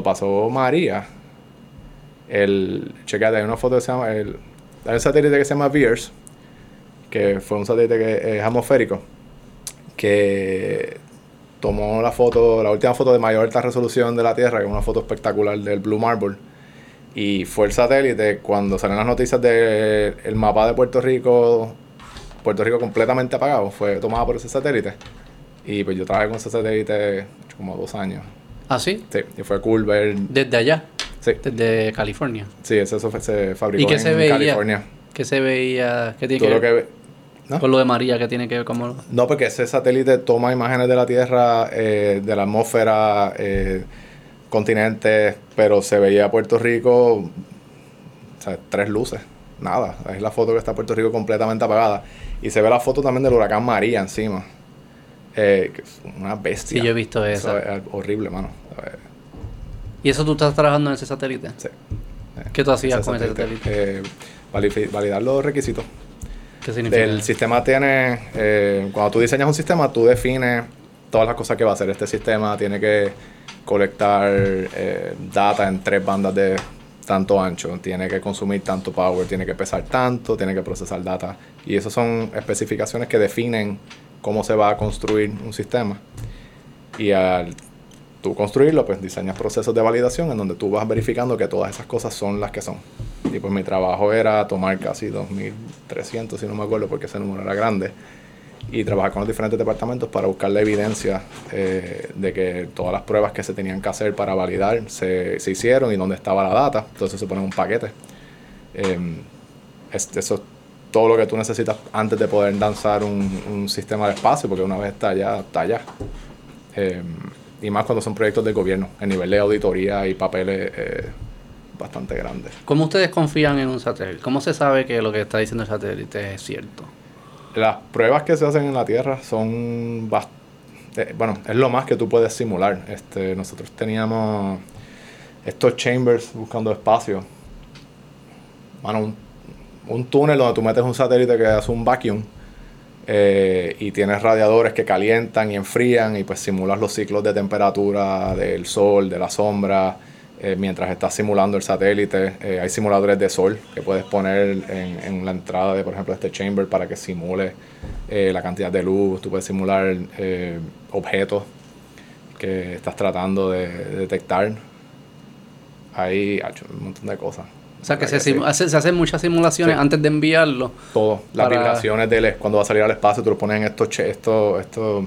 cuando pasó María, el, checate, hay una foto que se llama, hay un satélite que se llama VIRS, que fue un satélite que es atmosférico, que tomó la foto, la última foto de mayor alta resolución de la Tierra, que es una foto espectacular del Blue Marble. Y fue el satélite, cuando salieron las noticias del mapa de Puerto Rico, Puerto Rico completamente apagado, fue tomada por ese satélite. Y pues yo trabajé con ese satélite como dos años. ¿Ah, sí? Sí, y fue cool ver. Desde allá. Sí. Desde California. Sí, eso, fue- se fabricó ¿Y qué en se veía? California. ¿Qué se veía? ¿Qué tiene Todo que ver que ve- ¿no? con lo de María? ¿Qué tiene que ver con No, porque ese satélite toma imágenes de la Tierra, eh, de la atmósfera, eh, continentes, pero se veía Puerto Rico, o sea, tres luces, nada. Es la foto que está Puerto Rico completamente apagada. Y se ve la foto también del huracán María encima. Eh, una bestia. Sí, yo he visto Eso es horrible, mano. ¿Y eso tú estás trabajando en ese satélite? sí. ¿Qué tú hacías con ese satélite? Eh, vali- validar los requisitos. ¿Qué significa? El sistema tiene, eh, cuando tú diseñas un sistema, tú defines todas las cosas que va a hacer. Este sistema tiene que colectar eh, data en tres bandas de tanto ancho, tiene que consumir tanto power, tiene que pesar tanto, tiene que procesar data. Y esas son especificaciones que definen cómo se va a construir un sistema. Y al tú construirlo, pues diseñas procesos de validación en donde tú vas verificando que todas esas cosas son las que son. Y pues mi trabajo era tomar casi 2.300, si no me acuerdo, porque ese número era grande, y trabajar con los diferentes departamentos para buscar la evidencia eh, de que todas las pruebas que se tenían que hacer para validar se, se hicieron y dónde estaba la data. Entonces se pone un paquete. Em, es- eso es todo lo que tú necesitas antes de poder lanzar un, un sistema de espacio, porque una vez está allá, está allá. Em, y más cuando son proyectos del gobierno. El nivel de auditoría y papeles es bastante grande. ¿Cómo ustedes confían en un satélite? ¿Cómo se sabe que lo que está diciendo el satélite es cierto? Las pruebas que se hacen en la Tierra son bast- eh, bueno, es lo más que tú puedes simular. Este, nosotros teníamos estos chambers buscando espacio. Mano, un, un túnel donde tú metes un satélite que hace un vacuum eh, y tienes radiadores que calientan y enfrían y pues simulas los ciclos de temperatura del sol, de la sombra, eh, mientras estás simulando el satélite. Eh, hay simuladores de sol que puedes poner en, en la entrada de, por ejemplo, este chamber para que simule la cantidad de luz. Tú puedes simular objetos que estás tratando de, de detectar. Hay un montón de cosas. O sea, que se, sí. simu- hace- se hacen muchas simulaciones Sí. antes de enviarlo. Todo. Las Para- vibraciones del cuando va a salir al espacio, tú lo pones en estos estos, estos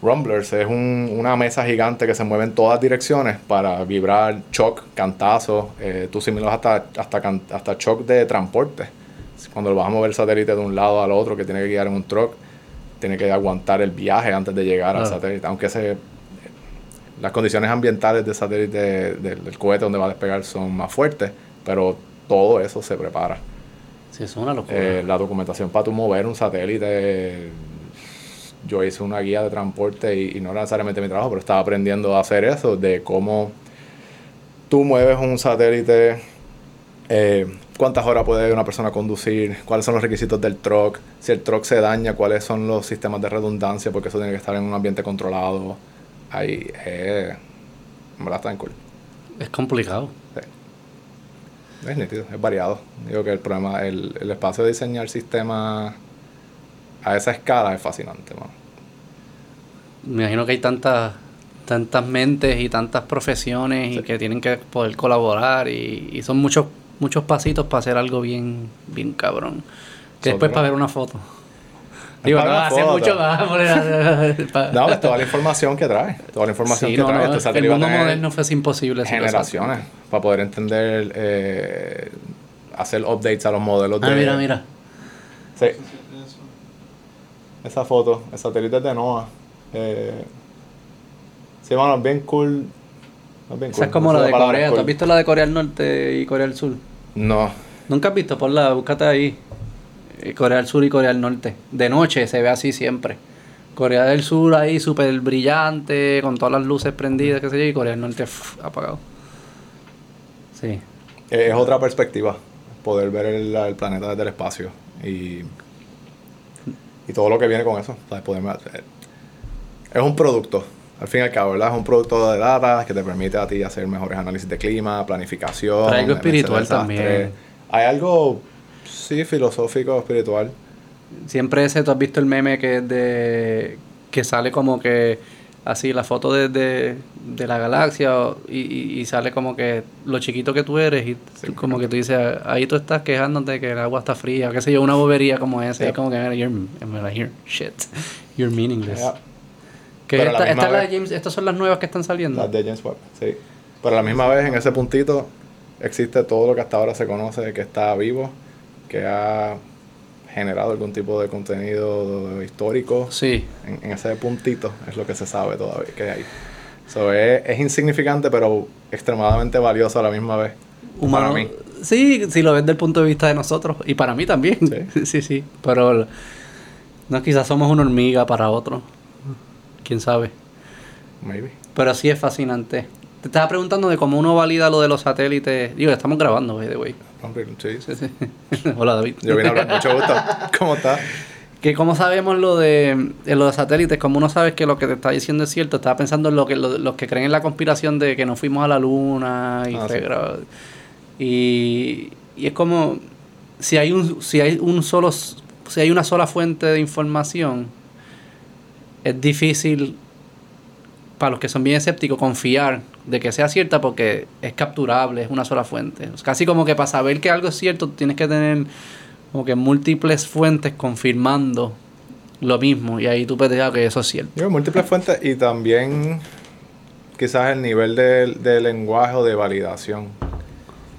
rumblers. Es un- una mesa gigante que se mueve en todas direcciones para vibrar shock, cantazo. Eh, tú simulas hasta, hasta, hasta shock de transporte. Cuando lo vas a mover el satélite de un lado al otro, que tiene que guiar en un truck, tiene que aguantar el viaje antes de llegar al Claro. satélite. Aunque se, las condiciones ambientales del satélite, del cohete donde va a despegar son más fuertes, pero todo eso se prepara. Sí, es una locura. Eh, la documentación para tú mover un satélite. Yo hice una guía de transporte y, y no era necesariamente mi trabajo, pero estaba aprendiendo a hacer eso, de cómo tú mueves un satélite, eh, cuántas horas puede una persona conducir, cuáles son los requisitos del truck, si el truck se daña, cuáles son los sistemas de redundancia, porque eso tiene que estar en un ambiente controlado. Ahí, eh, en verdad está en cool. es complicado. Es nítido, es variado. Digo que el problema, el, el espacio de diseñar sistemas a esa escala es fascinante, mano. Me imagino que hay tantas tantas mentes y tantas profesiones y Sí. que tienen que poder colaborar y, y son muchos muchos pasitos para hacer algo bien bien cabrón. Que después de- para ver una foto. Digo, no, hace foto. mucho pa- No, es toda la información que trae. Toda la información Sí, que no, trae. no, Este el mundo moderno fue imposible generaciones para poder entender, eh, hacer updates a los modelos Ah, de... mira, mira. Sí, esa foto, el satélite de NOAA. Eh, sí, bueno, es bien cool. Es bien Esa cool. es como No la de Corea. ¿Tú has visto la de Corea del Norte y Corea del Sur? No. ¿Nunca has visto? Ponla, búscate ahí. Eh, Corea del Sur y Corea del Norte. De noche se ve así siempre. Corea del Sur ahí súper brillante, con todas las luces prendidas, qué sé yo, y Corea del Norte apagado. Sí. Eh, Es otra perspectiva, poder ver el, el planeta desde el espacio y, y todo lo que viene con eso. eh, es un producto al fin y al cabo, ¿verdad? Es un producto de data que te permite a ti hacer mejores análisis de clima, planificación. Pero hay algo espiritual también. Hay algo, sí, filosófico, espiritual. Siempre ese, tú has visto el meme que es de. que sale como que. así, la foto de, de, de la galaxia y, y, sale como que lo chiquito que tú eres y como que tú dices, ahí tú estás quejándote que el agua está fría, qué sé yo, una bobería como esa. y Yep. es como que, mira, you're, mira, you're shit. You're meaningless. Que la esta- la de James, estas son las nuevas que están saliendo. Las de James Webb, sí. Pero a la misma vez, en ese puntito, existe todo lo que hasta ahora se conoce que está vivo, que ha generado algún tipo de contenido histórico. Sí. En, en ese puntito es lo que se sabe todavía que hay. So, es, es insignificante, pero extremadamente valioso a la misma vez. humano. Para mí. Sí, si lo ves desde el punto de vista de nosotros. Y para mí también. Sí. Sí, sí, Pero no, quizás somos una hormiga para otro. Quién sabe. Maybe. Pero sí es fascinante. Te estaba preguntando de cómo uno valida lo de los satélites. Digo, estamos grabando, by the way. Sí. Sí, sí. Hola, David. Yo vine a hablar, mucho gusto. ¿Cómo estás? Que cómo sabemos lo de, de los satélites, como uno sabe que lo que te está diciendo es cierto, estaba pensando en lo que lo- los que creen en la conspiración de que no fuimos a la luna y Ah, sí. y, y es como si hay un si hay un solo si hay una sola fuente de información es difícil para los que son bien escépticos confiar de que sea cierta porque es capturable, es una sola fuente. Es casi como que para saber que algo es cierto tienes que tener como que múltiples fuentes confirmando lo mismo y ahí tú puedes decir "Ah, que eso es cierto. Yo, múltiples fuentes y también quizás el nivel de, de lenguaje o de validación.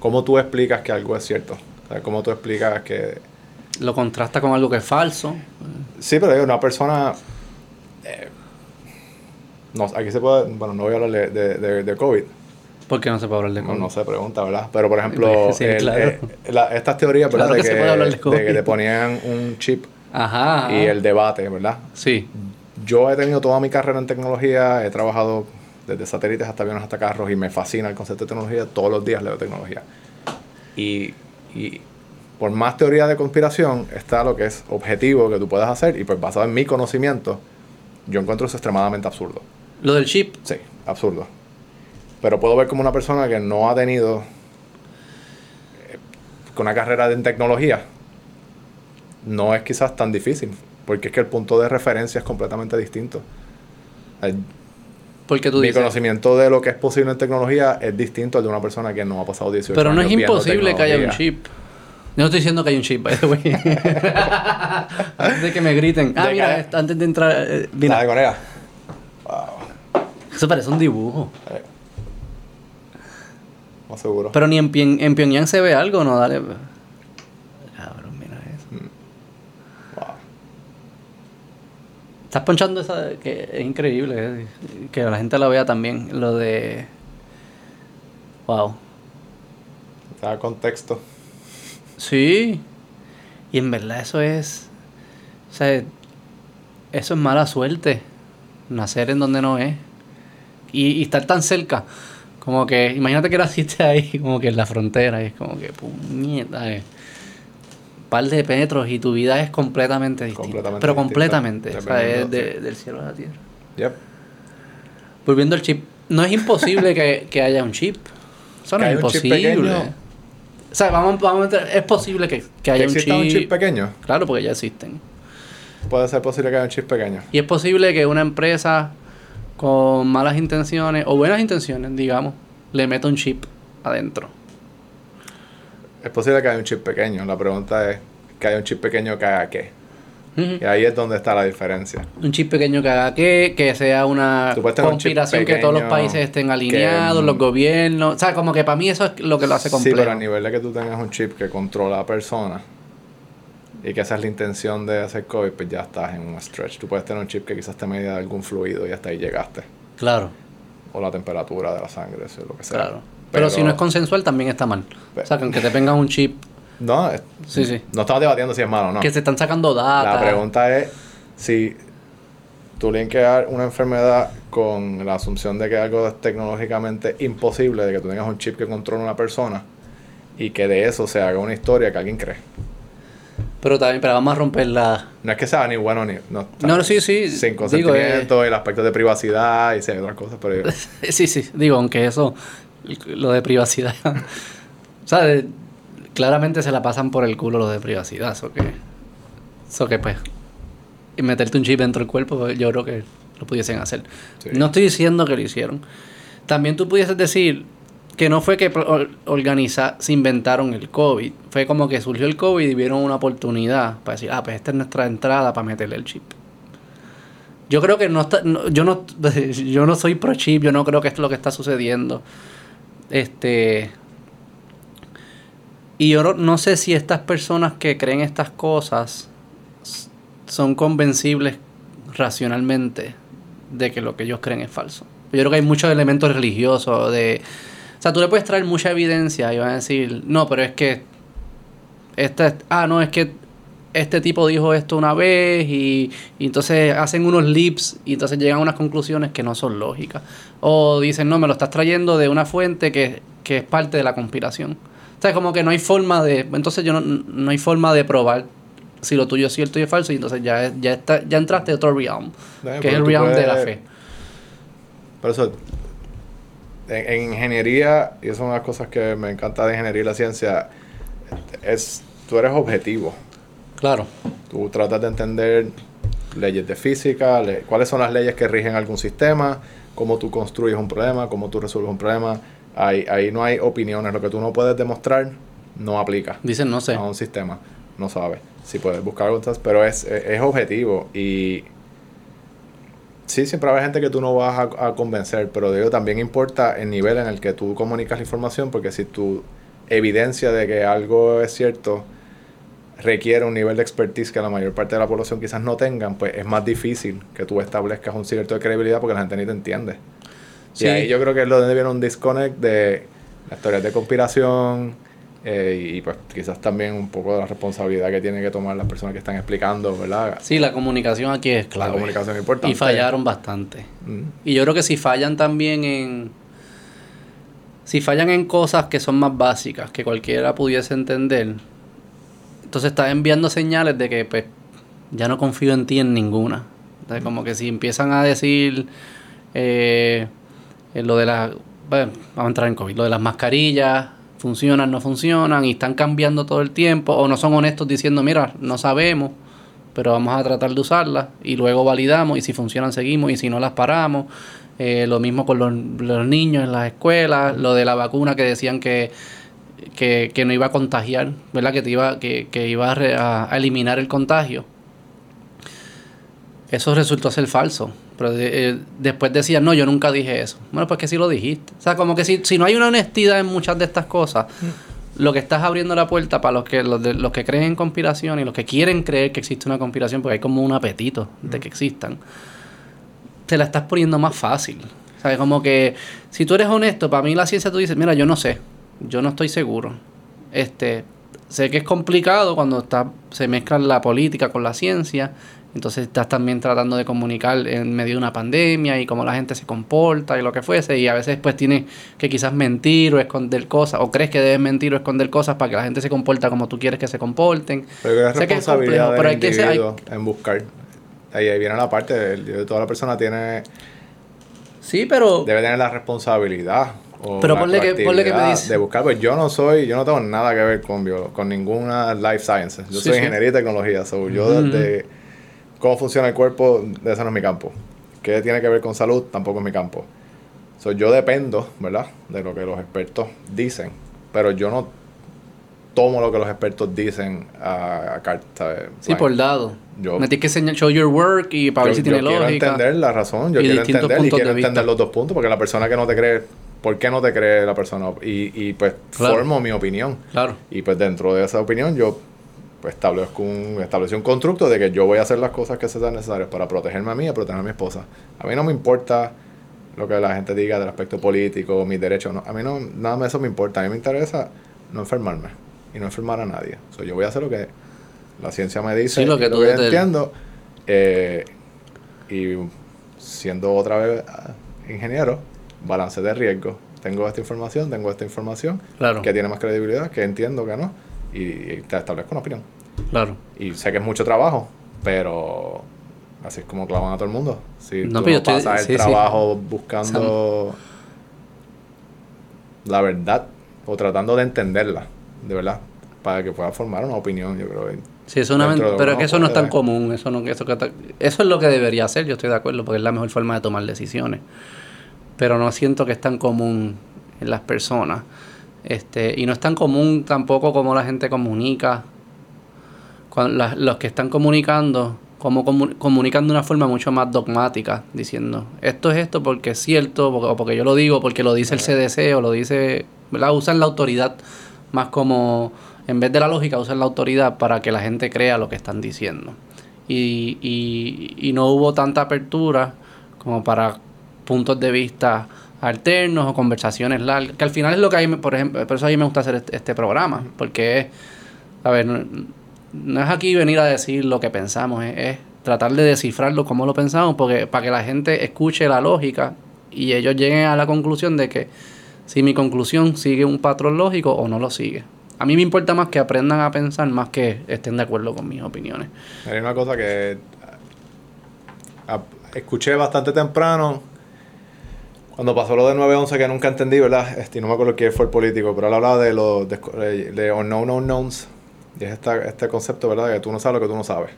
¿Cómo tú explicas que algo es cierto? O sea, ¿Cómo tú explicas que... Lo contrasta con algo que es falso. Sí, pero digo, una persona... no, aquí se puede... Bueno, no voy a hablar de, de, de- de COVID. porque no se puede hablar de COVID? no se pregunta, ¿verdad? Pero, por ejemplo, Sí, el- claro. eh, la- estas teorías, ¿verdad? Claro de, que se que, puede hablar de COVID. de que te ponían un chip Ajá. y el debate, ¿verdad? Sí. Yo he tenido toda mi carrera en tecnología, he trabajado desde satélites hasta aviones hasta carros y me fascina el concepto de tecnología. Todos los días leo tecnología. Y, y por más teoría de conspiración está lo que es objetivo que tú puedes hacer y pues basado en mi conocimiento, yo encuentro eso extremadamente absurdo. Lo del chip. Sí, absurdo. Pero puedo ver como una persona que no ha tenido eh, con una carrera en tecnología, no es quizás tan difícil, porque es que el punto de referencia es completamente distinto. Eh, Porque tú Mi dices. conocimiento de lo que es posible en tecnología es distinto al de una persona que no ha pasado 18 Pero no años es imposible que haya un chip. No estoy diciendo que hay un chip, by the way. antes de que me griten. Ah, ¿De mira, esto, antes de entrar. eh, ¿La mira, de Corea? Wow. Eso parece un dibujo. Eh. No seguro. Pero ni en, Pyong- en Pyongyang se ve algo, ¿no? Dale. Cabrón, mira eso. Wow. Estás ponchando esa. que es increíble. eh, Que la gente lo vea también. Lo de. Wow. Da contexto. Sí. Y en verdad eso es. O sea, eso es mala suerte. Nacer en donde no es. Y, y estar tan cerca. Como que, imagínate que naciste ahí, como que en la frontera. Y es como que, puñeta. eh. par de metros y tu vida es completamente distinta. Completamente pero distinta. completamente. O sea, es de- del cielo a la tierra. Yep. Volviendo al chip. No es imposible que, que haya un chip. Eso no es un imposible. O sea, vamos, vamos a Es posible que, que ¿Que haya un chip. un chip pequeño? Claro, porque ya existen. Puede ser posible que haya un chip pequeño. Y es posible que una empresa con malas intenciones o buenas intenciones, digamos, le meta un chip adentro. Es posible que haya un chip pequeño. La pregunta es que haya un chip pequeño que haga qué. Y ahí es donde está la diferencia. Un chip pequeño que haga que, que sea una un conspiración que todos los países estén alineados, los gobiernos. O sea, como que para mí eso es lo que lo hace Sí, complejo. pero a nivel de que tú tengas un chip que controla a personas y que esa es la intención de hacer COVID, pues ya estás en un stretch. Tú puedes tener un chip que quizás te medía algún fluido y hasta ahí llegaste. Claro, O la temperatura de la sangre, eso es lo que sea. claro. Pero, si no es consensual también está mal. O sea, que aunque te pongan un chip No, es- Sí, sí. no estamos debatiendo si es malo o no. que se están sacando data. La pregunta es si tú linkear una enfermedad con la asunción de que algo es tecnológicamente imposible, de que tú tengas un chip que controla a una persona y que de eso se haga una historia que alguien cree. Pero también, pero vamos a romper la... No es que sea ni bueno ni... No, No, no, sí, sí. Sin digo, consentimiento, el aspecto de privacidad y hay otras cosas, pero... eh, sí, sí, digo, aunque eso, lo de privacidad, o sea, de- claramente se la pasan por el culo lo de privacidad, eso que, eso que pues, y meterte un chip dentro del cuerpo, pues, yo creo que lo pudiesen hacer. Sí. No estoy diciendo que lo hicieron. También tú pudieses decir que no fue que organiza, se inventaron el COVID. Fue como que surgió el COVID y vieron una oportunidad para decir, ah, pues esta es nuestra entrada para meterle el chip. Yo creo que no está, yo no, yo no soy pro chip, yo no creo que esto es lo que está sucediendo. Este y yo no, no sé si estas personas que creen estas cosas son convencibles racionalmente de que lo que ellos creen es falso. Yo creo que hay muchos elementos religiosos de... O sea, tú le puedes traer mucha evidencia y van a decir, no, pero es que... Esta, ah, no, es que este tipo dijo esto una vez y, y entonces hacen unos lips y entonces llegan a unas conclusiones que no son lógicas. O dicen, no, me lo estás trayendo de una fuente que, que es parte de la conspiración. O sea, como que no hay forma de... Entonces yo no, no hay forma de probar si lo tuyo es cierto y es falso y entonces ya, ya, está, ya entraste a otro realm, que es el realm de la fe. Por eso, en, en ingeniería, y eso es una de las cosas que me encanta de ingeniería y la ciencia, es, tú eres objetivo. Claro. Tú tratas de entender leyes de física, le- cuáles son las leyes que rigen algún sistema, cómo tú construyes un problema, cómo tú resuelves un problema. Ahí, ahí no hay opiniones. Lo que tú no puedes demostrar no aplica Dicen, no sé. a un sistema. No sabes. Si puedes buscar algo, pero es, es, es objetivo. Y sí, siempre habrá gente que tú no vas a, a convencer, pero digo, también importa el nivel en el que tú comunicas la información, porque si tu evidencia de que algo es cierto requiere un nivel de expertise que la mayor parte de la población quizás no tengan, pues es más difícil que tú establezcas un cierto de credibilidad porque la gente ni te entiende. Sí. Y ahí yo creo que es lo donde viene un disconnect de las teorías de conspiración eh, y pues quizás también un poco de la responsabilidad que tienen que tomar las personas que están explicando, ¿verdad? Sí, la comunicación aquí es clave. La comunicación es importante. Y fallaron bastante. Mm. Y yo creo que si fallan también en... Si fallan en cosas que son más básicas, que cualquiera pudiese entender, entonces estás enviando señales de que pues ya no confío en ti en ninguna. Entonces, como que si empiezan a decir eh, eh, lo de la... Bueno, vamos a entrar en COVID. Lo de las mascarillas, funcionan, no funcionan, y están cambiando todo el tiempo, o no son honestos diciendo, mira, no sabemos, pero vamos a tratar de usarlas, y luego validamos, y si funcionan seguimos, y si no las paramos. Eh, lo mismo con los, los niños en las escuelas, lo de la vacuna que decían que, que, que no iba a contagiar, ¿verdad? Que, te iba, que, que iba a, re- a- eliminar el contagio. Eso resultó ser falso. Pero eh, después decían, no, yo nunca dije eso. Bueno, pues que sí lo dijiste. O sea, como que si, si no hay una honestidad en muchas de estas cosas, lo que estás abriendo la puerta para los que, los, de- los que creen en conspiración y los que quieren creer que existe una conspiración, porque hay como un apetito de que existan, te la estás poniendo más fácil. O sea, como que si tú eres honesto, para mí la ciencia tú dices, mira, yo no sé, yo no estoy seguro. Este, sé que es complicado cuando está, se mezcla la política con la ciencia, entonces estás también tratando de comunicar en medio de una pandemia y cómo la gente se comporta y lo que fuese, y a veces pues tienes que quizás mentir o esconder cosas, o crees que debes mentir o esconder cosas para que la gente se comporta como tú quieres que se comporten. Pero es Sé que es responsabilidad complejo, pero del hay que ser- hay- en buscar. Ahí, ahí viene la parte de, toda la persona tiene Sí, pero... debe tener la responsabilidad o Pero ponle que- ponle que me dice- de buscar pues yo no soy yo no tengo nada que ver con con ninguna life sciences yo Sí, soy sí. ingeniería y tecnología so, yo desde cómo funciona el cuerpo de eso no es mi campo qué tiene que ver con salud tampoco es mi campo so, yo dependo verdad de lo que los expertos dicen pero yo no tomo lo que los expertos dicen a, a carta Sí, blanca. por dado. Yo- Me tienes que enseñar, show your work y para ver si tiene yo quiero lógica. entender la razón, yo quiero entender y quiero entender los dos puntos, porque la persona que no te cree, ¿por qué no te cree la persona? Y, y pues Claro. formo mi opinión. Claro. Y pues dentro de esa opinión yo establezco un, establecí un constructo de que yo voy a hacer las cosas que sean necesarias para protegerme a mí y proteger a mi esposa. A mí no me importa lo que la gente diga del aspecto político, mis derechos, no, a mí no, nada de eso me importa, a mí me interesa no enfermarme y no enfermar a nadie. O sea, yo voy a hacer lo que la ciencia me dice, Sí, lo y que tú yo te- entiendo. eh, y siendo otra vez ah, ingeniero, balance de riesgo. Tengo esta información, tengo esta información, Claro. que tiene más credibilidad, que entiendo que no, y, te establezco una opinión. Claro. Y sé que es mucho trabajo, pero así es como clavan a todo el mundo. Si No, tú pero yo no estoy- pasas el sí, sí. trabajo buscando la verdad o tratando de entenderla, de verdad, para que puedas formar una opinión, yo creo. Sí, es una pero es uno que eso no es tan común, eso no, eso, que eso es lo que debería ser, yo estoy de acuerdo, porque es la mejor forma de tomar decisiones. Pero no siento que es tan común en las personas. Este, y no es tan común tampoco como la gente comunica. Cuando las- los que están comunicando, como comu- comunican de una forma mucho más dogmática, diciendo esto es esto porque es cierto, porque, o porque yo lo digo, porque lo dice el CDC o lo dice, ¿verdad? Usan la autoridad más como, en vez de la lógica, usan la autoridad para que la gente crea lo que están diciendo. Y, y, y no hubo tanta apertura como para puntos de vista alternos o conversaciones largas, que al final es lo que hay, por ejemplo, por eso a mí me gusta hacer este, este programa, porque es, a ver, no, no es aquí venir a decir lo que pensamos, es, es tratar de descifrarlo como lo pensamos, porque para que la gente escuche la lógica y ellos lleguen a la conclusión de que si mi conclusión sigue un patrón lógico o no lo sigue. A mí me importa más que aprendan a pensar más que estén de acuerdo con mis opiniones. Hay una cosa que escuché bastante temprano cuando pasó lo de 9-11 que nunca entendí, ¿verdad? Este, no me acuerdo quién fue el político, pero él hablaba de los de, de unknown unknowns. Y es esta, este concepto, ¿verdad? De que tú no sabes lo que tú no sabes.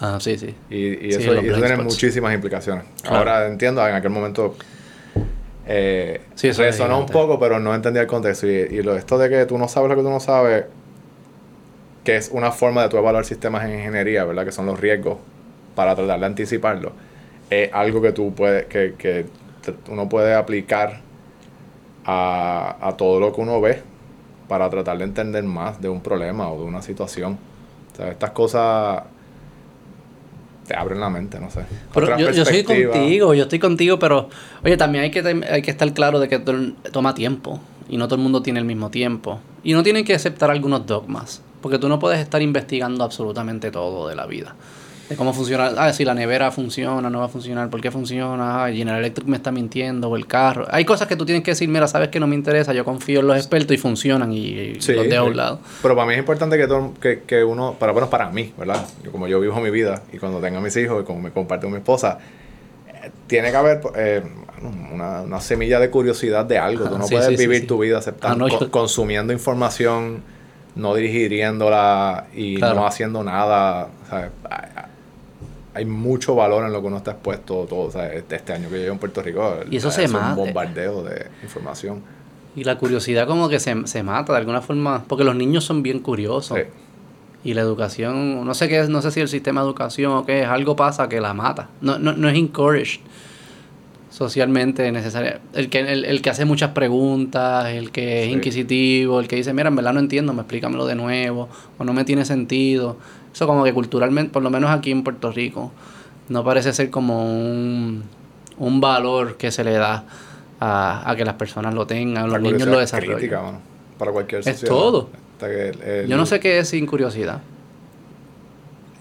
Ah, sí, sí. Y, y eso, y eso tiene muchísimas implicaciones. Claro. Ahora entiendo, en aquel momento eh, Sí, eso es resonó un poco, pero no entendía el contexto. Y, y lo, esto de que tú no sabes lo que tú no sabes, que es una forma de tú evaluar sistemas en ingeniería, ¿verdad? Que son los riesgos para tratar de anticiparlo. Es algo que tú puedes, que, que uno puede aplicar a, a todo lo que uno ve para tratar de entender más de un problema o de una situación. O sea, estas cosas te abren la mente, no sé. Pero yo, yo perspectiva. contigo, yo estoy contigo, pero oye, también hay que, hay que estar claro de que to- toma tiempo y no todo el mundo tiene el mismo tiempo. Y no tienen que aceptar algunos dogmas, porque tú no puedes estar investigando absolutamente todo de la vida. De cómo funciona, ah, si la nevera funciona, no va a funcionar, por qué funciona, ah, General Electric me está mintiendo, o el carro. Hay cosas que tú tienes que decir, mira, sabes que no me interesa, yo confío en los expertos y funcionan y, Sí, los dejo a un lado. Pero para mí es importante que, todo, que, que uno, para bueno, para mí, ¿verdad? Yo, como yo vivo mi vida y cuando tenga mis hijos y como me comparto con mi esposa, eh, tiene que haber eh, una, una semilla de curiosidad de algo. Tú no sí, puedes sí, vivir tu vida aceptando, Ah, no, co- yo- consumiendo información, no digiriéndola y Claro. no haciendo nada. o sea, hay- mucho valor en lo que uno está expuesto todo. o sea, este este año que llevo en Puerto Rico, Y eso es un bombardeo de información. Y la curiosidad como que se, se mata de alguna forma, porque los niños son bien curiosos. Sí. Y la educación, no sé qué es, no sé si el sistema de educación o qué es, algo pasa que la mata. No, no, no es encouraged socialmente necesaria. El que, el, el que hace muchas preguntas, el que es Sí. inquisitivo, el que dice, mira, en verdad no entiendo, me explícamelo de nuevo, o no me tiene sentido. Eso como que culturalmente, por lo menos aquí en Puerto Rico, no parece ser como un, un valor que se le da a, a que las personas lo tengan, los niños lo es desarrollen. crítica, mano, para cualquier Es sociedad. todo. El- el- Yo no sé qué es sin curiosidad.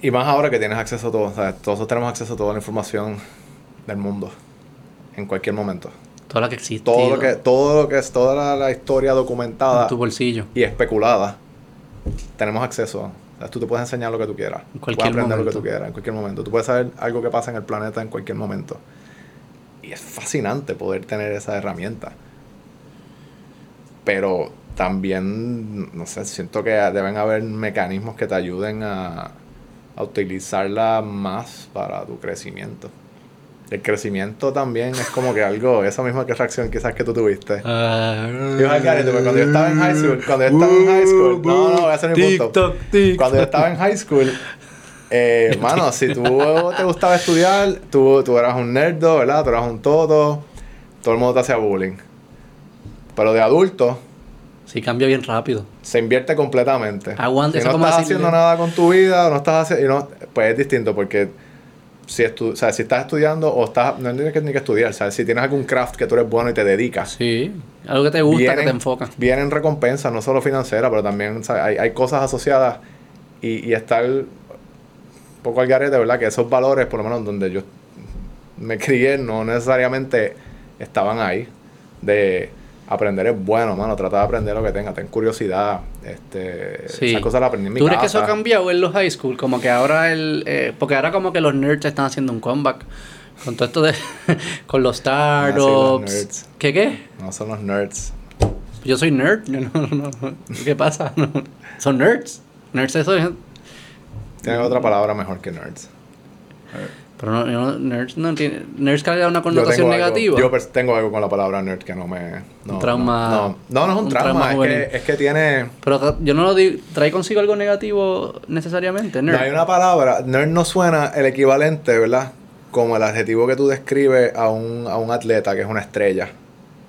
Y más ahora que tienes acceso a todo. O sea, todos tenemos acceso a toda la información del mundo. En cualquier momento. Toda la que existe. Todo lo que, todo lo que es toda la, la historia documentada en tu bolsillo. y especulada. Tenemos acceso. Sea, tú te puedes enseñar lo que tú quieras. En cualquier puedes aprender lo que tú quieras, en cualquier momento. Tú puedes saber algo que pasa en el planeta en cualquier momento. Y es fascinante poder tener esa herramienta. Pero también, no sé, siento que deben haber mecanismos que te ayuden a, a utilizarla más para tu crecimiento. El crecimiento también es como que algo, esa misma que reacción quizás que tú tuviste. Yo, garete, porque cuando yo estaba en high school, cuando yo estaba en high school, no, no, ese no es mi punto. TikTok, TikTok. Cuando yo estaba en high school, eh, hermano, si tú te gustaba estudiar, tú, tú eras un nerdo, ¿verdad? Tú eras un toto, todo el mundo te hacía bullying. Pero de adulto, Sí, cambia bien rápido. se invierte completamente. Aguanta, si eso no estás haciendo nada con tu vida, no estás haciendo, no, pues es distinto porque si, estu o sea, si estás estudiando o estás, no tienes que, ni que estudiar, sea, si tienes algún craft que tú eres bueno y te dedicas, Sí. Algo que te gusta, que te enfoca. Vienen recompensas, no solo financieras, pero también sea, hay, hay cosas asociadas y, y estar un poco al garete, ¿verdad? Que esos valores, por lo menos donde yo me crié, no necesariamente estaban ahí. De aprender es bueno, mano. Trata de aprender lo que tenga. Ten curiosidad. Este, Sí. Esas cosas las aprendí en mi ¿Tú crees que eso ha cambiado en los high school? Como que ahora el... eh, porque ahora como que los nerds están haciendo un comeback. Con todo esto de... con los Ah, sí, startups. ¿Qué qué? No son los nerds. Yo soy nerd. No, no, no. ¿Qué pasa? No. Son nerds. Nerds eso es... Tiene otra palabra mejor que nerds. Pero no, no- nerds no tiene... Nerds carga una Yo connotación algo- negativa. yo tengo algo con la palabra nerd que no me. No, Un trauma- No, no, es un, un trauma. trauma es, que, es que tiene. Pero yo no lo digo... ¿Trae consigo algo negativo necesariamente? Nerd. No hay una palabra. Nerd no suena el equivalente, ¿verdad? Como el adjetivo que tú describes a un, a un atleta que es una estrella,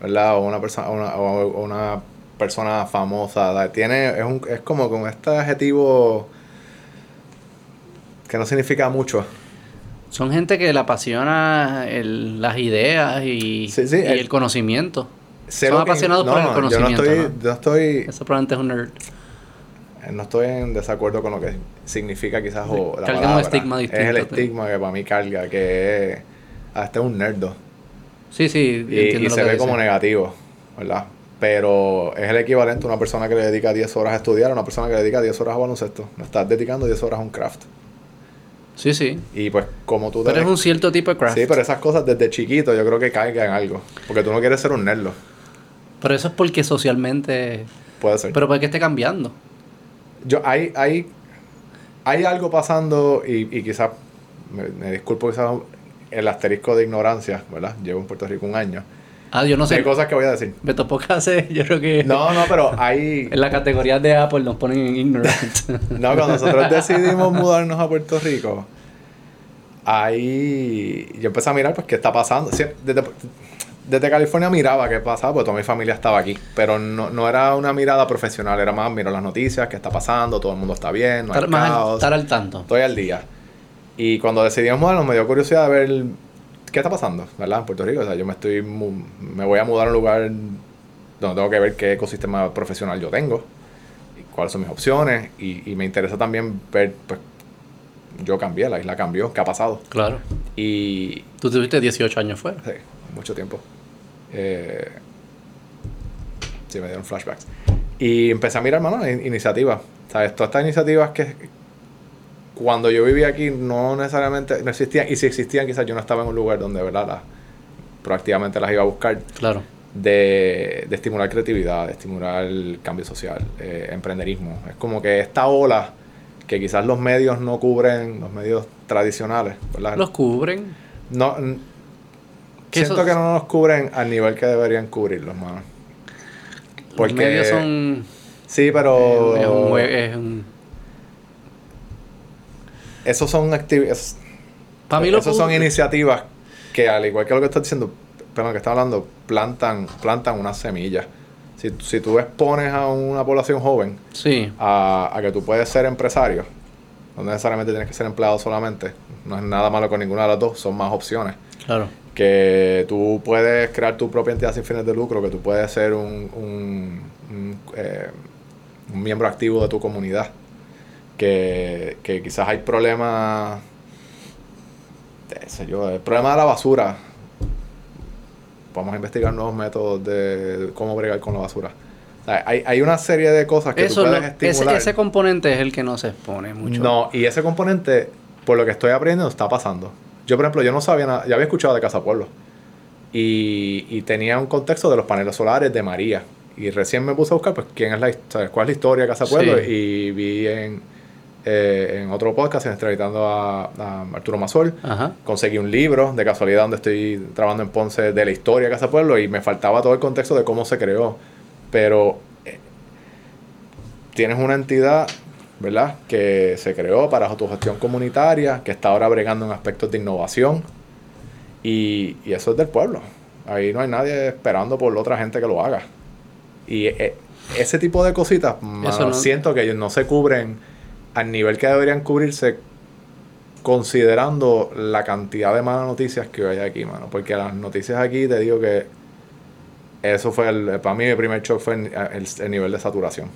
¿verdad? O una persona, una, o una persona famosa. ¿verdad? Tiene, es, un, es como con este adjetivo que no significa mucho. Son gente que le apasiona el- las ideas y, Sí, sí, y el- el, conocimiento. Son que- apasionados por el no, conocimiento, Yo no estoy, ¿no? yo estoy Eso probablemente es un nerd. No estoy en desacuerdo con lo que significa quizás o la Carga un palabra. estigma Es el distinto, estigma que para mí carga, que es... Es un nerdo. Sí, sí, Y, se ve como negativo, ¿verdad? Pero es el equivalente a una persona que le dedica 10 horas a estudiar, a una persona que le dedica 10 horas a baloncesto. No estás dedicando 10 horas a un craft. Sí, sí. Y pues como tú... Pero te- es un cierto tipo de craft. Sí, pero esas cosas desde chiquito yo creo que caigan en algo. Porque tú no quieres ser un nerdo. Pero eso es porque socialmente... Puede ser. Pero puede que esté cambiando. Yo, hay, hay, hay algo pasando y, y quizás, me, me disculpo quizás el asterisco de ignorancia, ¿verdad? Llevo en Puerto Rico un año. Ah, yo no sé. Hay cosas que voy a decir. Beto Podcast, yo creo que... No, no, pero hay... En la categoría de Apple nos ponen en ignorant. No, cuando nosotros decidimos mudarnos a Puerto Rico, ahí yo empecé a mirar pues qué está pasando. Desde, desde California miraba qué pasaba, porque toda mi familia estaba aquí. Pero no, no era una mirada profesional, era más miro las noticias, qué está pasando, todo el mundo está bien, no hay estar, más al- caos. estar al tanto. Estoy al día. Y cuando decidimos mudarnos me dio curiosidad de ver qué está pasando, ¿verdad? En Puerto Rico. O sea, yo me estoy me voy a mudar a un lugar donde tengo que ver qué ecosistema profesional yo tengo, y cuáles son mis opciones. Y, y me interesa también ver, pues, yo cambié, la isla cambió, qué ha pasado. Claro. Y Tú tuviste 18 años fuera. Sí, mucho tiempo. Eh, sí, me dieron flashbacks. Y empecé a mirar, mano, in- iniciativas. ¿Sabes? Todas estas iniciativas que cuando yo vivía aquí no necesariamente no existían. Y si existían, quizás yo no estaba en un lugar donde, ¿verdad? Las, proactivamente las iba a buscar. Claro. De, de estimular creatividad, de estimular el cambio social, eh, emprenderismo. Es como que esta ola que quizás los medios no cubren, los medios tradicionales, ¿verdad? Los cubren. No, siento que no nos cubren al nivel que deberían cubrirlos, mano. Los medios son... Sí, pero... Es un, jue- es un- Esos son actividades... Para mí lo Esos son pub- iniciativas que, al igual que lo que estás diciendo, perdón, que estás hablando, plantan, plantan una semilla. Si, si tú expones a una población joven Sí. a, a que tú puedes ser empresario, no necesariamente tienes que ser empleado solamente, no es nada malo con ninguna de las dos, son más opciones. Claro. que tú puedes crear tu propia entidad sin fines de lucro, que tú puedes ser un, un, un, eh, un miembro activo de tu comunidad, que, que quizás hay problemas, sé yo, el problema de la basura. Vamos a investigar nuevos métodos de cómo bregar con la basura. O sea, hay, hay una serie de cosas que Eso tú puedes ese, estimular. ese componente es el que no se expone mucho. No, y ese componente, por lo que estoy aprendiendo, está pasando. Yo, por ejemplo, yo no sabía nada, ya había escuchado de Casa Pueblo. Y, y tenía un contexto de los paneles solares de María. Y recién me puse a buscar, pues, quién es la, cuál es la historia de Casa Pueblo. Sí. Y vi en, eh, en otro podcast, entrevistando a, a Arturo Mazol, Ajá. conseguí un libro de casualidad donde estoy trabajando en Ponce de la historia de Casa Pueblo y me faltaba todo el contexto de cómo se creó. Pero eh, tienes una entidad, ¿verdad? Que se creó para autogestión comunitaria, que está ahora bregando en aspectos de innovación y, y eso es del pueblo. Ahí no hay nadie esperando por la otra gente que lo haga. Y eh, ese tipo de cositas, mano, Eso no- siento que ellos no se cubren al nivel que deberían cubrirse considerando la cantidad de malas noticias que hay aquí, mano. Porque las noticias aquí, te digo que eso fue, el, para mí, mi primer shock fue el, el- el nivel de saturación.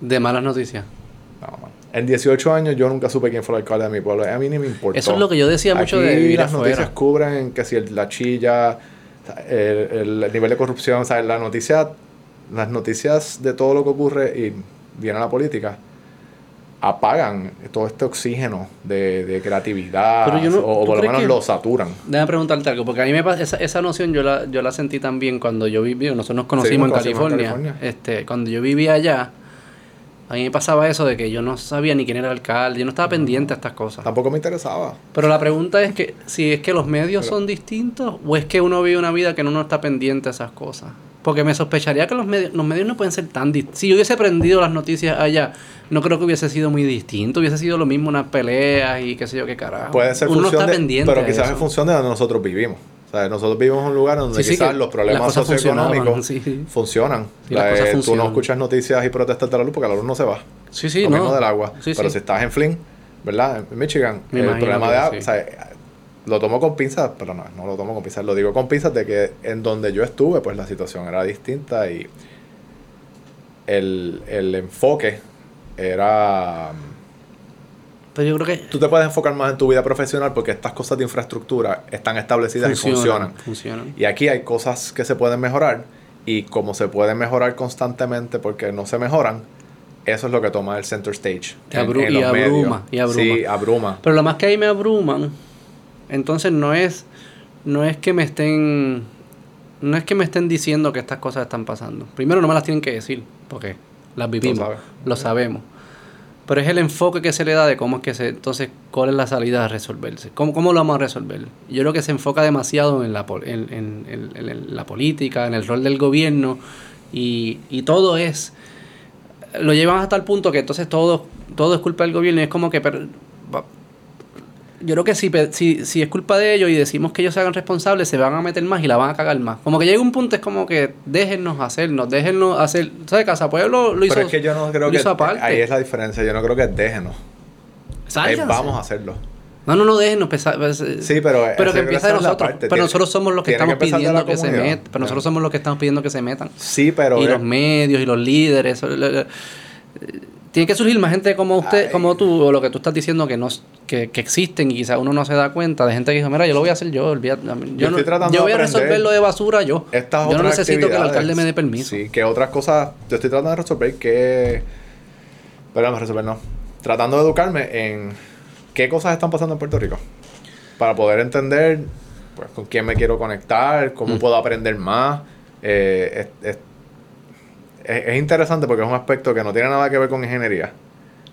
De malas noticias. No, mano. En 18 años yo nunca supe quién fue el alcalde de mi pueblo. A mí ni me importó. Eso es lo que yo decía mucho Aquí de vivir las noticias cubren que si el- la chilla el nivel de corrupción, o sea, la noticia, las noticias de todo lo que ocurre y viene a la política apagan todo este oxígeno de, de creatividad no- o, o ¿tú por lo menos que- lo saturan. Déjame preguntarte algo, porque a mí me pasa, esa, esa noción yo la, yo la sentí también cuando yo viví, nosotros nos conocimos, nos en, conocimos en California. Este, cuando yo vivía allá, a mí me pasaba eso de que yo no sabía ni quién era el alcalde, yo no estaba pendiente a estas cosas. Tampoco me interesaba. Pero la pregunta es que si es que los medios son distintos o es que uno vive una vida que uno no está pendiente a esas cosas. Porque me sospecharía que los medios, los medios no pueden ser tan distintos. Si yo hubiese aprendido las noticias allá, no creo que hubiese sido muy distinto. Hubiese sido lo mismo unas peleas y qué sé yo qué carajo. Puede ser uno está de, pendiente. pero quizás en función de donde nosotros vivimos. O sea, nosotros vivimos en un lugar donde Sí, quizás los problemas socioeconómicos sí, funcionan. La- eh, tú no escuchas noticias y protestas de la luz porque la luz no se va. Sí, sí, lo no. mismo del agua. Pero si estás en Flint, ¿verdad? En Michigan, Me el problema de agua, o sea, lo tomo con pinzas, pero no, no lo tomo con pinzas, lo digo con pinzas de que en donde yo estuve, pues la situación era distinta y el, el enfoque era... Pero yo creo que Tú te puedes enfocar más en tu vida profesional porque estas cosas de infraestructura están establecidas y funcionan. funcionan. Y aquí hay cosas que se pueden mejorar y como se pueden mejorar constantemente porque no se mejoran, eso es lo que toma el center stage. Abru- y abruma, y abruma. Sí, abruma. Pero lo más que ahí me abruman, entonces no es, no es que me estén, no es que me estén diciendo que estas cosas están pasando. Primero no me las tienen que decir, porque las vivimos, lo sabemos. Pero es el enfoque que se le da de cómo es que se, entonces, cuál es la salida a resolverse. ¿Cómo, cómo lo vamos a resolver? Yo creo que se enfoca demasiado en la, en, en- en- en la política, en el rol del gobierno, y, y todo es lo llevan hasta el punto que entonces todo, todo es culpa del gobierno y es como que... per- va- yo creo que si, si, si es culpa de ellos y decimos que ellos se hagan responsables, se van a meter más y la van a cagar más. Como que llega un punto, es como que déjennos hacernos, déjennos hacer... ¿Sabes? Casa Pueblo lo hizo, Pero es que yo no creo que... aparte. Ahí es la diferencia. Yo no creo que déjenos. Sálganse. vamos a hacerlo. No, no, no, déjennos. pesa- pues, Sí, pero... pero esa- que empiece de nosotros. parte. Pero Tiene- nosotros somos los que estamos la pidiendo que se metan. Pero nosotros somos los que estamos pidiendo que se metan. Sí, pero... y los medios y los líderes. eso, le- le- tiene que surgir más gente como usted, Ay. como tú, o lo que tú estás diciendo que no que, que existen y quizás uno no se da cuenta de gente que dijo, mira, yo lo voy a hacer yo, olvídate, mí- yo, no- yo voy a resolver lo de basura yo. Estas yo no necesito que el alcalde me dé permiso. Sí, que otras cosas. Yo estoy tratando de resolver que. Perdón, resolver no. Tratando de educarme en qué cosas están pasando en Puerto Rico. Para poder entender pues, con quién me quiero conectar, cómo Mm. puedo aprender más. Eh, es, es- es- es interesante porque es un aspecto que no tiene nada que ver con ingeniería.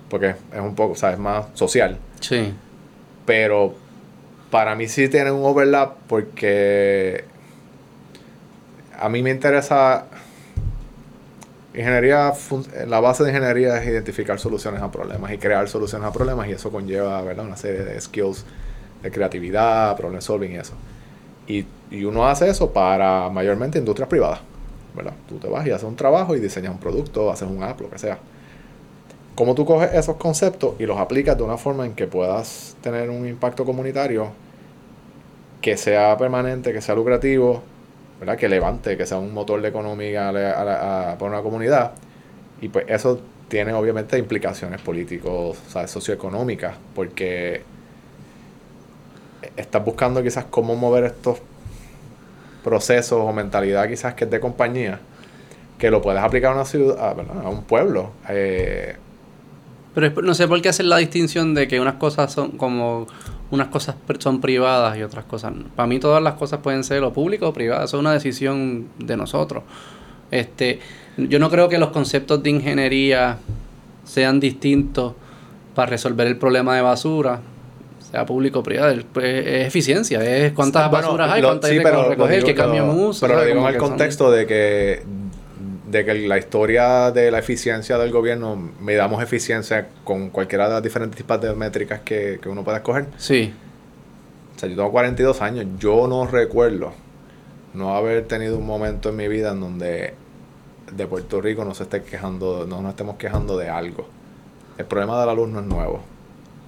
Porque es un poco, o sea, es más social Sí. pero para mí sí tiene un overlap porque a mí me interesa ingeniería la base de ingeniería es identificar soluciones a problemas y crear soluciones a problemas y eso conlleva ¿verdad? una serie de skills de creatividad, problem solving y eso y, y uno hace eso para mayormente industrias privadas tú te vas y haces un trabajo y diseñas un producto haces un app, lo que sea cómo tú coges esos conceptos y los aplicas de una forma en que puedas tener un impacto comunitario que sea permanente, que sea lucrativo, ¿verdad? que levante, que sea un motor de economía para una comunidad. Y pues eso tiene obviamente implicaciones políticos, o sea, socioeconómicas, porque estás buscando quizás cómo mover estos procesos o mentalidad quizás que es de compañía, que lo puedes aplicar a una ciudad, a, un pueblo. Eh, Pero no sé por qué hacer la distinción de que unas cosas son como unas cosas son privadas y otras cosas. Para mí todas las cosas pueden ser o públicas o privadas, eso es una decisión de nosotros. Este, yo no creo que los conceptos de ingeniería sean distintos para resolver el problema de basura, sea público o privado, es, es eficiencia, es cuántas Bueno, basuras hay, lo- cuántas sí, hay que pero recoger, qué cambio lo- uso. Pero lo digo en el son- contexto de que, de que la historia de la eficiencia del gobierno, midamos eficiencia con cualquiera de las diferentes tipos de métricas que, que uno pueda escoger. Sí, O sea, yo tengo 42 años, yo no recuerdo no haber tenido un momento en mi vida en donde de Puerto Rico no se esté quejando, no nos estemos quejando de algo. El problema de la luz no es nuevo.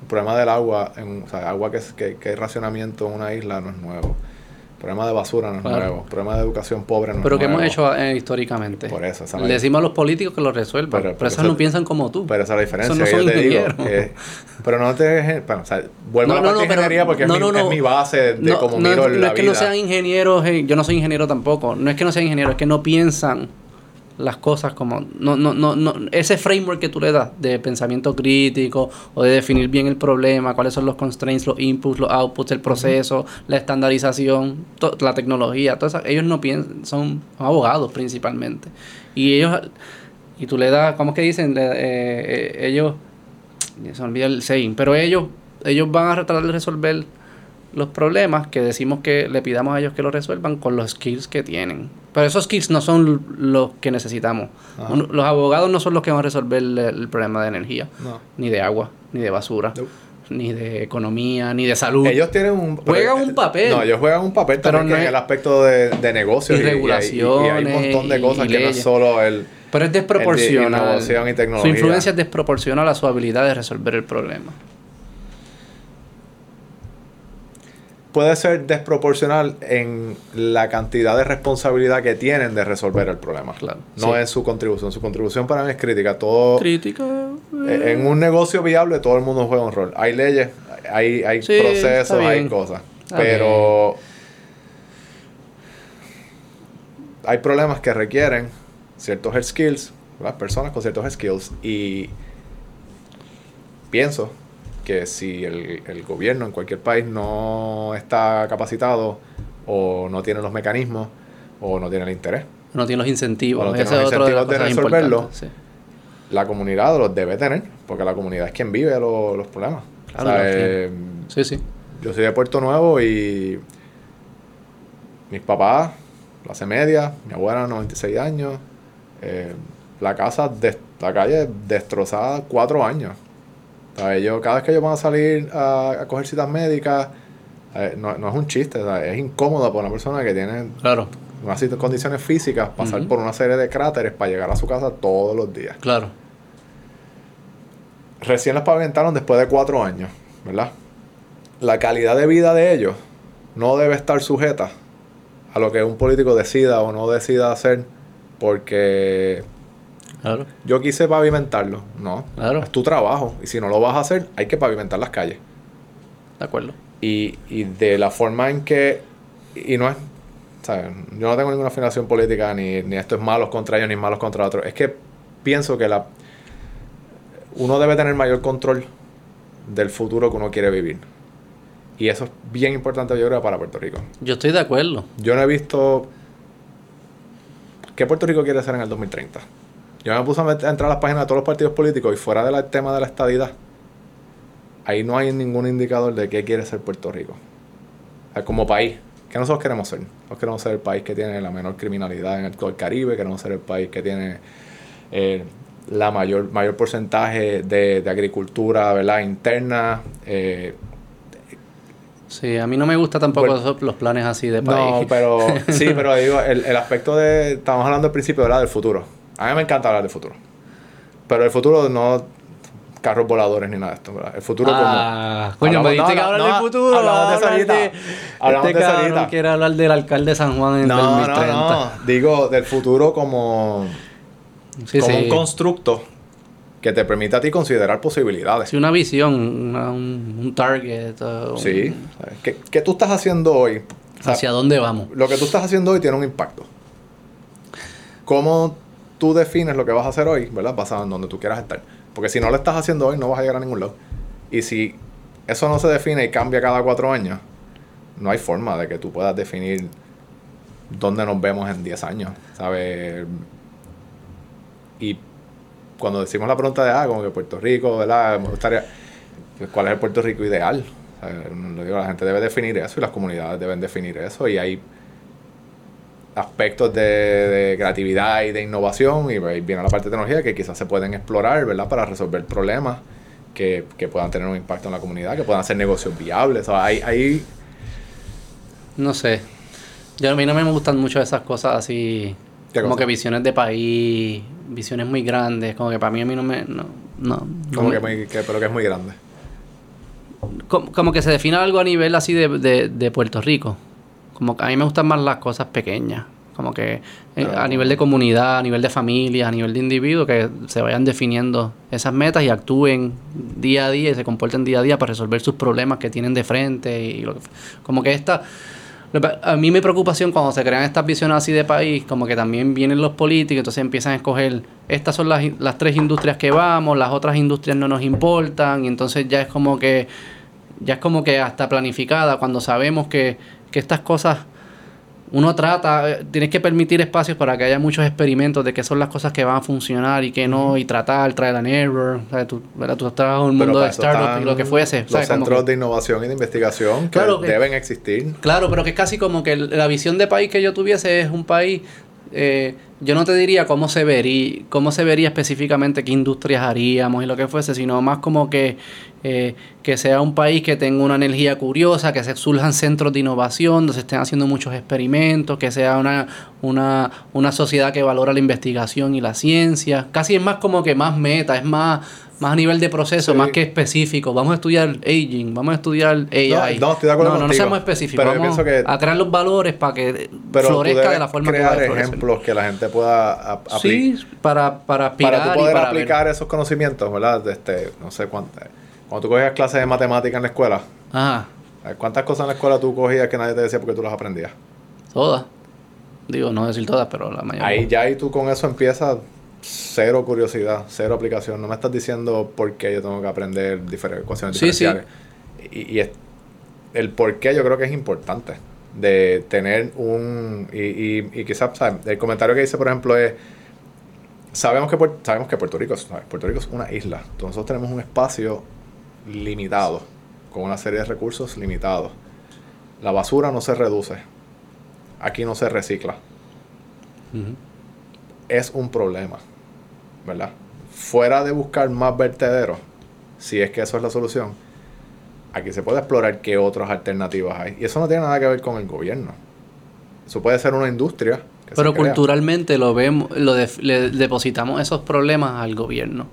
El problema del agua, en, o sea, agua que, es- que, que hay racionamiento en una isla no es nuevo. problema de basura no es Claro. nuevo. problema de educación pobre no Pero es que hemos nuevo. hecho eh, históricamente. Por eso, esa Le decimos a los políticos que lo resuelvan. Pero- Pero, pero esos eso- no piensan como tú. Pero esa es la diferencia. Esos no yo te digo que- pero no te. Bueno, o sea, vuelvo No, a la no, parte no, de pero- ingeniería porque no, es, mi, no, no. es mi base de no, cómo no, miro no la es que no sean ingenieros, eh, yo no soy ingeniero tampoco. No es que no sean ingenieros, es que no piensan las cosas como no no no no ese framework que tú le das de pensamiento crítico o de definir bien el problema, cuáles son los constraints, los inputs, los outputs, el proceso, la estandarización, la tecnología, esas- ellos no piensan, son abogados principalmente. Y ellos y tú le das, ¿cómo es que dicen? Le- eh, eh, ellos se olvida el saying, pero ellos ellos van a tratar de resolver los problemas que decimos que le pidamos a ellos que lo resuelvan con los skills que tienen. Pero esos skills no son los que necesitamos. Uno- los abogados no son los que van a resolver el, el problema de energía, No. ni de agua, ni de basura, ni de economía, ni de salud. Ellos tienen un... Juegan un papel. No, ellos juegan un papel Pero también no en el aspecto de, de negocios Y y, y hay- y- y hay un montón de regulaciones cosas que no es solo el... pero es desproporcional. innovación y Su influencia es desproporcional a su habilidad de resolver el problema. Puede ser desproporcional en la cantidad de responsabilidad que tienen de resolver el problema. Claro, No sí. es su contribución. Su contribución para mí es crítica. Todo... Crítica. Eh, En un negocio viable todo el mundo juega un rol. Hay leyes, hay, hay Sí, procesos, hay cosas. Está pero hay problemas que requieren ciertos skills, las personas con ciertos skills. Y pienso que si el, el gobierno en cualquier país no está capacitado o no tiene los mecanismos o no tiene el interés, No tiene los incentivos. O no tiene Ese los de incentivos de cosas resolverlo. sí. la comunidad los debe tener, porque la comunidad es quien vive lo- los problemas. Claro, O sea, lo eh, Sí, sí. yo soy de Puerto Nuevo y mis papás, clase media, mi abuela, 96 años, eh, la casa, des- la calle destrozada cuatro años. O sea, ellos, cada vez que ellos van a salir a, a coger citas médicas, eh, no, no es un chiste, sea, es incómodo para una persona que tiene Claro, unas condiciones físicas pasar por una serie de cráteres para llegar a su casa todos los días. claro. recién las pavimentaron después de cuatro años, ¿verdad? La calidad de vida de ellos no debe estar sujeta a lo que un político decida o no decida hacer porque Claro. yo quise pavimentarlo. No, Claro. es tu trabajo y si no lo vas a hacer hay que pavimentar las calles. De acuerdo. Y, y de la forma en que, y no es, ¿sabes? yo no tengo ninguna afinación política, ni, ni esto es malos contra ellos, ni malos contra otros. Es que pienso que la, uno debe tener mayor control del futuro que uno quiere vivir. Y eso es bien importante, yo creo, para Puerto Rico. Yo estoy de acuerdo. Yo no he visto qué Puerto Rico quiere ser en el 2030. Yo me puse a, entrar a las páginas de todos los partidos políticos y fuera del tema de la estadidad, ahí no hay ningún indicador de qué quiere ser Puerto Rico. O sea, como país, ¿qué nosotros queremos ser? Nosotros queremos ser el país que tiene la menor criminalidad en el, todo el Caribe, queremos ser el país que tiene eh, la mayor, mayor porcentaje de, de agricultura ¿verdad? interna. eh, Sí, a mí no me gusta tampoco Bueno. esos- los planes así de país. No, pero sí, pero digo, el, el aspecto de. Estamos hablando al principio, ¿verdad? Del futuro. A mí me encanta hablar del futuro. Pero el futuro no carros voladores ni nada de esto, ¿verdad? El futuro ah, coño, Hablamos- me dijiste no, que hablar no, del futuro. hablamos de hablar ahorita. Hablamos este de cabrón ahorita. quiere hablar del alcalde de San Juan en como. No, 2030. no, no. Digo, del futuro como, Sí, como sí. un constructo que te permita a ti considerar posibilidades. Sí, una visión, una- un, un target. uh, Sí. ¿Qué, qué tú estás haciendo hoy? O sea, ¿Hacia dónde vamos? lo que tú estás haciendo hoy tiene un impacto. ¿Cómo tú defines lo que vas a hacer hoy, ¿verdad? Basado en donde tú quieras estar. Porque si no lo estás haciendo hoy, no vas a llegar a ningún lado. Y si eso no se define y cambia cada cuatro años, no hay forma de que tú puedas definir dónde nos vemos en 10 años, ¿sabes? Y cuando decimos la pregunta de, ah, como que Puerto Rico, ¿verdad? Me gustaría, pues, ¿cuál es el Puerto Rico ideal? Lo digo, la gente debe definir eso y las comunidades deben definir eso y hay aspectos de, de creatividad y de innovación y ahí viene la parte de tecnología que quizás se pueden explorar, ¿verdad? Para resolver problemas que, que puedan tener un impacto en la comunidad, que puedan hacer negocios viables. O sea, hay, hay No sé. Yo, a mí no me gustan mucho esas cosas así. ¿Qué Como cosa? que visiones de país, visiones muy grandes. Como que para mí, a mí no me. No, no, como que, muy- que- pero que es muy grande. como, como que se defina algo a nivel así de, de, de Puerto Rico. Como que a mí me gustan más las cosas pequeñas. Como que eh, a nivel de comunidad, a nivel de familia, a nivel de individuo, que se vayan definiendo esas metas y actúen día a día y se comporten día a día para resolver sus problemas que tienen de frente. y lo que, Como que esta... A mí mi preocupación cuando se crean estas visiones así de país, como que también vienen los políticos, entonces empiezan a escoger, estas son las, las tres industrias que vamos, las otras industrias no nos importan, y entonces ya es como que, ya es como que hasta planificada, cuando sabemos que, que estas cosas uno trata, tienes que permitir espacios para que haya muchos experimentos de qué son las cosas que van a funcionar y qué no, y tratar, traer and error. O sea, tú, ¿verdad? tú trabajas en un mundo de startups y lo que fuese. Los centros de innovación y de investigación que, deben existir. Claro, pero que es casi como que la visión de país que yo tuviese es un país eh, yo no te diría cómo se vería, cómo se vería específicamente qué industrias haríamos y lo que fuese, sino más como que, eh, que sea un país que tenga una energía curiosa, que se surjan centros de innovación, donde se estén haciendo muchos experimentos, que sea una, una, una sociedad que valora la investigación y la ciencia. Casi es más como que más meta, es más, más a nivel de proceso, más que específico. Vamos a estudiar aging, vamos a estudiar AI. No, no estoy de acuerdo No, no, seamos específicos. vamos a crear los valores para que florezca de la forma crear que crear ejemplos que la gente pueda aplicar. Sí, para, para aspirar Para poder aplicar esos conocimientos, ¿verdad? Este, no sé cuánto. Cuando tú cogías clases de matemática en la escuela, Ajá. ¿cuántas cosas en la escuela tú cogías que nadie te decía porque tú las aprendías? Todas. Digo, no decir todas, pero la mayoría. Ahí ya y tú con eso empiezas cero curiosidad, cero aplicación. No me estás diciendo por qué yo tengo que aprender diferentes ecuaciones diferenciales. Y, y el por qué yo creo que es importante. De tener un. Y, y, y quizás, ¿sabes? El comentario que dice, por ejemplo, es. Sabemos que, sabemos que Puerto Rico, Puerto Rico es una isla. Entonces nosotros tenemos un espacio limitado, con una serie de recursos limitados. La basura no se reduce. Aquí no se recicla. Es un problema. ¿verdad? Fuera de buscar más vertederos, si es que eso es la solución, aquí se puede explorar qué otras alternativas hay. Y eso no tiene nada que ver con el gobierno. Eso puede ser una industria. Pero culturalmente lo vemos, lo le depositamos esos problemas al gobierno.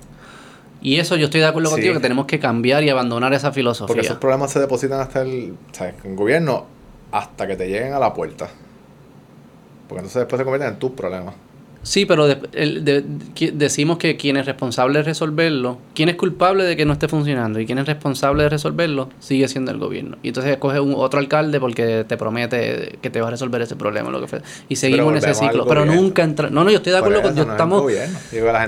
Y eso yo estoy de acuerdo contigo que tenemos que cambiar y abandonar esa filosofía. Porque esos problemas se depositan hasta el, el gobierno hasta que te lleguen a la puerta. Porque entonces después se convierten en tus problemas. Sí, pero decimos que quien es responsable de resolverlo, quien es culpable de que no esté funcionando y quien es responsable de resolverlo, sigue siendo el gobierno. Y entonces escoge un otro alcalde porque te promete que te va a resolver ese problema, lo que fue. Y seguimos en ese ciclo. Pero nunca entra. No, no, yo estoy de acuerdo con. Yo estamos.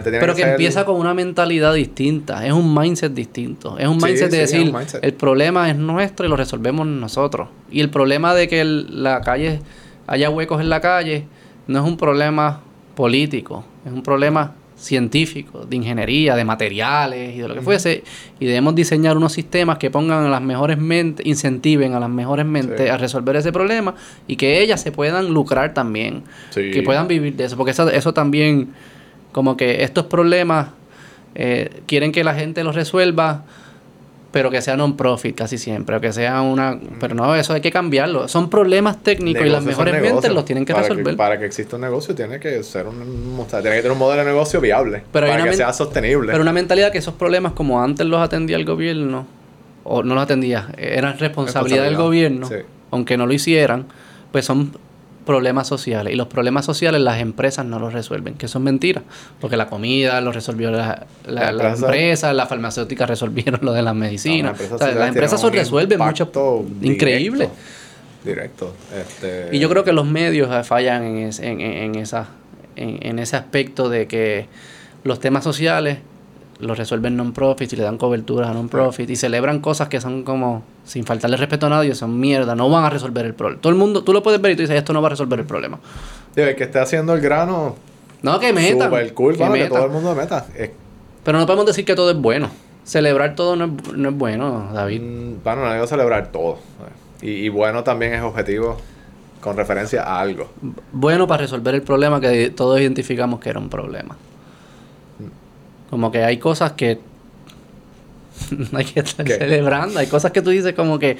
pero que, empieza con una mentalidad distinta. Es un mindset distinto. Es un mindset de decir: el problema es nuestro y lo resolvemos nosotros. Y el problema de que la calle haya huecos en la calle no es un problema político, es un problema científico, de ingeniería, de materiales y de lo que fuese, y debemos diseñar unos sistemas que pongan a las mejores mentes, incentiven a las mejores mentes a resolver ese problema y que ellas se puedan lucrar también, que puedan vivir de eso, porque eso, eso también, como que estos problemas eh, quieren que la gente los resuelva pero que sea non-profit casi siempre, o que sea una... Pero no, eso hay que cambiarlo. Son problemas técnicos y las mejores mentes los tienen que resolver. para que exista un negocio tiene que ser un, tiene que tener un modelo de negocio viable, para que sea sostenible. Pero una mentalidad que esos problemas, como antes los atendía el gobierno, o no los atendía, eran responsabilidad, del gobierno, aunque no lo hicieran, pues son problemas sociales. Y los problemas sociales las empresas no los resuelven, que son mentiras. Porque la comida lo resolvió la, la, la empresa, las farmacéuticas resolvieron lo de las medicinas. las empresas resuelven mucho. Increíble. Directo. Este... Y yo creo que los medios fallan en, en, en, esa, en ese aspecto de que los temas sociales lo resuelven non-profit y le dan cobertura a non-profit y celebran cosas que son como, sin faltarle respeto a nadie, son mierda, no van a resolver el problema. Todo el mundo, tú lo puedes ver y tú dices, esto no va a resolver el problema. el que esté haciendo el grano. No, que meta. Super cool, que, todo el mundo meta. Pero no podemos decir que todo es bueno. Celebrar todo no es, bueno, David. Mm, bueno, no digo celebrar todo. Y, y bueno también es objetivo con referencia a algo. Bueno para resolver el problema que todos identificamos que era un problema. Como que hay cosas que hay que estar celebrando. Hay cosas que tú dices como que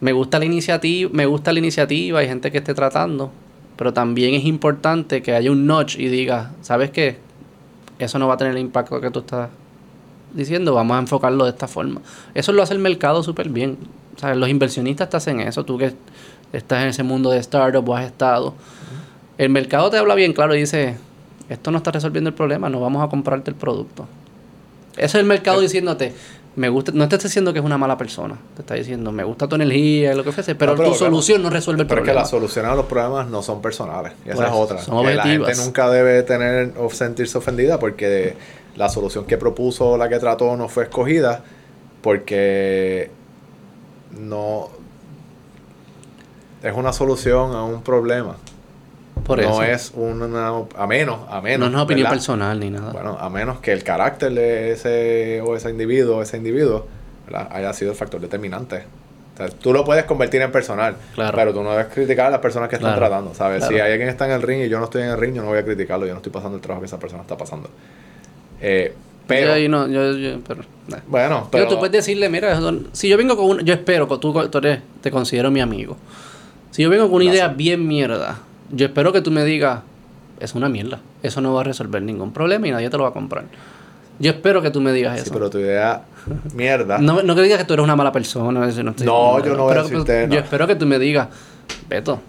me gusta la iniciativa, me gusta la iniciativa, hay gente que esté tratando, pero también es importante que haya un notch y diga, ¿sabes qué? Eso no va a tener el impacto que tú estás diciendo, vamos a enfocarlo de esta forma. Eso lo hace el mercado súper bien. O sea, los inversionistas te hacen eso, tú que estás en ese mundo de startup o has estado, el mercado te habla bien claro y dice, esto no está resolviendo el problema, no vamos a comprarte el producto. Ese es el mercado diciéndote, me gusta, no te está diciendo que es una mala persona, te está diciendo, me gusta tu energía, lo que fuese, pero, No, pero tu claro, solución no resuelve el Pero es que problema. las soluciones a los problemas no son personales. Y esa Pues, es otra. son Que la gente objetivas. nunca debe tener o sentirse ofendida porque la solución que propuso, la que trató, no fue escogida porque no es una solución a un problema. Por no eso. es una a menos, a menos. no es una opinión ¿verdad? personal ni nada. Bueno, a menos que el carácter de ese o ese individuo, ese individuo, ¿verdad? haya sido el factor determinante. O sea, tú lo puedes convertir en personal, Claro. pero tú no debes criticar a las personas que están Claro. tratando, ¿sabes? Claro. Si hay alguien que está en el ring y yo no estoy en el ring, yo no voy a criticarlo, yo no estoy pasando el trabajo que esa persona está pasando. Eh, pero, Yo ahí no, yo, yo- pero, nah. bueno, Pero pero... tú puedes decirle, mira, si yo vengo con una, yo espero que tú, tú eres, te considero mi amigo. Si yo vengo con una idea bien mierda, yo espero que tú me digas, es una mierda, eso no va a resolver ningún problema y nadie te lo va a comprar. Yo espero que tú me digas Sí, eso. pero tu idea, mierda. No, no que digas que tú eres una mala persona. No, estoy- No, yo no voy a decirte, Yo no. espero que tú me digas, Beto,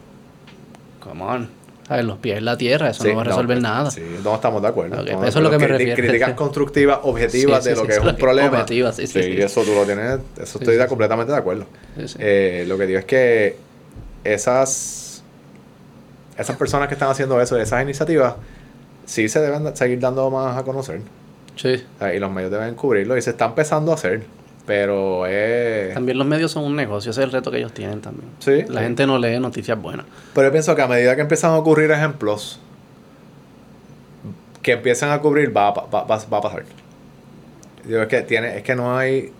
come on, ¿sabes? los pies en la tierra, eso Sí, no va a resolver nada. Sí, no estamos de acuerdo. Eso es lo que me refiero. Críticas constructivas, objetivas Sí, de sí, lo sí, que es un problema. objetivas, sí, sí, sí. eso tú lo tienes, eso estoy sí, sí. completamente de acuerdo. Sí, sí. Eh, lo que digo es que esas, esas personas que están haciendo eso, esas iniciativas, sí se deben seguir dando más a conocer. Sí. Y los medios deben cubrirlo y se está empezando a hacer. Pero es... También los medios son un negocio, ese es el reto que ellos tienen también. Sí. La gente no lee noticias buenas. Pero yo pienso que a medida que empiezan a ocurrir ejemplos que empiezan a cubrir, va, va, va- va a pasar. Digo, es que tiene, es que no hay,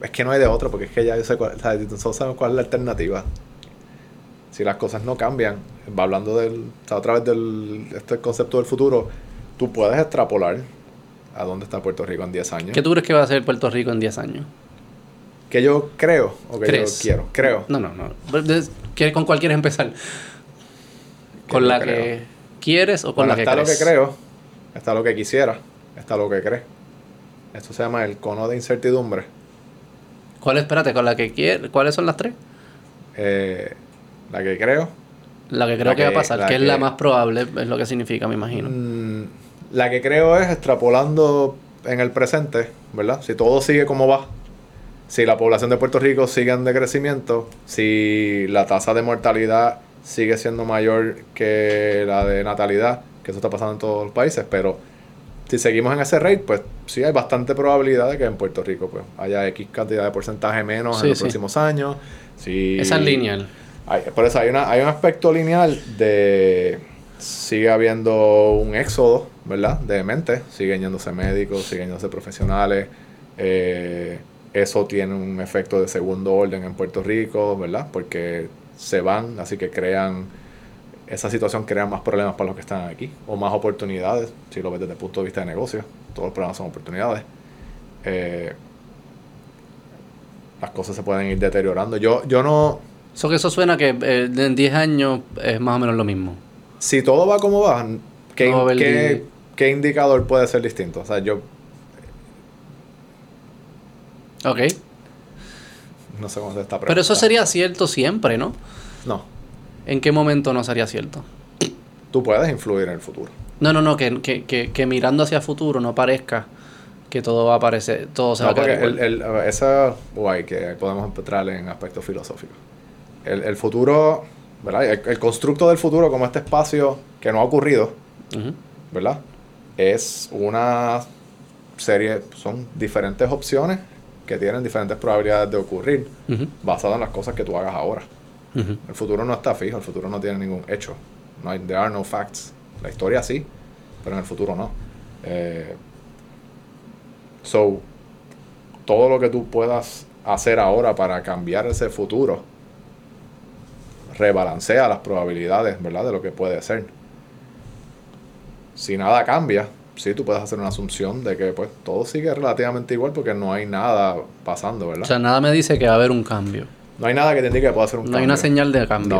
es que no hay de otro, porque es que ya yo sé cuál, o sea, nosotros sabemos cuál es la alternativa. Si las cosas no cambian, va hablando del, o sea, otra vez del, este concepto del futuro, tú puedes extrapolar a dónde está Puerto Rico en 10 años. ¿Qué tú crees que va a ser Puerto Rico en 10 años? Que yo creo, o que ¿Crees? yo quiero, creo. No, no, no. ¿Qué- ¿Con cuál quieres empezar? ¿Con la creo. que quieres o con Bueno, la que está crees? lo que creo, está lo que quisiera, está lo que cree. Esto se llama el cono de incertidumbre. ¿Cuál, espérate, con la que quieres? ¿Cuáles son las tres? Eh, la que creo. La que creo La que, va a pasar, que, es la más probable, es lo que significa, me imagino. mm, la que creo es extrapolando en el presente, ¿verdad? Si todo sigue como va, si la población de Puerto Rico sigue en decrecimiento, si la tasa de mortalidad sigue siendo mayor que la de natalidad, que eso está pasando en todos los países, pero si seguimos en ese rate, pues sí hay bastante probabilidad de que en Puerto Rico pues haya X cantidad de porcentaje menos Sí, en los sí. próximos años. Si Esa es lineal. Por eso hay, una, hay un aspecto lineal de... Sigue habiendo un éxodo, ¿verdad? De mente. Siguen yéndose médicos, siguen yéndose profesionales. eh, eso tiene un efecto de segundo orden en Puerto Rico, ¿verdad? Porque se van, así que crean... Esa situación crea más problemas para los que están aquí. O más oportunidades, si lo ves desde el punto de vista de negocio. Todos los problemas son oportunidades. Eh, las cosas se pueden ir deteriorando. Yo, yo no... Eso que eso suena que eh, en 10 años es más o menos lo mismo. si todo va como va, ¿qué, No va qué- qué indicador puede ser distinto? O sea, yo Ok. no sé cómo se está Pero eso sería cierto siempre, ¿no? No, ¿En qué momento no sería cierto? tú puedes influir en el futuro. No, no, no, que, que, que, que mirando hacia el futuro no parezca que todo va a aparecer, todo se va No, a quedar igual. el, el, esa, guay, que podemos entrar en aspectos filosóficos. El, el futuro, ¿verdad? El, el constructo del futuro como este espacio que no ha ocurrido. ¿verdad? Es una serie, son diferentes opciones que tienen diferentes probabilidades de ocurrir Ujú. basado en las cosas que tú hagas ahora. El futuro no está fijo, el futuro no tiene ningún hecho. No hay, there are no facts. La historia sí, pero en el futuro no. Eh, so, todo lo que tú puedas hacer ahora para cambiar ese futuro rebalancea las probabilidades, ¿verdad? De lo que puede ser. Si nada cambia, sí, tú puedes hacer una asunción de que pues todo sigue relativamente igual porque no hay nada pasando, ¿verdad? O sea, nada me dice que va a haber un cambio. no hay nada que te indique que pueda hacer un No cambio. hay una señal de cambio.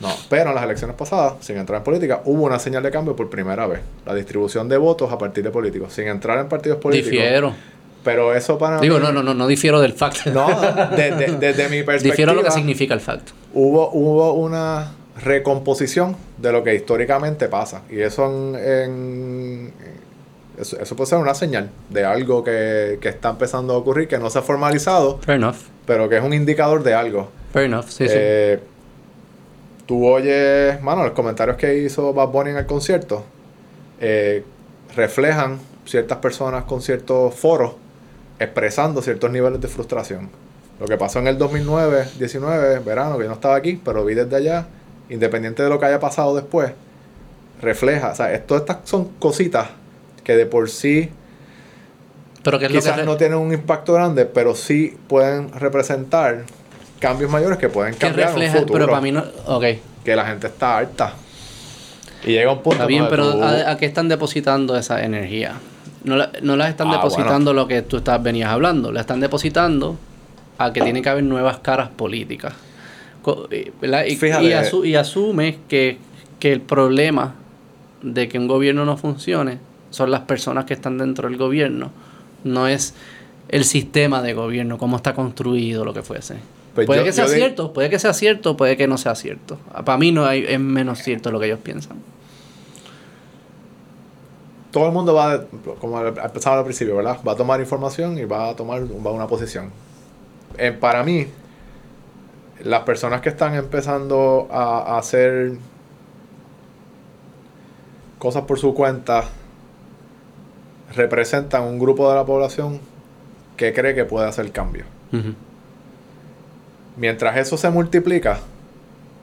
No, no. Pero en las elecciones pasadas, sin entrar en política, hubo una señal de cambio por primera vez. La distribución de votos a partir de políticos. Sin entrar en partidos políticos. Difiero. Pero eso para Digo, mí- no, no, no, no difiero del fact. No, de- de- desde mi perspectiva. difiero lo que significa el fact. hubo, hubo una recomposición de lo que históricamente pasa. Y eso en, en- eso, eso puede ser una señal de algo que, que está empezando a ocurrir, que no se ha formalizado, Fair enough. pero que es un indicador de algo. Fair enough, sí, Eh, Tú oyes, mano, los comentarios que hizo Bad Bunny en el concierto eh, reflejan ciertas personas con ciertos foros expresando ciertos niveles de frustración. Lo que pasó en el 2009, 19, verano, que yo no estaba aquí, pero vi desde allá, independiente de lo que haya pasado después, refleja, o sea, todas estas son cositas que de por sí. Pero que que... quizás re- no tienen un impacto grande, pero sí pueden representar cambios mayores que pueden que cambiar refleja, un futuro. pero para mí no... Ok, que la gente está harta. Y llega un punto está bien, pero tú- ¿a, a qué están depositando esa energía? No, la, no las están Ah, depositando lo que tú estás, venías hablando, la están depositando a que tiene que haber nuevas caras políticas. Co- y-. Y, asu- asume que, que el problema de que un gobierno no funcione son las personas que están dentro del gobierno, no es el sistema de gobierno, cómo está construido, lo que fuese. Pues puede yo- que sea cierto, puede que sea cierto, puede que no sea cierto. Para mí no hay, es menos cierto lo que ellos piensan. Todo el mundo va, como empezaba al principio, ¿verdad? Va a tomar información y va a tomar va a una posición. Eh, para mí, las personas que están empezando a, a hacer cosas por su cuenta representan un grupo de la población que cree que puede hacer cambio. Mientras eso se multiplica,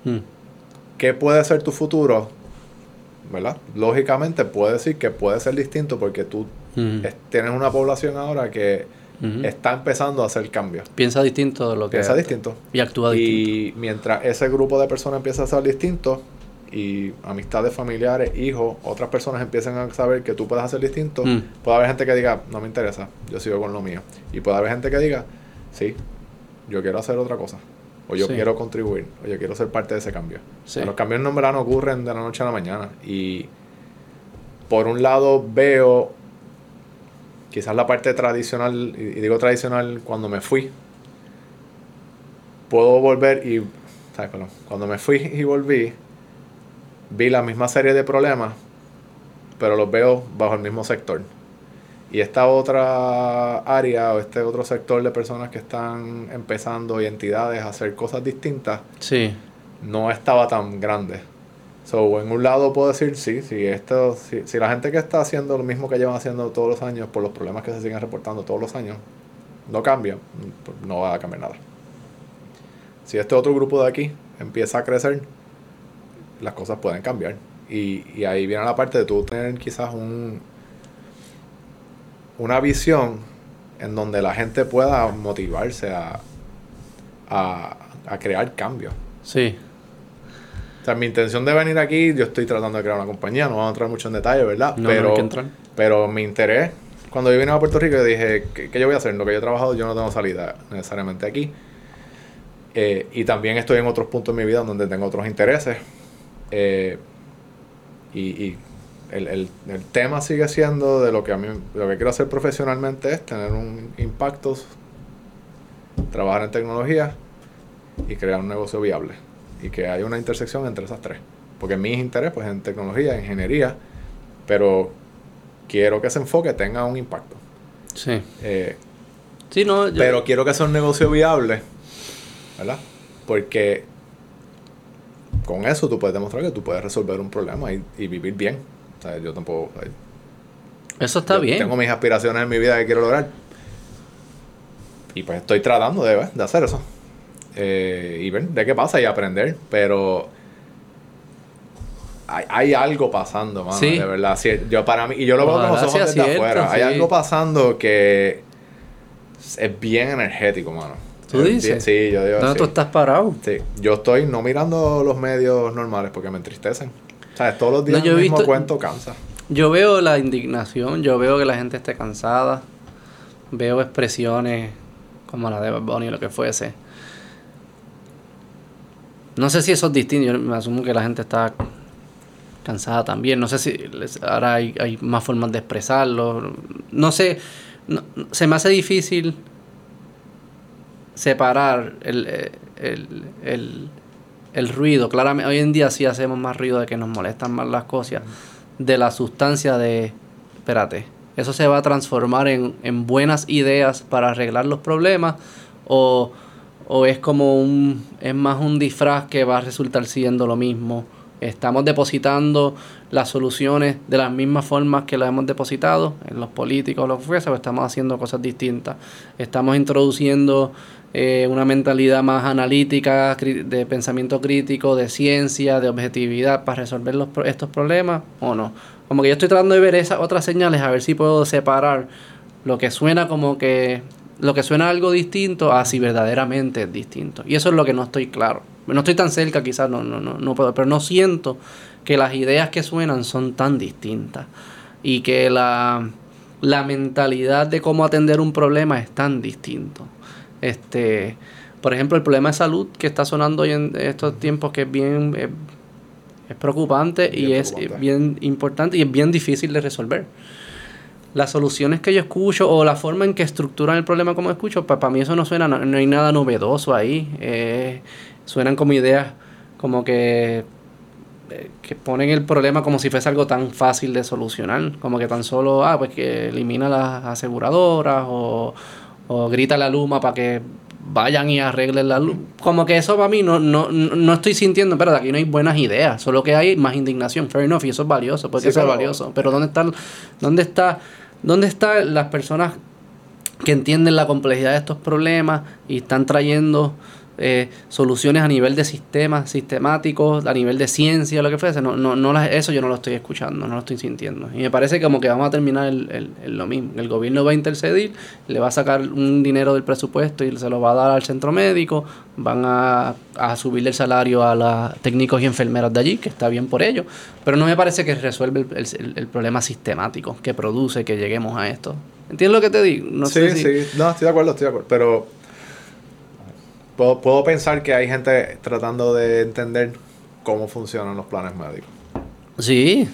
Mm. ¿qué puede ser tu futuro? ¿Verdad? Lógicamente puede decir que puede ser distinto porque tú es- tienes una población ahora que está empezando a hacer cambios. Piensa distinto de lo que... Piensa distinto. Y actúa distinto. Y mientras ese grupo de personas empieza a ser distinto y amistades familiares, hijos, otras personas empiezan a saber que tú puedes hacer distinto, Mm. puede haber gente que diga, no me interesa, yo sigo con lo mío. Y puede haber gente que diga, sí, yo quiero hacer otra cosa. O yo Sí. quiero contribuir, o yo quiero ser parte de ese cambio. Sí. Los cambios en verdad no ocurren de la noche a la mañana. Y por un lado veo quizás la parte tradicional, y y digo tradicional cuando me fui, puedo volver y, ¿sabes? Perdón. cuando me fui y volví, vi la misma serie de problemas, pero los veo bajo el mismo sector. Y esta otra área o este otro sector de personas que están empezando y entidades a hacer cosas distintas, Sí. no estaba tan grande. So, en un lado puedo decir, sí, si, esto, si, si la gente que está haciendo lo mismo que llevan haciendo todos los años por los problemas que se siguen reportando todos los años, no cambia, no va a cambiar nada. Si este otro grupo de aquí empieza a crecer, las cosas pueden cambiar. Y, y ahí viene la parte de tú tener quizás un, una visión en donde la gente pueda motivarse a, a, a crear cambios. Sí. O sea, mi intención de venir aquí, yo estoy tratando de crear una compañía, no vamos a entrar mucho en detalle, ¿verdad? No, no pero, hay que entrar. pero mi interés, cuando yo vine a Puerto Rico, yo dije, ¿qué, qué yo voy a hacer? En lo que yo he trabajado, yo no tengo salida necesariamente aquí. Eh, y también estoy en otros puntos de mi vida donde tengo otros intereses. Eh, y y el, el- el tema sigue siendo de lo que a mí, lo que quiero hacer profesionalmente es tener un impacto, trabajar en tecnología y crear un negocio viable. Y que haya una intersección entre esas tres. Porque mi interés, pues, en tecnología, ingeniería, pero quiero que ese enfoque tenga un impacto. Sí. Eh, Sí, no, yo- pero quiero que sea un negocio viable, ¿verdad? Porque con eso tú puedes demostrar que tú puedes resolver un problema y, y vivir bien. Yo tampoco... eso está yo bien. Tengo mis aspiraciones en mi vida que quiero lograr. Y pues estoy tratando de, de hacer eso. Eh, y ver de qué pasa y aprender. Pero hay, hay algo pasando, mano, Sí. de verdad. Sí, yo para mí, y yo lo veo con los ojos desde cierto, afuera. Hay algo pasando que es bien energético, mano. ¿Tú Es dices? bien- sí, yo digo ¿Dónde sí. tú estás parado? Sí, yo estoy no mirando los medios normales porque me entristecen. O sea, todos los días No, yo el mismo visto- cuento cansa. Yo veo la indignación, yo veo que la gente esté cansada, veo expresiones como la de Bunny o lo que fuese. No sé si eso es distinto, yo me asumo que la gente está cansada también, no sé si les- ahora hay, hay más formas de expresarlo, no sé, no- se me hace difícil separar el, eh, el, el- el ruido. Claramente, hoy en día sí hacemos más ruido de que nos molestan más las cosas, de la sustancia de, espérate, eso se va a transformar en, en buenas ideas para arreglar los problemas o, o es como un, es más un disfraz que va a resultar siendo lo mismo. Estamos depositando las soluciones de las mismas formas que las hemos depositado en los políticos, los jueces, o estamos haciendo cosas distintas. Estamos introduciendo eh, una mentalidad más analítica, de pensamiento crítico, de ciencia, de objetividad para resolver los, estos problemas o no. Como que yo estoy tratando de ver esas otras señales a ver si puedo separar lo que suena como que lo que suena algo distinto a si verdaderamente es distinto. Y eso es lo que no estoy claro. No estoy tan cerca, quizás no, no, no, no puedo, pero no siento que las ideas que suenan son tan distintas. Y que la, la mentalidad de cómo atender un problema es tan distinto. Este, por ejemplo, el problema de salud que está sonando hoy en estos tiempos que es bien eh, es preocupante y es eh, bien importante y es bien difícil de resolver. Las soluciones que yo escucho o la forma en que estructuran el problema como escucho, para mí eso no suena, no, no hay nada novedoso ahí. eh, suenan como ideas como que que ponen el problema como si fuese algo tan fácil de solucionar, como que tan solo, ah, pues que elimina las aseguradoras o, o grita la luma para que vayan y arreglen la luz. Como que eso para mí no, no, no estoy sintiendo, pero aquí no hay buenas ideas, solo que hay más indignación, fair enough, y eso es valioso, porque Sí, eso es valioso. Pero ¿dónde están, dónde está, dónde están las personas que entienden la complejidad de estos problemas y están trayendo eh, soluciones a nivel de sistemas sistemáticos, a nivel de ciencia, lo que fuese. No, no, no las- eso yo no lo estoy escuchando, no lo estoy sintiendo. Y me parece como que vamos a terminar el, el- el lo mismo. El gobierno va a intercedir, le va a sacar un dinero del presupuesto y se lo va a dar al centro médico, van a, a subirle el salario a los técnicos y enfermeras de allí, que está bien por ello. Pero no me parece que resuelve el, el- el problema sistemático que produce que lleguemos a esto. ¿Entiendes lo que te digo? No sí, sé si- sí. No, estoy de acuerdo, estoy de acuerdo. Pero puedo, puedo pensar que hay gente tratando de entender cómo funcionan los planes médicos. Sí,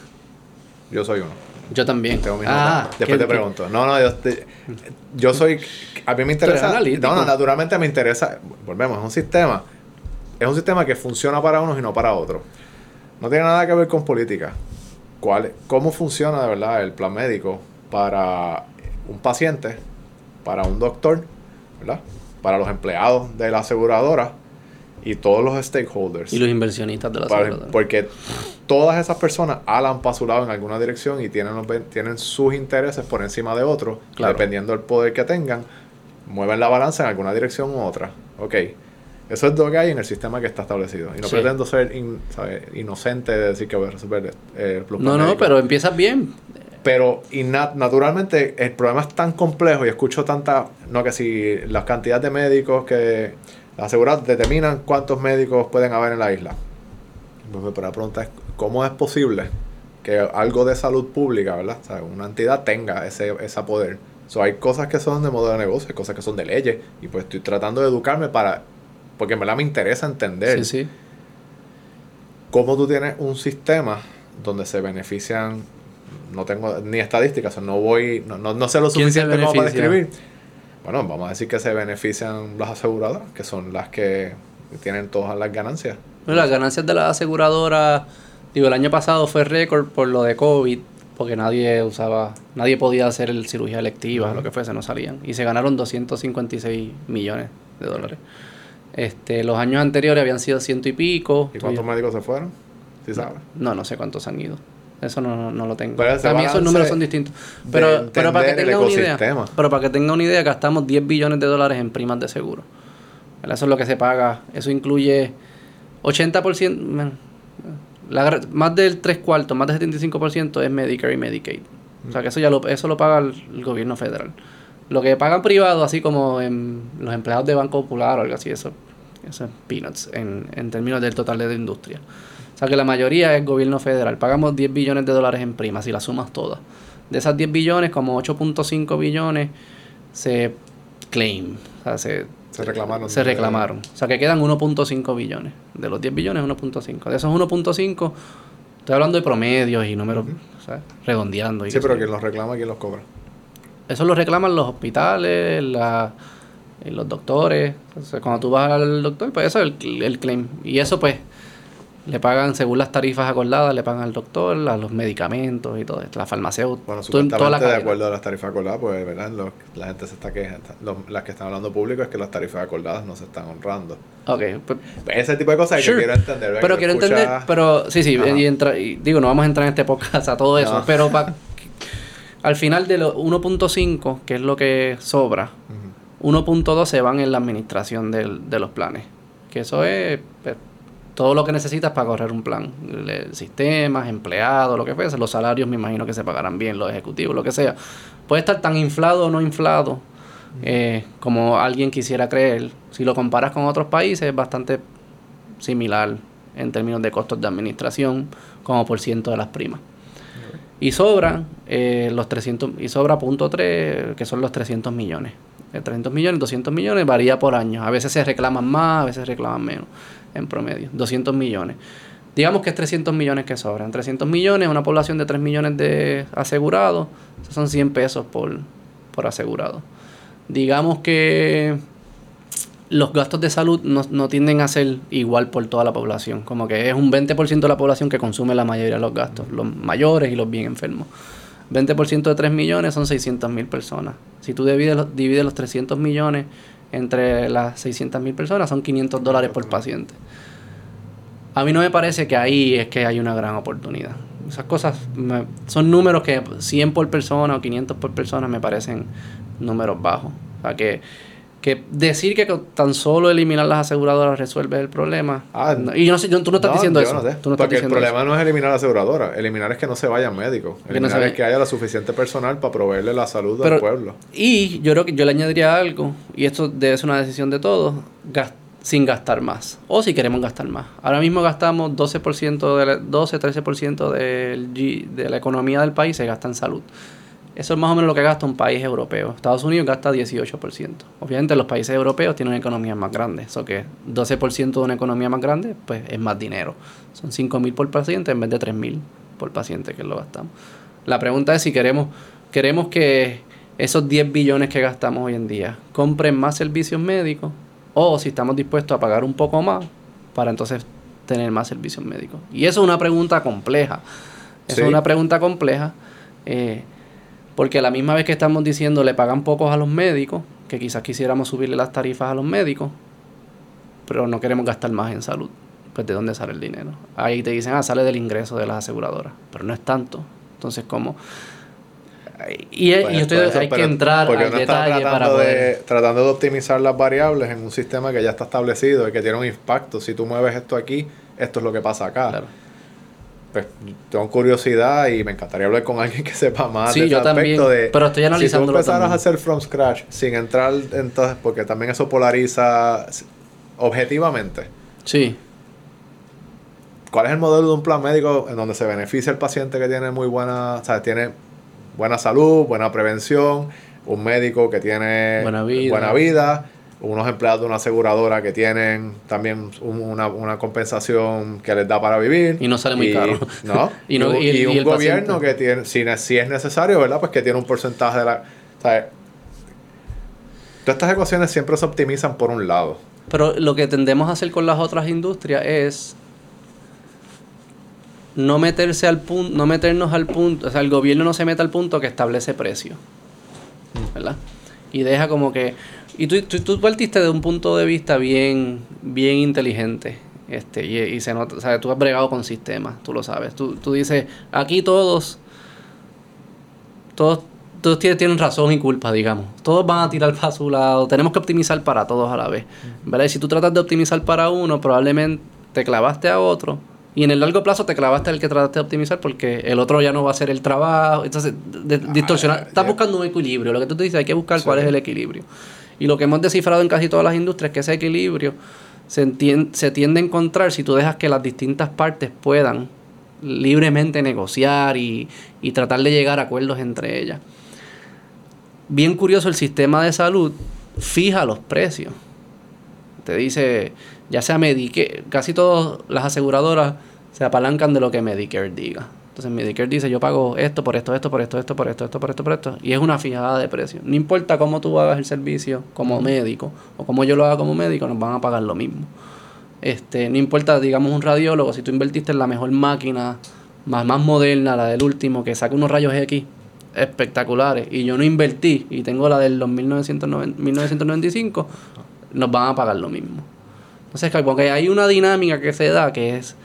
Yo soy uno. yo también. Tengo mis Ah. Después ¿qué- te qué- pregunto. No, no, yo, te- yo soy. A mí me interesa. No, no, naturalmente me interesa. Volvemos, es un sistema. Es un sistema que funciona para unos y no para otros. No tiene nada que ver con política. ¿Cuál, ¿Cómo funciona de verdad el plan médico para un paciente, para un doctor, ¿verdad? Para los empleados de la aseguradora y todos los stakeholders? Y los inversionistas de la Para- aseguradora. porque todas esas personas alan para su lado en alguna dirección y tienen, los tienen sus intereses por encima de otros, Claro. dependiendo del poder que tengan, mueven la balanza en alguna dirección u otra. Ok, eso es lo que hay en el sistema que está establecido. Y no Sí. pretendo ser inocente de decir que voy a resolver eh, los No, no, pero empiezas bien. Pero inna- naturalmente el problema es tan complejo y escucho tanta, no que si las cantidades de médicos que las aseguradoras determinan cuántos médicos pueden haber en la isla. Pues, Pero la pregunta es, ¿cómo es posible que algo de salud pública, ¿verdad? O sea, una entidad tenga ese, ese poder. So, hay cosas que son de modelo de negocio, hay cosas que son de leyes, y pues estoy tratando de educarme para, porque en verdad me interesa entender Sí, sí. cómo tú tienes un sistema donde se benefician, no tengo ni estadísticas, o no voy, no, no, no sé lo ¿Quién se suficiente como para describir. Bueno, vamos a decir que se benefician las aseguradoras, que son las que tienen todas las ganancias. Bueno, las ganancias de las aseguradoras, digo, el año pasado fue récord por lo de COVID, porque nadie usaba, nadie podía hacer el cirugía electiva, lo que fuese, no salían. Y se ganaron 256 millones de dólares. Este, los años anteriores habían sido ciento y pico. ¿Y cuántos médicos se fueron? ¿Sí No, sabes? No, no sé cuántos han ido. Eso no, no, no lo tengo. Mí esos números son distintos. Pero, pero para que tenga una idea, pero para que tenga una idea, gastamos 10 billones de dólares en primas de seguro. Eso es lo que se paga. Eso incluye 80%, man, la más del 3 cuartos, más del 75% es Medicare y Medicaid. O sea que eso ya lo, eso lo paga el, el gobierno federal. Lo que pagan privado, así como en los empleados de Banco Popular o algo así, eso, eso es peanuts en, en términos del total de la industria. O sea que la mayoría es gobierno federal. Pagamos 10 billones de dólares en primas, si las sumas todas. De esas 10 billones, como 8.5 billones se claim. O sea, se, Se reclamaron. se reclamaron. O sea que quedan 1.5 billones. De los 10 billones, 1.5. De esos 1.5, estoy hablando de promedios y números. ¿sabes? redondeando. Y Sí, pero yo. quien los reclama, quien los cobra. eso lo reclaman los hospitales, la, los doctores. O sea, cuando tú vas al doctor, pues eso es el, el claim. Y eso pues le pagan según las tarifas acordadas, le pagan al doctor, a los medicamentos y todo esto, la farmacéutica. Bueno, supuestamente toda la de cadena. acuerdo a las tarifas acordadas, pues, ¿verdad? La gente se está quejando. los- las que están hablando público es que las tarifas acordadas no se están honrando. Ok, pues, Ese tipo de cosas que Sure. quiero entender. Pero Que quiero escucha- entender, pero sí, sí, Ajá. y entra, y digo, no vamos a entrar en este podcast a todo eso, No. pero pa- al final de los 1.5, que es lo que sobra, Ujú. 1.2 se van en la administración del- de los planes, que eso es pues, todo lo que necesitas para correr un plan, sistemas, empleados, lo que fuese, los salarios me imagino que se pagarán bien, los ejecutivos, lo que sea. Puede estar tan inflado o no inflado eh, como alguien quisiera creer. Si lo comparas con otros países es bastante similar en términos de costos de administración como por ciento de las primas. Y sobran eh, los 300 y sobra punto 3, que son los 300 millones. De 300 millones, 200 millones varía por año. A veces se reclaman más, a veces reclaman menos en promedio. 200 millones. Digamos que es 300 millones que sobran. 300 millones, una población de 3 millones de asegurados, son 100 pesos por, por asegurado. Digamos que los gastos de salud no, no tienden a ser igual por toda la población. Como que es un 20% de la población que consume la mayoría de los gastos, los mayores y los bien enfermos. 20% de 3 millones son 600 mil personas. Si tú divides los, divides los 300 millones entre las 600 mil personas, son 500 dólares por paciente. A mí no me parece que ahí es que hay una gran oportunidad. Esas cosas son números que 100 por persona o 500 por persona me parecen números bajos. O sea, que, que decir que tan solo eliminar las aseguradoras resuelve el problema. Ah, no- y yo no sé, yo- tú no estás diciendo yo eso. no sé. Tú no estás Porque el problema no es eliminar la aseguradora. Eliminar es que no se vayan médicos. Eliminar es que haya la suficiente personal para proveerle la salud Pero- al pueblo. Y yo creo que yo le añadiría algo, y esto debe ser una decisión de todos, sin gastar más, o si queremos gastar más. Ahora mismo gastamos 12%, de la- 12-13% del G- de la economía del país se gasta en salud. Eso es más o menos lo que gasta un país europeo. Estados Unidos gasta 18%. Obviamente los países europeos tienen economías más grandes, eso que 12% de una economía más grande, pues es más dinero. Son 5 mil por paciente en vez de 3 mil por paciente que lo gastamos. La pregunta es si queremos, queremos que esos 10 billones que gastamos hoy en día compren más servicios médicos o si estamos dispuestos a pagar un poco más para entonces tener más servicios médicos. Y eso es una pregunta compleja. Eso Sí. es una pregunta compleja eh, porque a la misma vez que estamos diciendo le pagan pocos a los médicos, que quizás quisiéramos subirle las tarifas a los médicos, pero no queremos gastar más en salud. Pues de dónde sale el dinero. Ahí te dicen, ah, sale del ingreso de las aseguradoras, pero no es tanto. Entonces, ¿cómo? Y, y Pues, eso, hay que entrar porque al está detalle para tratando poder... de, tratando de optimizar las variables en un sistema que ya está establecido y que tiene un impacto. Si tú mueves esto aquí, esto es lo que pasa acá. Claro. Pues tengo curiosidad y me encantaría hablar con alguien que sepa más Sí, de yo también, aspecto de pero estoy analizándolo Si tú empezaras también. a hacer from scratch sin entrar entonces, porque también eso polariza objetivamente. Sí, ¿Cuál es el modelo de un plan médico en donde se beneficia el paciente que tiene muy buena, o sea, tiene buena salud, buena prevención, un médico que tiene Buena vida. buena vida, unos empleados de una aseguradora que tienen también un- una, una compensación que les da para vivir. Y no sale muy caro. ¿no? Y no- un- y un el gobierno paciente. que tiene, si, es necesario, ¿verdad? Pues que tiene un porcentaje de la... sea, todas estas ecuaciones siempre se optimizan por un lado. pero lo que tendemos a hacer con las otras industrias es no meterse al punto, no meternos al punto, o sea, el gobierno no se mete al punto que establece precio, ¿verdad? Y deja como que, y tú, tú, tú partiste de un punto de vista bien, bien inteligente, este, y, y se nota, o sea, tú has bregado con sistemas, tú lo sabes, tú, tú dices, aquí todos, todos, todos tienen, tienen razón y culpa, digamos, todos van a tirar para su lado, tenemos que optimizar para todos a la vez, ¿verdad? Y si tú tratas de optimizar para uno, probablemente te clavaste a otro, y en el largo plazo te clavaste al que trataste de optimizar porque el otro ya no va a hacer el trabajo. Entonces, de- distorsionar. Estás buscando un equilibrio. Lo que tú te dices, hay que buscar Sí. cuál es el equilibrio. Y lo que hemos descifrado en casi todas las industrias es que ese equilibrio se, se tiende a encontrar si tú dejas que las distintas partes puedan libremente negociar y, y tratar de llegar a acuerdos entre ellas. Bien curioso, el sistema de salud fija los precios. Te dice, ya sea Medicare, casi todas las aseguradoras se apalancan de lo que Medicare diga. Entonces Medicare dice, yo pago esto por esto, esto, por esto, esto, por esto, esto, por esto, por esto. Y es una fijada de precio. No importa cómo tú hagas el servicio como médico o cómo yo lo haga como médico, nos van a pagar lo mismo. Este, no importa, digamos, un radiólogo, si tú invertiste en la mejor máquina, más, más moderna, la del último, que saca unos rayos X espectaculares, y yo no invertí y tengo la del 1995, nos van a pagar lo mismo. Entonces, porque hay una dinámica que se da que es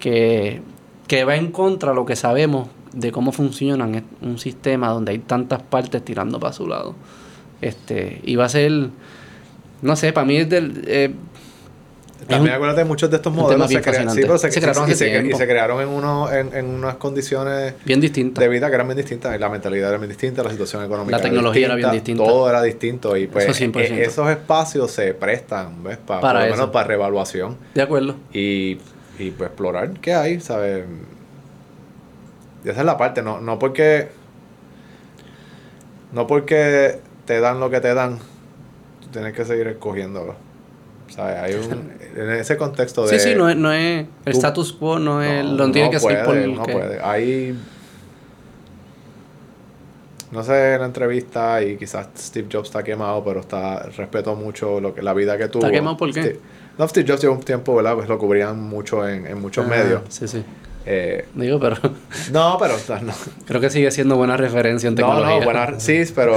que, que va en contra de lo que sabemos de cómo funciona un sistema donde hay tantas partes tirando para su lado. Este, y va a ser, no sé, para mí es del... Eh, también acuérdate, muchos de estos modelos se, crearon, y, se, crearon en, uno, en, unas condiciones bien distintas de vida que eran bien distintas. Y la mentalidad era bien distinta, la situación económica La tecnología era, bien distinta. Todo era distinto. Y pues e, esos espacios se prestan, ¿ves? para, por lo menos para reevaluación. De acuerdo. Y, y pues explorar qué hay, ¿sabes? Y esa es la parte, no, no porque. No porque te dan lo que te dan, tú tienes que seguir escogiéndolo. Hay un, en ese contexto de... Sí, sí, no es, no es el status quo, no es... No, tiene que ser por No puede, hay... No sé en la entrevista y quizás Steve Jobs está quemado, pero está respeto mucho lo que la vida que tuvo. ¿Está quemado por qué? no, Steve Jobs lleva un tiempo, ¿verdad? Pues lo cubrían mucho en, en muchos ah, medios. Sí, sí. Eh, Digo, pero... No, pero... No. Creo que sigue siendo buena referencia en tecnología. No, no, buena... Sí, pero...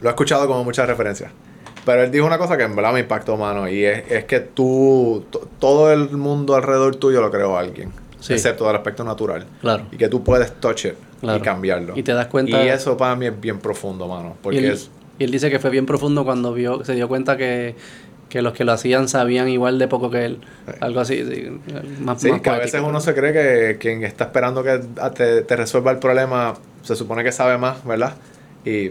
Lo he escuchado como muchas referencias. Pero él dijo una cosa que en verdad me impactó, mano, y es, es que tú, todo el mundo alrededor tuyo lo creó alguien, excepto del aspecto natural. Claro. Y que tú puedes touch it y cambiarlo. Y te das cuenta. Y eso para mí es bien profundo, mano. Porque y él, es... y él dice que fue bien profundo cuando vio, se dio cuenta que, que los que lo hacían sabían igual de poco que él. Algo así, sí, más, sí que a veces uno se cree que quien está esperando que te, te resuelva el problema se supone que sabe más, ¿verdad? Y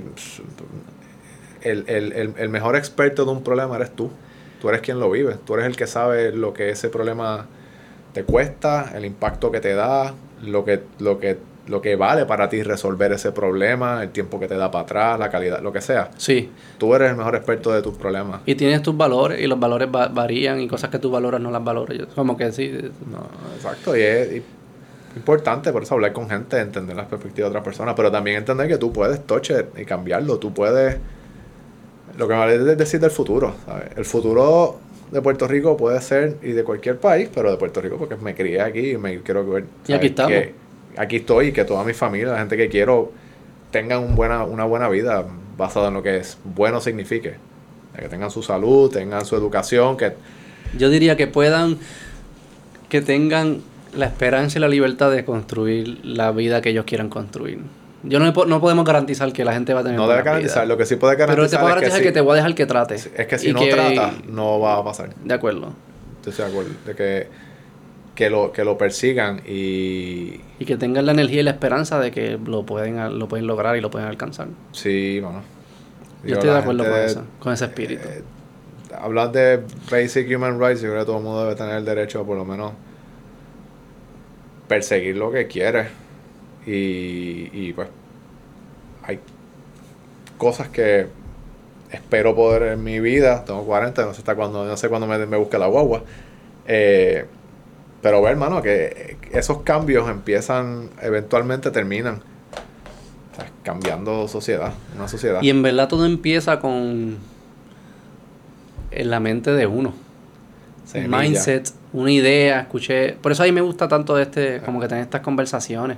el, el, el, mejor experto de un problema eres tú. Tú eres quien lo vive. Tú eres el que sabe lo que ese problema te cuesta, el impacto que te da, lo que, lo que, lo que vale para ti resolver ese problema, el tiempo que te da para atrás, la calidad, lo que sea. Sí. Tú eres el mejor experto de tus problemas. Y tienes tus valores y los valores varían y cosas que tú valoras no las valoras. Yo, como que sí. No, exacto. Y es importante por eso hablar con gente, entender las perspectivas de otras personas, pero también entender que tú puedes toche y cambiarlo. Tú puedes lo que me vale es decir del futuro. El futuro de Puerto Rico puede ser, y de cualquier país, pero de Puerto Rico porque me crié aquí y me quiero ver. Y aquí estamos. Que aquí estoy y que toda mi familia, la gente que quiero, tengan un buena, una buena vida basada en lo que es bueno signifique. Que tengan su salud, tengan su educación, que... Yo diría que puedan, que tengan la esperanza y la libertad de construir la vida que ellos quieran construir. Yo no, no podemos garantizar que la gente va a tener. No debe garantizar, lo que sí puede garantizar. Pero te puedo garantizar es que, te voy a dejar que trate. Es que si no trata, no va a pasar. De acuerdo. Estoy de acuerdo. De que, que, lo, que lo persigan y. Y que tengan la energía y la esperanza de que lo pueden, lo pueden lograr y lo pueden alcanzar. Sí, bueno. Yo estoy de acuerdo con eso, con ese espíritu. Eh, hablar de basic human rights, yo creo que todo el mundo debe tener el derecho a por lo menos perseguir lo que quiere y, y pues hay cosas que espero poder en mi vida. Tengo 40, no sé hasta cuándo, no sé cuándo me, me busque la guagua. Eh, pero ver, hermano, que esos cambios empiezan, eventualmente terminan. cambiando sociedad, una sociedad. Y en verdad todo empieza con en la mente de uno. Un mindset, una idea, escuché. Por eso a mí me gusta tanto este, como que tener estas conversaciones.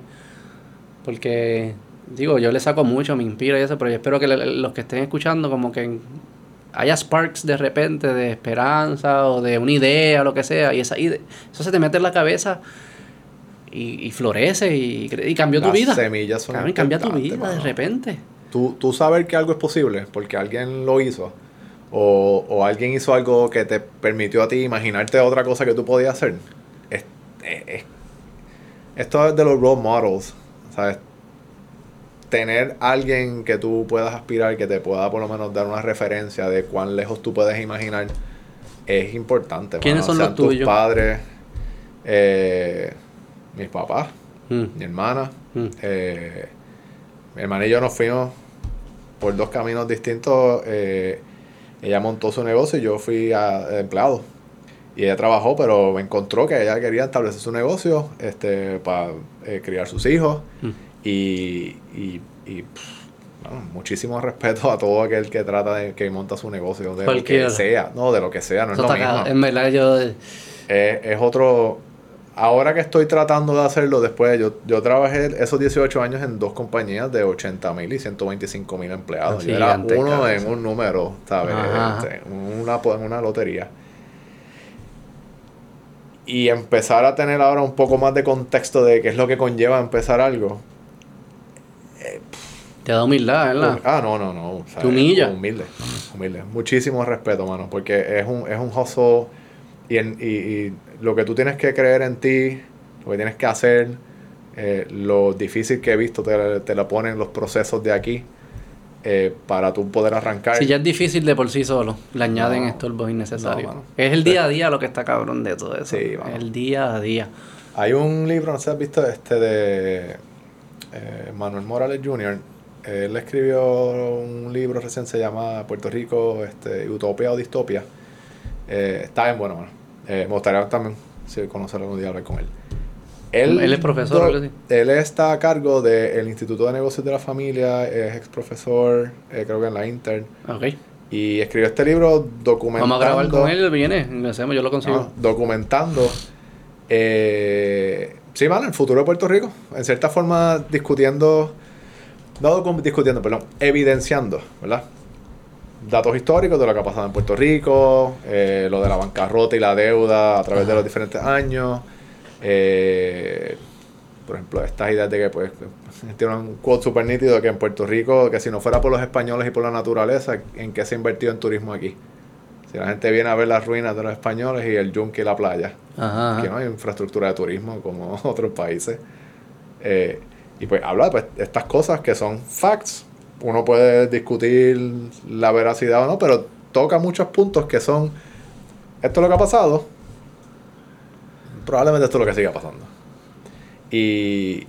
Porque, digo, yo le saco mucho, me inspira y eso, pero yo espero que los que estén escuchando, como que haya sparks de repente de esperanza o de una idea o lo que sea, y esa eso se te mete en la cabeza y, florece y, y cambió tu vida. semillas son Cambia tu vida de repente. Tú, tú sabes que algo es posible porque alguien lo hizo. O, o, alguien hizo algo que te permitió a ti imaginarte otra cosa que tú podías hacer. esto es de los role models. ¿Sabes? Tener alguien que tú puedas aspirar, que te pueda por lo menos dar una referencia de cuán lejos tú puedes imaginar, es importante. ¿Quiénes son los tuyos? Tus padres, eh, mis papás, mm. mi hermana. Mm. Eh, mi hermana y yo nos fuimos por dos caminos distintos. Eh, ella montó su negocio y yo fui a, empleado. Y ella trabajó, pero encontró que ella quería establecer su negocio este, para eh, criar sus hijos. Mm. Y, y, y pff, bueno, muchísimo respeto a todo aquel que trata de que monta su negocio, de Cualquiera. lo que sea. No, de lo que sea, no es lo mismo. En verdad, yo. Es, es otro. Ahora que estoy tratando de hacerlo después, yo, yo trabajé esos 18 años en dos compañías de 80 mil y 125 mil empleados. Yo era uno en un número, ¿sabes? Este, una, una lotería. Y empezar a tener ahora un poco más de contexto de qué es lo que conlleva empezar algo. Te da humildad, ¿verdad? Ah, no, no, no. o sea, Te humilla. Humilde, humilde. Muchísimo respeto, mano, porque es un, es un hustle y, en- y, y lo que tú tienes que creer en ti, lo que tienes que hacer, eh, lo difícil que he visto te, te lo ponen los procesos de aquí eh, para tú poder arrancar. Si ya es difícil de por sí solo, le añaden No. estorbos innecesarios. No, es el día a día lo que está cabrón de todo eso. Sí, mano. el día a día. Hay un libro, no sé si has visto, este de eh, Manuel Morales Jr. Él escribió un libro recién, se llama Puerto Rico, este, Utopia o Distopia. Eh, está bien bueno, mano. Me gustaría también, si conocerlo algún día, hablar con él. Él es profesor, do-. Él está a cargo del Instituto de Negocios de la Familia, es ex profesor, eh, creo que en la Intern. Ok. Y escribió este libro documentando... Vamos a grabar con él, viene. Lo hacemos, yo lo consigo. Ah, documentando. Eh, sí, mano, el futuro de Puerto Rico. En cierta forma, discutiendo. No discutiendo, perdón. Evidenciando, ¿verdad? Datos históricos de lo que ha pasado en Puerto Rico, eh, lo de la bancarrota y la deuda a través de los diferentes años. Eh, por ejemplo, estas ideas de que, pues, tiene un quote súper nítido que en Puerto Rico, que si no fuera por los españoles y por la naturaleza, ¿en qué se ha invertido en turismo aquí? Si la gente viene a ver las ruinas de los españoles y el yunque y la playa. Ajá. Ajá. no hay infraestructura de turismo como otros países. Eh, y pues habla de pues, estas cosas que son facts. Uno puede discutir la veracidad o no, pero toca muchos puntos que son, esto es lo que ha pasado, probablemente esto es lo que siga pasando. Y,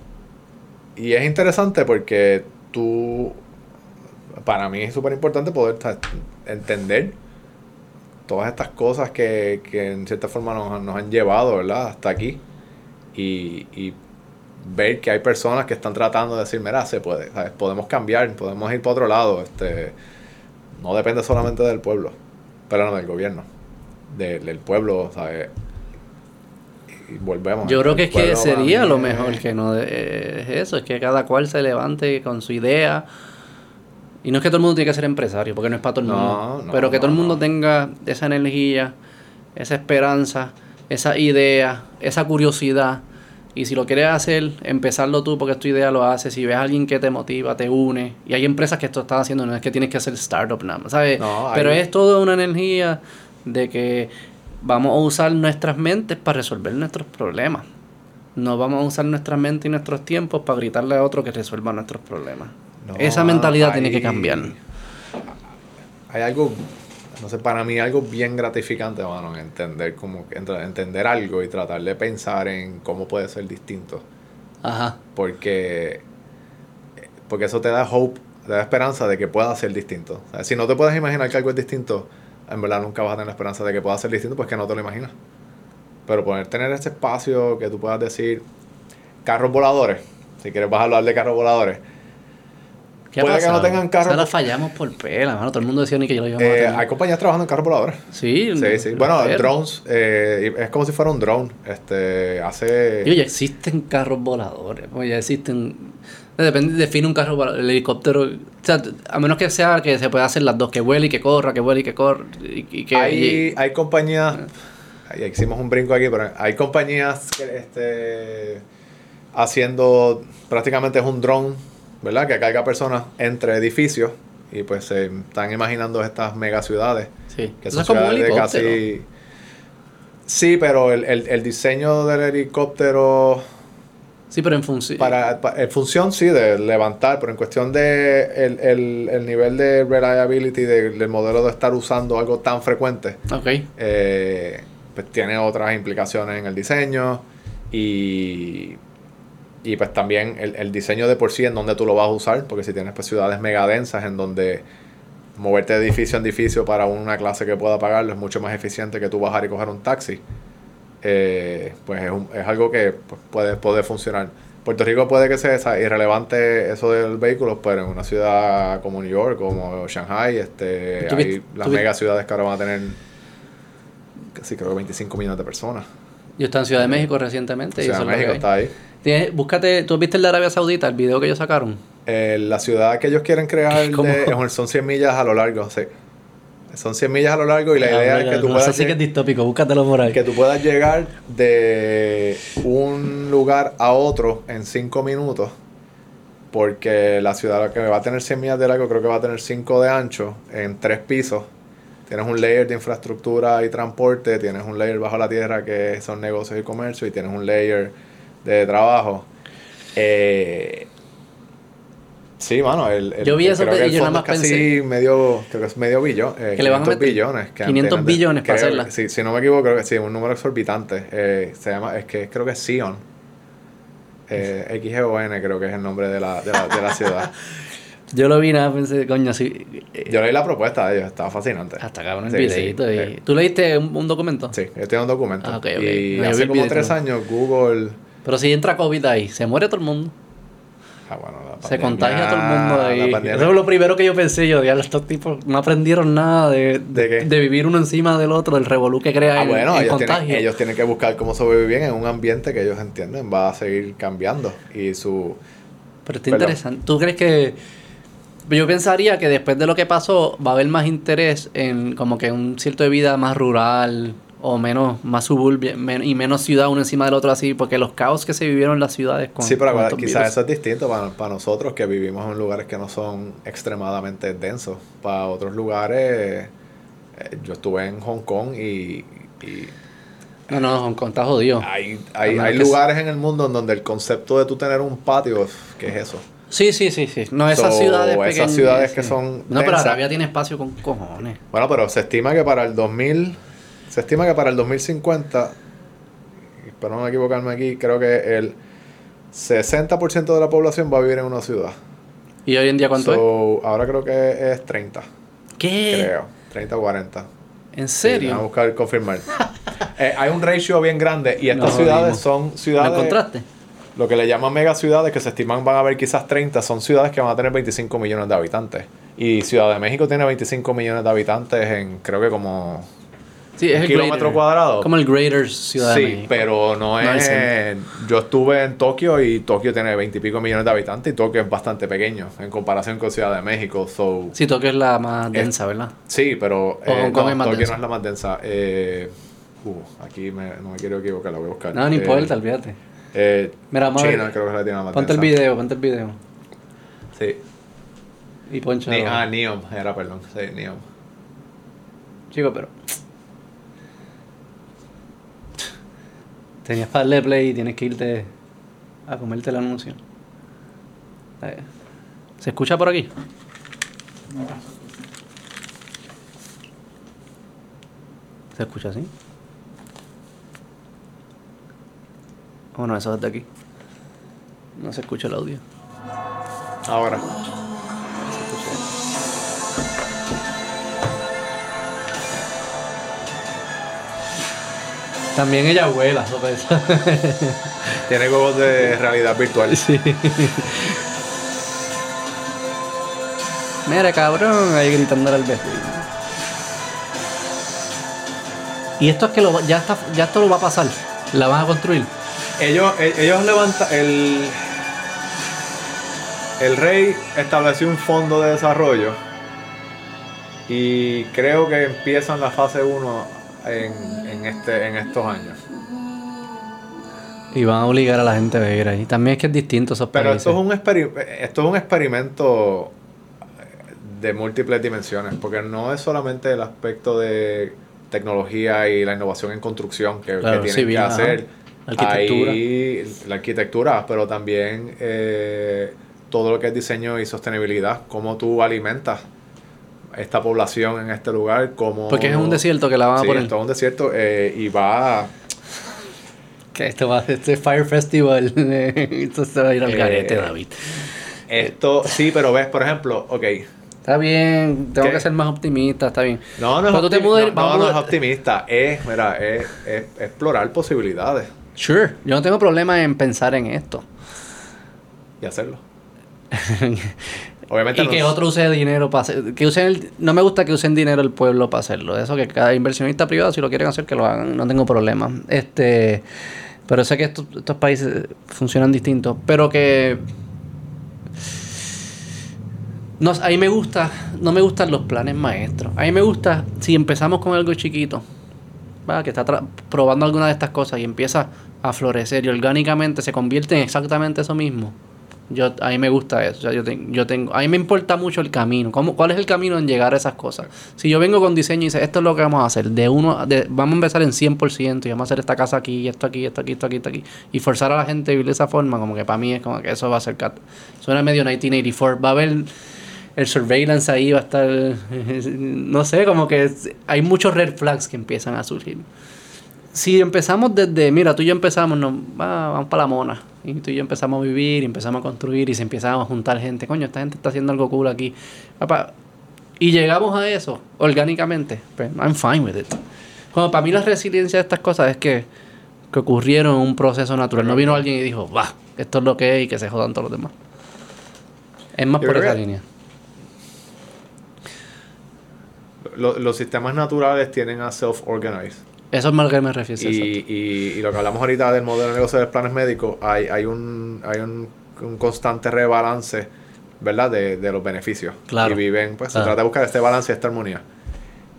y es interesante porque tú, para mí es súper importante poder entender todas estas cosas que, que en cierta forma nos, nos han llevado, ¿verdad? Hasta aquí. Y, ver que hay personas que están tratando de decir, mira, se puede, ¿sabes? podemos cambiar, podemos ir para otro lado. Este, no depende solamente del pueblo, pero no del gobierno, de- del pueblo, ¿sabes? Y volvemos. Yo creo que es que sería lo mejor que no de- es eso, es que cada cual se levante con su idea. Y no es que todo el mundo tiene que ser empresario, porque no es para todo el mundo. no, pero que todo el mundo tenga esa energía, esa esperanza, esa idea, esa curiosidad. Y si lo quieres hacer, empezarlo tú porque tu idea, lo haces. Si ves a alguien que te motiva, te une. Y hay empresas que esto están haciendo, no es que tienes que hacer startup nada más, ¿sabes? Hay- Pero es toda una energía de que vamos a usar nuestras mentes para resolver nuestros problemas. No vamos a usar nuestra mente y nuestros tiempos para gritarle a otro que resuelva nuestros problemas. No, Esa mentalidad tiene que cambiar. Hay algo, no sé, para mí algo bien gratificante, mano, en entender como entender algo y tratar de pensar en cómo puede ser distinto. Ajá. Porque, porque eso te da hope, te da esperanza de que pueda ser distinto. O sea, si no te puedes imaginar que algo es distinto, en verdad nunca vas a tener la esperanza de que pueda ser distinto, pues que no te lo imaginas. Pero poder tener ese espacio que tú puedas decir, carros voladores, si quieres vas a hablar de carros voladores, ¿Qué Puede que no pasado? tengan carro- Esa la fallamos por pela, mano. Todo el mundo decía ni que yo lo íbamos a eh, hay compañías trabajando en carros voladores. Sí, Sí, sí. Bueno, espero. drones, eh, es como si fuera un drone. Este, hace... Digo, ya existen carros voladores. pues ya existen. Depende, define un carro volador. El helicóptero. O sea, a menos que sea que se pueda hacer las dos: que vuele y que corra, que vuele y que corra. Y, y que. hay, hay Ah. compañías, ahí hicimos un brinco aquí, pero hay compañías que este, haciendo prácticamente es un drone, ¿verdad? Que carga personas entre edificios y pues se están imaginando estas mega ciudades. sí. Que son es como un ciudades de casi... Sí, pero el, el, el diseño del helicóptero Sí, pero en función. Para, pa- en función, sí, de levantar, pero en cuestión de el, el, el nivel de reliability de- del modelo de estar usando algo tan frecuente, Ok. eh, pues tiene otras implicaciones en el diseño y, y pues también el, el diseño de por sí en donde tú lo vas a usar, porque si tienes pues ciudades mega densas en donde moverte de edificio en edificio para una clase que pueda pagarlo es mucho más eficiente que tú bajar y coger un taxi. Eh, pues es, un- es algo que pues, puede, puede funcionar. Puerto Rico puede que sea irrelevante eso del vehículo, pero en una ciudad como New York, como Shanghai, este, ¿Tú hay las mega ciudades que ahora van a tener casi creo que 25 millones de personas. Yo estaba en Ciudad de México recientemente. Es lo México está ahí. Tienes- búscate, ¿tú viste el de Arabia Saudita, el video que ellos sacaron? Eh, la ciudad que ellos quieren crear de- son 100 millas a lo largo, sí. Son 100 millas a lo largo y la idea es que tú, no, puedas Eso sí que es distópico, búscatelo por ahí. que tú puedas llegar de un lugar a otro en 5 minutos. Porque la ciudad que va a tener 100 millas de largo creo que va a tener 5 de ancho en 3 pisos. Tienes un layer de infraestructura y transporte, tienes un layer bajo la tierra que son negocios y comercio y tienes un layer de trabajo. Eh, sí, mano, el, el- Yo vi eso creo que el yo nada más casi pensé- medio, creo que es medio billón, eh, Que le van a 500 meter billones. que 500 antes- billones para hacerla. Sí, si no me equivoco, creo que sí, un número exorbitante. Eh, se llama, es que creo que es Sion. Eh, XGON creo que es el nombre de la, de la, de la ciudad. Yo lo vi nada, pensé, coño, sí. eh, Yo leí la propuesta de ellos, estaba fascinante. hasta cabrón el Sí, sí, videito. y-. ¿Tú leíste un, un documento? Sí, yo tengo un documento. Ah, ok, ok. Y No, hace como tres años Google... Pero si entra COVID ahí, se muere todo el mundo. Ah, bueno, la Se contagia todo el mundo la ahí. Eso es lo primero que yo pensé. Yo, diablo, estos tipos no aprendieron nada de, ¿De qué? de vivir uno encima del otro, del revolú que crea Ah, el, bueno, el ellos contagio. tienen, ellos tienen que buscar cómo sobrevivir en un ambiente que ellos entienden va a seguir cambiando. Y su... Pero está Perdón. interesante. ¿Tú crees que.? Yo pensaría que después de lo que pasó, va a haber más interés en como que un cierto de vida más rural o menos, más suburbia men- y menos ciudad uno encima del otro así, porque los caos que se vivieron en las ciudades con. sí, pero con acuérdate, estos quizás virus. eso es distinto para, para nosotros que vivimos en lugares que no son extremadamente densos. Para otros lugares, eh, yo estuve en Hong Kong y, y No, no, Hong Kong está jodido. hay, hay, lugares en el mundo en donde el concepto de tú tener un patio, ¿qué es eso? Sí, sí, sí, sí. No, esas So, ciudades esas pequeñas. ciudades que sí. son No, pero. Arabia tiene espacio con cojones. Bueno, pero se estima que para el 2000, se estima que para el 2050, y espero no equivocarme aquí, creo que el 60% de la población va a vivir en una ciudad. ¿Y hoy en día cuánto es? Ahora creo que es 30, ¿Qué? creo. 30 o 40. ¿En Sí, déjame serio? buscar confirmar. Eh, hay un ratio bien grande y estas No, ciudades son ¿Lo ciudades... encontraste? Lo que le llaman mega ciudades, que se estiman van a haber quizás 30, son ciudades que van a tener 25 millones de habitantes. Y Ciudad de México tiene 25 millones de habitantes en creo que como Sí, es el kilómetro cuadrado. Como el Greater Ciudad de sí, México. pero no No el es. yo estuve en Tokio y Tokio tiene 20 y pico millones de habitantes y Tokio es bastante pequeño en comparación con Ciudad de México. So, Sí, Tokio es la más densa, ¿verdad? sí, pero eh, no, Tokio densa. no es la más densa. Eh, uh, aquí me- no me quiero equivocar, la voy a buscar. No, ni Eh, importa, olvídate. eh, Mira, vamos China creo que es la tiene la más Ponte el densa. video, ponte el video. Sí. Y poncha. Ah, Neom era, perdón. Sí, Neom. Chico, pero. Tenías para darle play y tienes que irte a comerte el anuncio. ¿Se escucha por aquí? ¿Se escucha así? Oh, no, eso es de aquí. No se escucha el audio. Ahora. También ella vuela, sobre eso. Tiene juegos de realidad virtual. Sí. Mira, cabrón, ahí gritando al vecino. Y esto es que lo, va- ya, está, ya esto lo va a pasar. La van a construir. Ellos, e- ellos levantan. El, el rey estableció un fondo de desarrollo. Y creo que empiezan la fase 1 en, en, este, en estos años. Y van a obligar a la gente a vivir ahí. También es que es distinto esos Pero países. esto es, un esto es un experimento de múltiples dimensiones, porque no es solamente el aspecto de tecnología y la innovación en construcción que, que Claro, tienen civil, que ajá. hacer. Arquitectura. Ahí, la arquitectura, pero también eh, todo lo que es diseño y sostenibilidad, cómo tú alimentas esta población en este lugar, cómo... Porque es un desierto que la van a Sí, poner. esto es un desierto eh, y va... Que esto va este Fire Festival. esto se va a ir al Eh, garete, David. Esto, sí, pero ves, por ejemplo, ok, Está bien, tengo ¿Qué? que ser más optimista, está bien. No, no es, optimi- mudes- no, vamos no, no a- es optimista. Es, mira, es, es explorar posibilidades Sure, yo no tengo problema en pensar en esto. y hacerlo. Obviamente y que otro use dinero para hacer, que usen el- no me gusta que usen dinero el pueblo para hacerlo. Eso que cada inversionista privado si lo quieren hacer que lo hagan, no tengo problema. Este, pero sé que estos, estos países funcionan distintos, pero que no, a mí me gusta, no me gustan los planes maestros. A mí me gusta si empezamos con algo chiquito, ¿va? que está tra- probando alguna de estas cosas y empieza a florecer y orgánicamente se convierte en exactamente eso mismo. Yo, a mí me gusta eso. O yo, ten- yo tengo, a mí me importa mucho el camino. ¿Cómo, ¿Cuál es el camino en llegar a esas cosas? Si yo vengo con diseño y dice, esto es lo que vamos a hacer, de uno, de, vamos a empezar en 100% y vamos a hacer esta casa aquí, esto aquí, esto aquí, esto aquí, esto aquí. Y forzar a la gente a vivir de esa forma, como que para mí es como que eso va a ser... Suena medio 1984. Va a haber el surveillance ahí, va a estar... No sé, como que hay muchos red flags que empiezan a surgir si empezamos desde, mira, tú y yo empezamos, no, va, vamos para la mona. Y tú y yo empezamos a vivir, y empezamos a construir, y se empiezan a juntar gente. Coño, esta gente está haciendo algo cool aquí. Papá, y llegamos a eso orgánicamente. Pues, I'm fine with it. Bueno, para mí la resiliencia de estas cosas es que, que ocurrieron en un proceso natural. No vino alguien y dijo, va, esto es lo que es y que se jodan todos los demás. Es más Yo por esa que- línea. lo- los sistemas naturales tienen a self-organize. Eso es más que me refiero. Y, y, y lo que hablamos ahorita del modelo de negocio de los planes médicos, hay, hay un, hay un, un constante rebalance, ¿verdad? De, de los beneficios. Claro. Y viven, pues Claro. se trata de buscar este balance y esta armonía.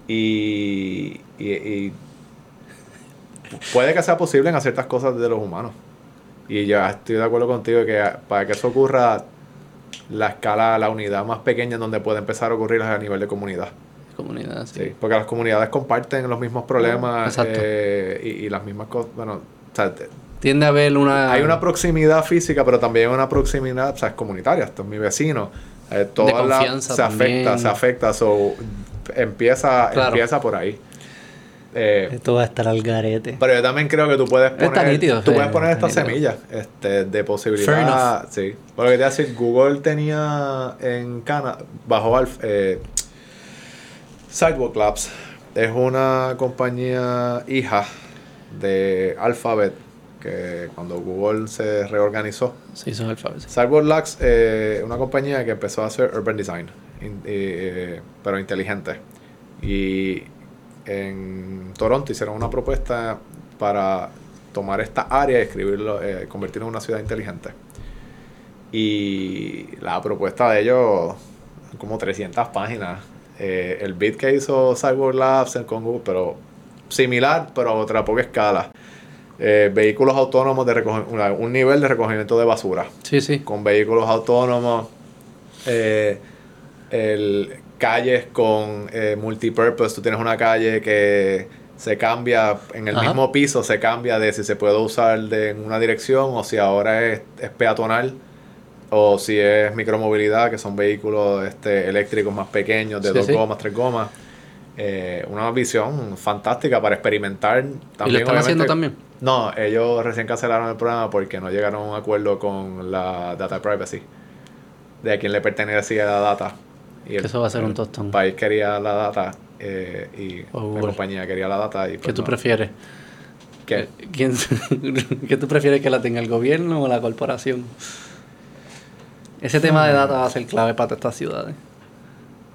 Y, y, y puede que sea posible en ciertas cosas de los humanos. Y ya estoy de acuerdo contigo que para que eso ocurra, la escala, la unidad más pequeña en donde puede empezar a ocurrir es a nivel de comunidad. Comunidad, sí. Sí, porque las comunidades comparten los mismos problemas Exacto. eh, y, y las mismas cosas. Bueno, o sea, te- Tiende a haber una... hay una proximidad física, pero también una proximidad o sea, es comunitaria. Esto es mi vecino. Eh, toda la- confianza se afecta, se afecta. So, empieza, Claro. empieza por ahí. Eh, Esto va a estar al garete. pero yo también creo que tú puedes Está poner, nítido, tú puedes poner estas semillas este, de posibilidad. Sí. Porque te iba a decir, Google tenía en Canadá, bajo Alf, eh, Sidewalk Labs. Es una compañía hija de Alphabet que cuando Google se reorganizó. Sí, son alfabetos. Sidewalk Labs es una compañía que empezó a hacer urban design, in- eh, pero inteligente. Y en Toronto hicieron una propuesta para tomar esta área y escribirlo, eh, convertirlo en una ciudad inteligente. Y la propuesta de ellos, como 300 páginas. Eh, el bit que hizo Cyborg Labs en- con Google, pero similar, pero a otra poca escala. Eh, vehículos autónomos de un nivel de recogimiento de basura Sí, sí. con vehículos autónomos, eh, el, calles con eh, multipurpose. Tú tienes una calle que se cambia en el Ajá. mismo piso, se cambia de si se puede usar de, en una dirección o si ahora es, es peatonal o si es micromovilidad, que son vehículos este, eléctricos más pequeños, de Sí, dos sí. gomas, tres gomas. Eh, una visión fantástica para experimentar. ¿Y lo También, están haciendo también? no, ellos recién cancelaron el programa porque no llegaron a un acuerdo con la data privacy. De a quién le pertenecía la data. Y Que eso va a ser un el tostón. país quería la data eh, y O la compañía quería la data. Y ¿Qué pues tú no. prefieres? ¿Qué? ¿Quién, ¿Qué tú prefieres que la tenga el gobierno o la corporación? Ese tema de data va a ser clave para todas estas ciudades.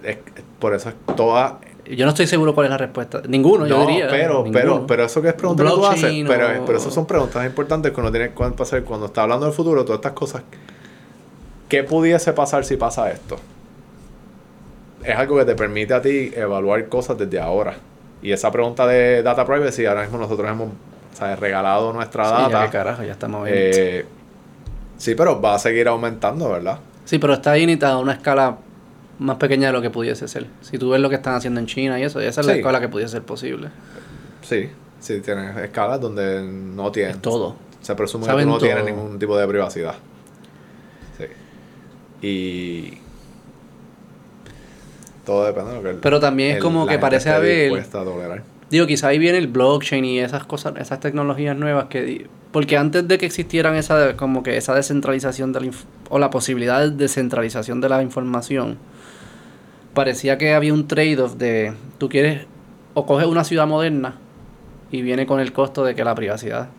Es- por eso es toda. Yo no estoy seguro cuál es la respuesta. Ninguno, yo diría. pero, ninguno. pero, pero eso que es pregunta que tú haces. Pero, pero eso son preguntas importantes que uno tiene que pasar cuando está hablando del futuro, todas estas cosas. ¿Qué pudiese pasar si pasa esto? Es algo que te permite a ti evaluar cosas desde ahora. Y esa pregunta de data privacy, ahora mismo nosotros hemos ¿sabes? regalado nuestra Sí, ya data. qué carajo, ya estamos bien. Sí, pero va a seguir aumentando, ¿verdad? Sí, pero está ahí a una escala más pequeña de lo que pudiese ser. Si tú ves lo que están haciendo en China y eso, esa es la escala que pudiese ser posible. Sí, sí, tienes escalas donde no tienes. Es todo. Se presume que Saben tú no tienes todo. ningún tipo de privacidad. Sí. Y. Todo depende de lo que. el- Pero también es el- como la que parece haber- a. Digo, quizá ahí viene el blockchain y esas cosas, esas tecnologías nuevas que... Porque antes de que existieran esa, como que esa descentralización de la o la posibilidad de descentralización de la información, parecía que había un trade-off de tú quieres o coges una ciudad moderna y viene con el costo de que la privacidad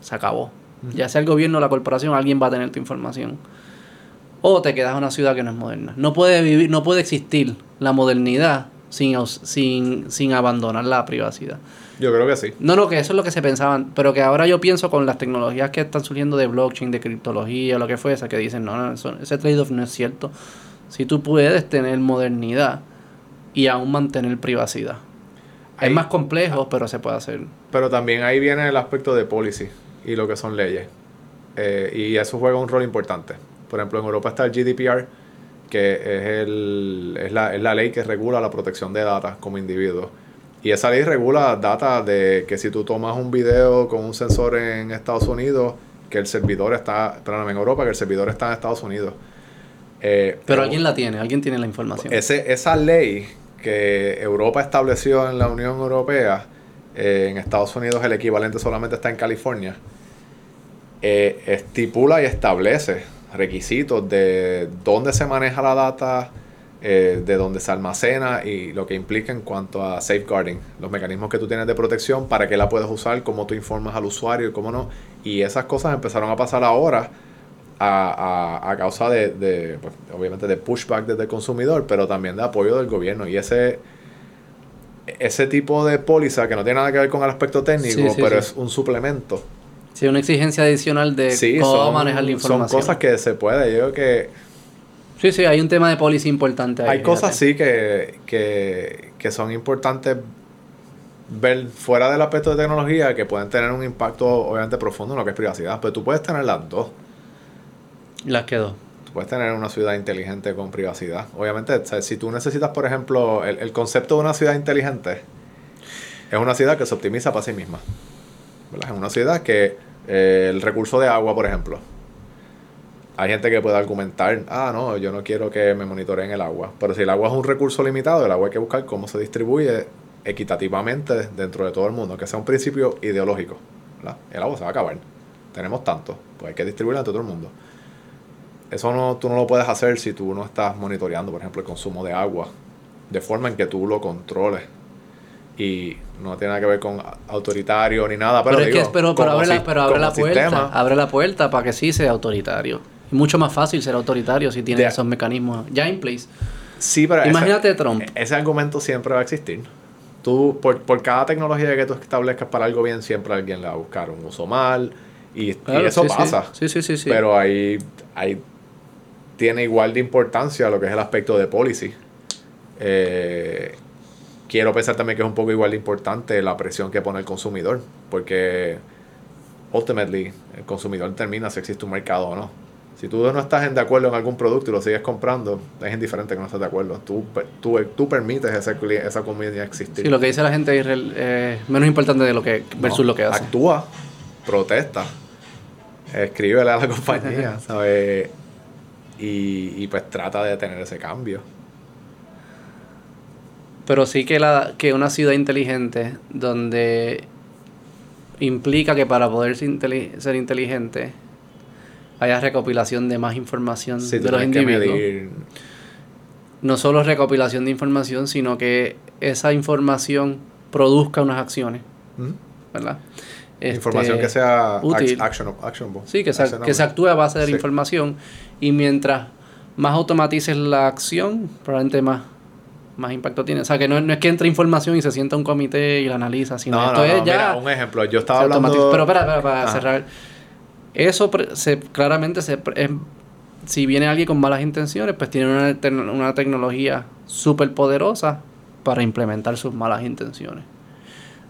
se acabó. Ya sea el gobierno o la corporación, alguien va a tener tu información. O te quedas en una ciudad que no es moderna. No puede vivir, no puede existir la modernidad sin, sin, sin abandonar la privacidad. Yo creo que sí. No, no, que eso es lo que se pensaban, pero que ahora yo pienso con las tecnologías que están surgiendo de blockchain, de criptología, lo que fuese, que dicen, no, no, ese trade-off no es cierto. Si tú puedes tener modernidad y aún mantener privacidad. es más complejo, pero se puede hacer. Pero también ahí viene el aspecto de policy y lo que son leyes. Eh, y eso juega un rol importante. Por ejemplo, en Europa está el GDPR, que es, el, es, la, es la ley que regula la protección de datos como individuo y esa ley regula data de que si tú tomas un video con un sensor en Estados Unidos, que el servidor está, perdóname, en Europa, que el servidor está en Estados Unidos. Eh, pero, alguien la tiene, alguien tiene la información. Ese, esa ley que Europa estableció en la Unión Europea, eh, en Estados Unidos el equivalente solamente está en California, eh, estipula y establece requisitos de dónde se maneja la data, eh, de dónde se almacena y lo que implica en cuanto a safeguarding, los mecanismos que tú tienes de protección, para que la puedes usar, cómo tú informas al usuario y cómo no. Y esas cosas empezaron a pasar ahora a, a, causa de, pues, obviamente, de pushback desde el consumidor, pero también de apoyo del gobierno. Y ese, ese tipo de póliza, que no tiene nada que ver con el aspecto técnico, pero es un suplemento. Sí, una exigencia adicional de cómo manejar la información. Son cosas que se puede. Yo creo que Sí, sí, hay un tema de policy importante ahí. Hay cosas sí que, que, son importantes ver fuera del aspecto de tecnología que pueden tener un impacto obviamente profundo en lo que es privacidad, pero tú puedes tener las dos. Las que dos. Tú puedes tener una ciudad inteligente con privacidad. Obviamente, si tú necesitas, por ejemplo, el, concepto de una ciudad inteligente es una ciudad que se optimiza para sí misma. Es una ciudad que eh, el recurso de agua, por ejemplo, hay gente que puede argumentar, ah, no, yo no quiero que me monitoreen el agua. Pero si el agua es un recurso limitado, el agua hay que buscar cómo se distribuye equitativamente dentro de todo el mundo, que sea un principio ideológico. El agua se va a acabar. Tenemos tanto, pues hay que distribuirlo entre todo el mundo. Eso no, tú no lo puedes hacer si tú no estás monitoreando, por ejemplo, el consumo de agua, de forma en que tú lo controles. Y no tiene nada que ver con autoritario ni nada, pero, pero, pero, abre, la, pero abre la puerta, abre la puerta para que sí sea autoritario mucho más fácil ser autoritario si tienes esos mecanismos ya en place. Sí, pero imagínate Trump. Ese argumento siempre va a existir. Tú, por, por, cada tecnología que tú establezcas para algo bien, siempre alguien le va a buscar un uso mal. Y, eso pasa. Sí. sí, sí, sí, Pero ahí, ahí tiene igual de importancia lo que es el aspecto de policy. Eh, quiero pensar también que es un poco igual de importante la presión que pone el consumidor. Porque ultimately el consumidor termina si existe un mercado o no. Si tú no estás de acuerdo en algún producto y lo sigues comprando, es indiferente que no estés de acuerdo. Tú, tú, tú permites esa, esa comunidad existir. Sí, lo que dice la gente es eh, menos importante de lo que versus lo que hace. Actúa, protesta, escríbele a la compañía, ¿sabes? Y, y pues trata de tener ese cambio. Pero sí que, la, que una ciudad inteligente donde implica que para poder ser inteligente haya recopilación de más información de los individuos. No solo recopilación de información, sino que esa información produzca unas acciones. ¿Verdad? información que sea útil. actionable. Sí, que se, que se actúe a base de la información. Y mientras más automatices la acción, probablemente más, más impacto tiene. O sea, que no, es que entre información y se sienta un comité y la analiza, sino esto es ya... un ejemplo. Yo estaba hablando... Pero espera, para cerrar eso se, claramente, se, si viene alguien con malas intenciones, pues tiene una, una tecnología súper poderosa para implementar sus malas intenciones.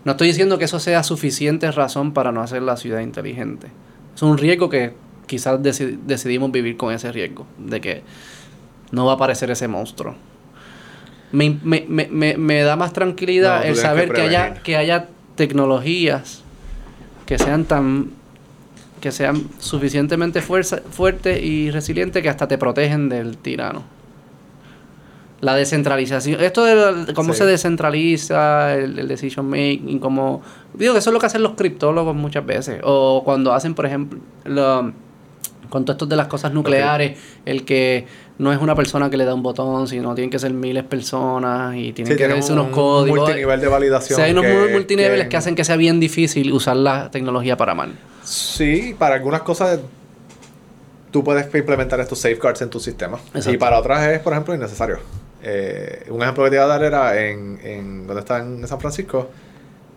No estoy diciendo que eso sea suficiente razón para no hacer la ciudad inteligente. Es un riesgo que quizás decidimos vivir con ese riesgo, de que no va a aparecer ese monstruo. Me, me, me, me da más tranquilidad el saber que, haya, que haya tecnologías que sean tan que sean suficientemente fuertes y resilientes que hasta te protegen del tirano. La descentralización, esto de cómo se descentraliza el, decision making, como digo que eso es lo que hacen los criptólogos muchas veces, o cuando hacen, por ejemplo, Con todo esto de las cosas nucleares, el que no es una persona que le da un botón, sino tienen que ser miles de personas y tienen Sí, que un unos códigos. multinivel de validación O sea, hay unos que- multiniveles que- que hacen que sea bien difícil usar la tecnología para mal. Sí, para algunas cosas tú puedes implementar estos safeguards en tu sistema. Exacto. Y para otras es, por ejemplo, innecesario. Eh, un ejemplo que te iba a dar era en, en donde está en San Francisco.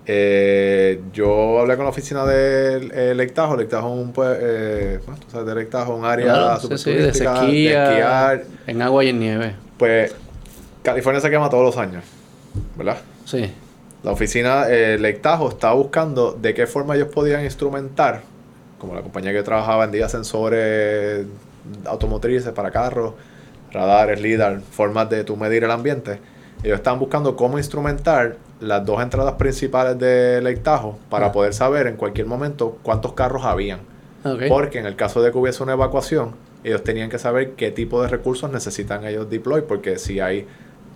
Eh, yo hablé con la oficina de Lake Tahoe. Lake Tahoe es un, pues, eh, bueno, tú sabes, de Lake Tahoe, un área Claro, súper sí, sí, de turística, de sequía, esquiar. en agua y en nieve. Pues California se quema todos los años, ¿verdad? Sí. La oficina eh, Lake Tahoe estaba buscando de qué forma ellos podían instrumentar, como la compañía que trabajaba vendía sensores automotrices para carros, radares, LIDAR, formas de tú medir el ambiente. Ellos estaban buscando cómo instrumentar las dos entradas principales de Lake Tahoe para Ah. poder saber en cualquier momento cuántos carros habían. Ok. Porque en el caso de que hubiese una evacuación, ellos tenían que saber qué tipo de recursos necesitan ellos deploy, porque si hay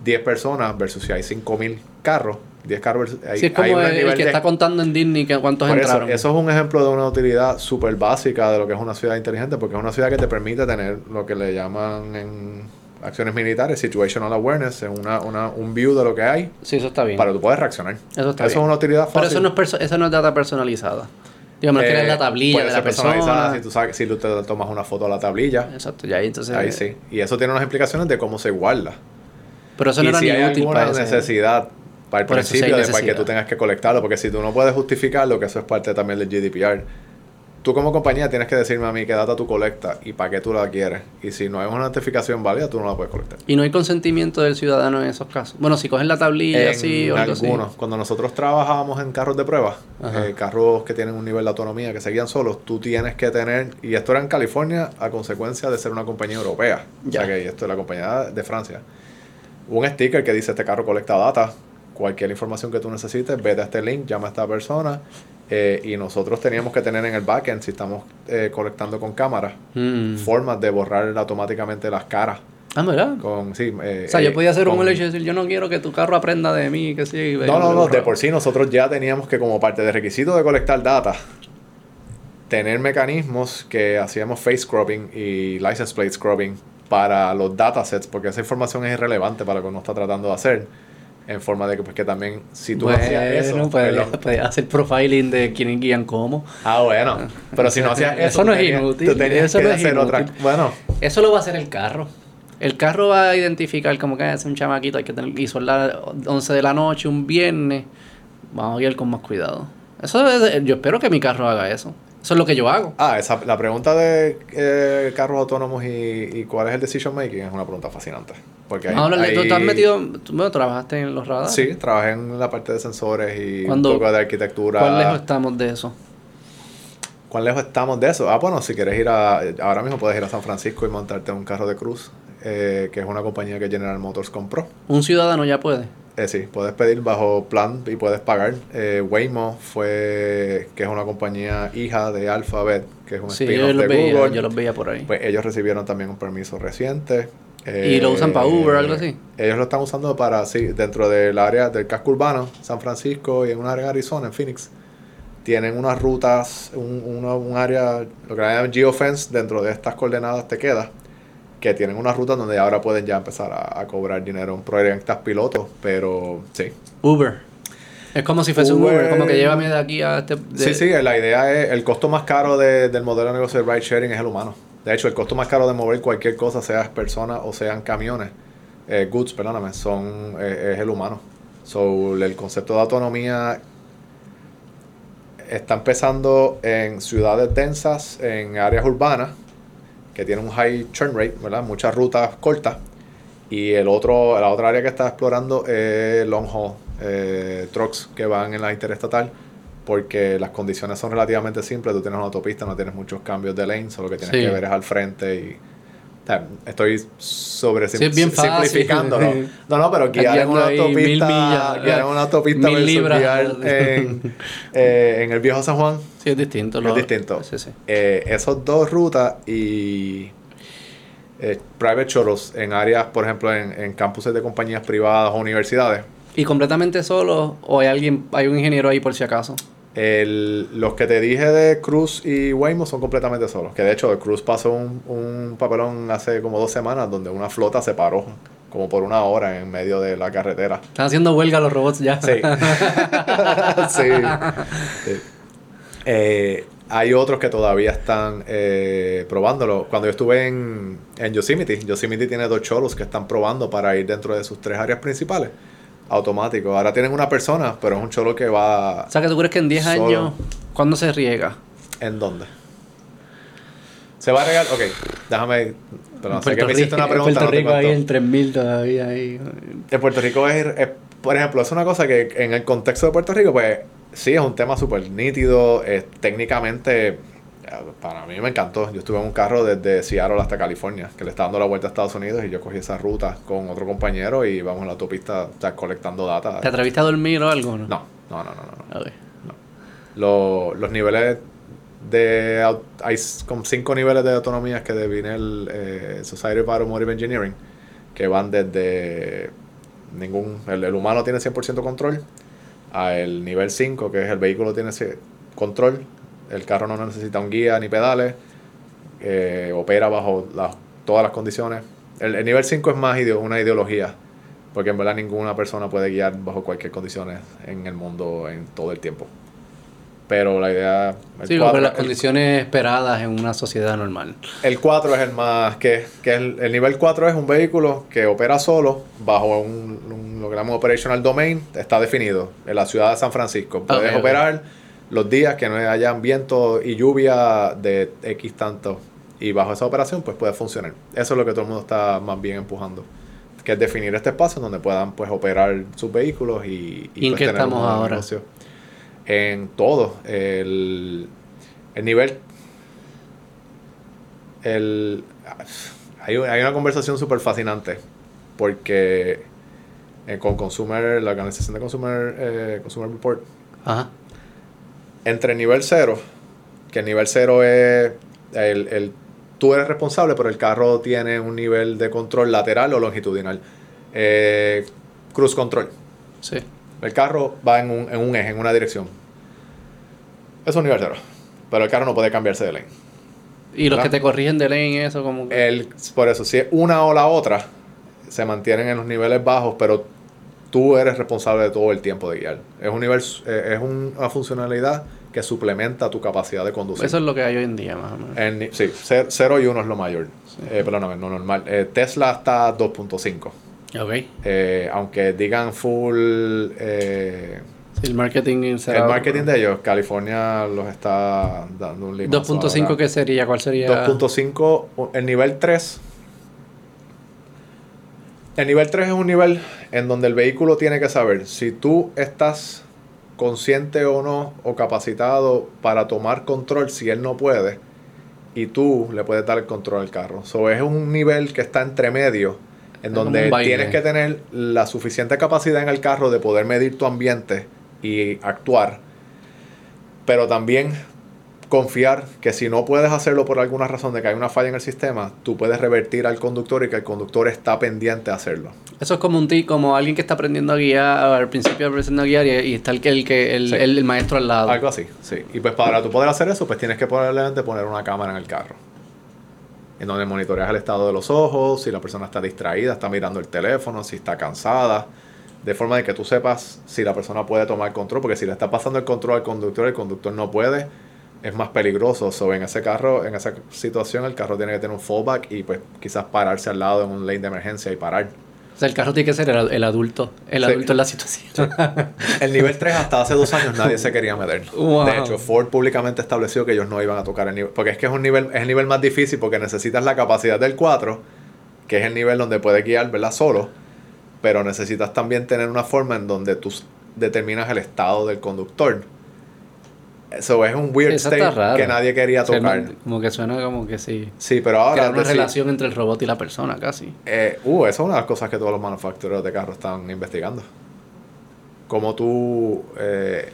10 personas versus si hay 5000 carros, 10 carros versus, hay, Sí, es hay como un el, el que de- está contando en Disney que cuántos por eso, entraron. eso es un ejemplo de una utilidad súper básica de lo que es una ciudad inteligente, porque es una ciudad que te permite tener lo que le llaman en acciones militares, situational awareness, es una, una, un view de lo que hay Sí, eso está bien. para que tú puedas reaccionar. Eso está es bien. una utilidad fácil. Pero eso no, es perso- eso no es data personalizada. Digamos, que Eh, es la tablilla puede de la personalizada persona. Si tú sabes, si tú te tomas una foto a la tablilla, Exacto, ya ahí entonces. ahí sí. Y eso tiene unas implicaciones de cómo se guarda. Pero eso y no era si ni hay útil alguna para ese- necesidad para el eso principio de para que tú tengas que colectarlo, porque si tú no puedes justificarlo, que eso es parte también del GDPR, tú como compañía tienes que decirme a mí qué data tú colectas y para qué tú la quieres. Y si no hay una notificación válida, tú no la puedes colectar. Y no hay consentimiento del ciudadano en esos casos. Bueno, si cogen la tablilla, En sí, o algo así. algunos, cuando nosotros trabajábamos en carros de prueba, eh, carros que tienen un nivel de autonomía, que se guían solos, tú tienes que tener, y esto era en California a consecuencia de ser una compañía europea, Ya. o sea que esto es la compañía de Francia, un sticker que dice este carro colecta data, cualquier información que tú necesites, vete a este link, llama a esta persona, eh, y nosotros teníamos que tener en el backend, si estamos eh, colectando con cámara, Mm. formas de borrar automáticamente las caras. Ah, ¿verdad? Con, sí, eh, O sea, yo eh, podía hacer un hecho y decir, yo no quiero que tu carro aprenda de mí, que sí. no, no, no, de por sí nosotros ya teníamos que como parte del requisito de colectar data, tener mecanismos que hacíamos face scrubbing y license plate scrubbing para los datasets, porque esa información es irrelevante para lo que uno está tratando de hacer, en forma de que, pues, que también, si tú hacías eso... Bueno, puedes, perdón. puedes hacer profiling de quiénes guían cómo. Ah, bueno, pero si no hacías eso... Eso no es tenías- inútil, Tú tenías eso que no es hacer otra... Bueno, Eso lo va a hacer el carro. El carro va a identificar como que es un chamaquito, hay que tener, y son las 11 de la noche, un viernes. Vamos a ir con más cuidado. Eso es- yo espero que mi carro haga eso. Eso es lo que yo hago. ah, esa, la pregunta de eh, carros autónomos y, y cuál es el decision making es una pregunta fascinante. Porque hay, Ahora, ¿tú, tú has hay- metido, tú bueno, trabajaste en los radares. Sí, trabajé en la parte de sensores y un poco de arquitectura. ¿Cuán lejos estamos de eso? ¿Cuán lejos estamos de eso? Ah, bueno, si quieres ir a... Ahora mismo puedes ir a San Francisco y montarte un carro de cruz, eh, que es una compañía que General Motors compró. Un ciudadano ya puede. Eh, sí, puedes pedir bajo plan y puedes pagar. Eh, Waymo fue, que es una compañía hija de Alphabet, que es un Sí, spin-off yo los, de veía, Google. yo los veía por ahí. Pues ellos recibieron también un permiso reciente. ¿Y lo usan para Uber o algo así? Ellos lo están usando para, sí, dentro del área del casco urbano, San Francisco y en un área de Arizona, en Phoenix. Tienen unas rutas, un, una- un área, lo que llaman geofence, dentro de estas coordenadas te queda, que tienen unas rutas donde ahora pueden ya empezar a, a cobrar dinero en proyectos pilotos, pero sí. Uber. Es como si fuese un Uber- como que llévame de aquí a este... de- Sí, sí, la idea es, el costo más caro de- del modelo de negocio de ride sharing es el humano. De hecho, el costo más caro de mover cualquier cosa, sea personas o sean camiones, eh, goods, perdóname, son, eh, es el humano. So, el concepto de autonomía está empezando en ciudades densas, en áreas urbanas, que tienen un high churn rate, ¿verdad? Muchas rutas cortas. Y el otro, la otra área que está explorando es long haul, eh, trucks que van en la interestatal, porque las condiciones son relativamente simples. Tú tienes una autopista, no tienes muchos cambios de lane, solo lo que tienes Sí. que ver es al frente y. estoy sobre Sí, es bien fácil. simplificándolo. No, no, pero guiar en una autopista, mil millas, guiar en una autopista mil libras. guiar en, eh, en el viejo San Juan Sí, es distinto. es lo- distinto. Sí, sí. Eh, esos dos rutas y eh, private shuttles en áreas, por ejemplo, en, en campuses de compañías privadas o universidades. ¿Y completamente solo o hay alguien, hay un ingeniero ahí por si acaso? El, los que te dije de Cruz y Waymo son completamente solos. Que de hecho, Cruz pasó un, un papelón hace como dos semanas donde una flota se paró como por una hora en medio de la carretera. Están haciendo huelga los robots ya. Sí. sí. Sí. Eh, hay otros que todavía están eh, probándolo. Cuando yo estuve en, en Yosemite, Yosemite tiene dos cholos que están probando para ir dentro de sus tres áreas principales. Automático. Ahora tienen una persona, pero es un cholo que va. O sea, que tú crees que en 10 Solo. años, ¿cuándo se riega? ¿En dónde? Se va a regalar. Ok, déjame. Perdón, sé que Puerto me hiciste una pregunta. Puerto no te Rico ahí contó. en 3000 todavía ahí. En Puerto Rico es, es- por ejemplo, es una cosa que en el contexto de Puerto Rico, pues sí, es un tema súper nítido, es técnicamente, eh, para mí me encantó. Yo estuve en un carro desde Seattle hasta California, que le está dando la vuelta a Estados Unidos y yo cogí esa ruta con otro compañero y vamos en la autopista o sea, colectando data. ¿Te atreviste a dormir o algo? No. No, no, no, no. no. Lo- los niveles de... Hay como cinco niveles de autonomía que define el eh, Society of Automotive Engineering, que van desde ningún... El, el humano tiene 100% control, a el nivel 5, que es el vehículo tiene control, el carro no necesita un guía ni pedales, eh, opera bajo las- todas las condiciones. El, el nivel 5 es más ideo- una ideología, porque en verdad ninguna persona puede guiar bajo cualquier condiciones en el mundo en todo el tiempo. Pero la idea... Sí, cuatro- pero las el- condiciones esperadas en una sociedad normal. el 4 es el más. que, que el, el nivel 4 es un vehículo que opera solo bajo un, un- lo que llamamos operational domain. Está definido en la ciudad de San Francisco. Puedes Ok, ok. operar los días que no haya viento y lluvia de X tanto. Y bajo esa operación, pues puede funcionar. Eso es lo que todo el mundo está más bien empujando. Que es definir este espacio donde puedan pues operar sus vehículos y, ¿Y en pues, qué estamos ahora? negocio. En todo. El, el nivel el, hay, hay una conversación súper fascinante porque eh, con Consumer, la organización de Consumer, eh, Consumer Report, Ajá. Entre nivel 0, que el nivel 0 es el, el- tú eres responsable, pero el carro tiene un nivel de control lateral o longitudinal. Eh, cruise control. Sí. El carro va en un, en un eje, en una dirección. Eso es un nivel 0. Pero el carro no puede cambiarse de lane. Y los ¿Verdad? que te corrigen de lane, eso como que... El, por eso, si es una o la otra, se mantienen en los niveles bajos, pero tú eres responsable de todo el tiempo de guiar. Es un nivel, eh, es un- una funcionalidad que suplementa tu capacidad de conducir. Eso es lo que hay hoy en día, más o menos. En sí, 0 y 1 es lo mayor. Eh, perdóname, no normal. Eh, Tesla está a 2.5. Ok. Eh, aunque digan full... eh, Sí, el marketing será... el marketing de ellos, California los está dando un limazo 2.5, ahora. ¿qué sería? ¿Cuál sería? 2.5, el nivel 3. El nivel 3 es un nivel en donde el vehículo tiene que saber si tú estás consciente o no o capacitado para tomar control si él no puede y tú le puedes dar el control al carro. So, es un nivel que está entre medio en Es donde tienes que tener la suficiente capacidad en el carro de poder medir tu ambiente y actuar, pero también confiar que si no puedes hacerlo por alguna razón de que hay una falla en el sistema, tú puedes revertir al conductor y que el conductor está pendiente a hacerlo. Eso es como un ti, como alguien que está aprendiendo a guiar, al principio aprendiendo a guiar y, y está el que el, que el, Sí. el- el maestro al lado. Algo así, sí. Y pues para tú poder hacer eso, pues tienes que probablemente poner una cámara en el carro. En donde monitoreas el estado de los ojos, si la persona está distraída, está mirando el teléfono, si está cansada. De forma de que tú sepas si la persona puede tomar control, porque si le está pasando el control al conductor, el conductor no puede, es más peligroso. So, en ese carro, en esa situación, el carro tiene que tener un fallback y pues quizás pararse al lado en un lane de emergencia y parar. O sea, el carro tiene que ser el, el adulto, el Sí. adulto en la situación. El nivel 3 hasta hace dos años nadie se quería meter. Wow. De hecho, Ford públicamente estableció que ellos no iban a tocar el nivel. Porque es que es un nivel, es el nivel más difícil porque necesitas la capacidad del 4, que es el nivel donde puedes guiar, ¿verdad? Solo. Pero necesitas también tener una forma en donde tú determinas el estado del conductor. Eso es un weird Eso state raro. que nadie quería O sea, tocar. Como que suena como que sí. Sí, pero ahora. Crear una relación entre el robot y la persona, casi. eh, uh, esa es una de las cosas que todos los manufactureros de carros están investigando. Cómo tú. eh,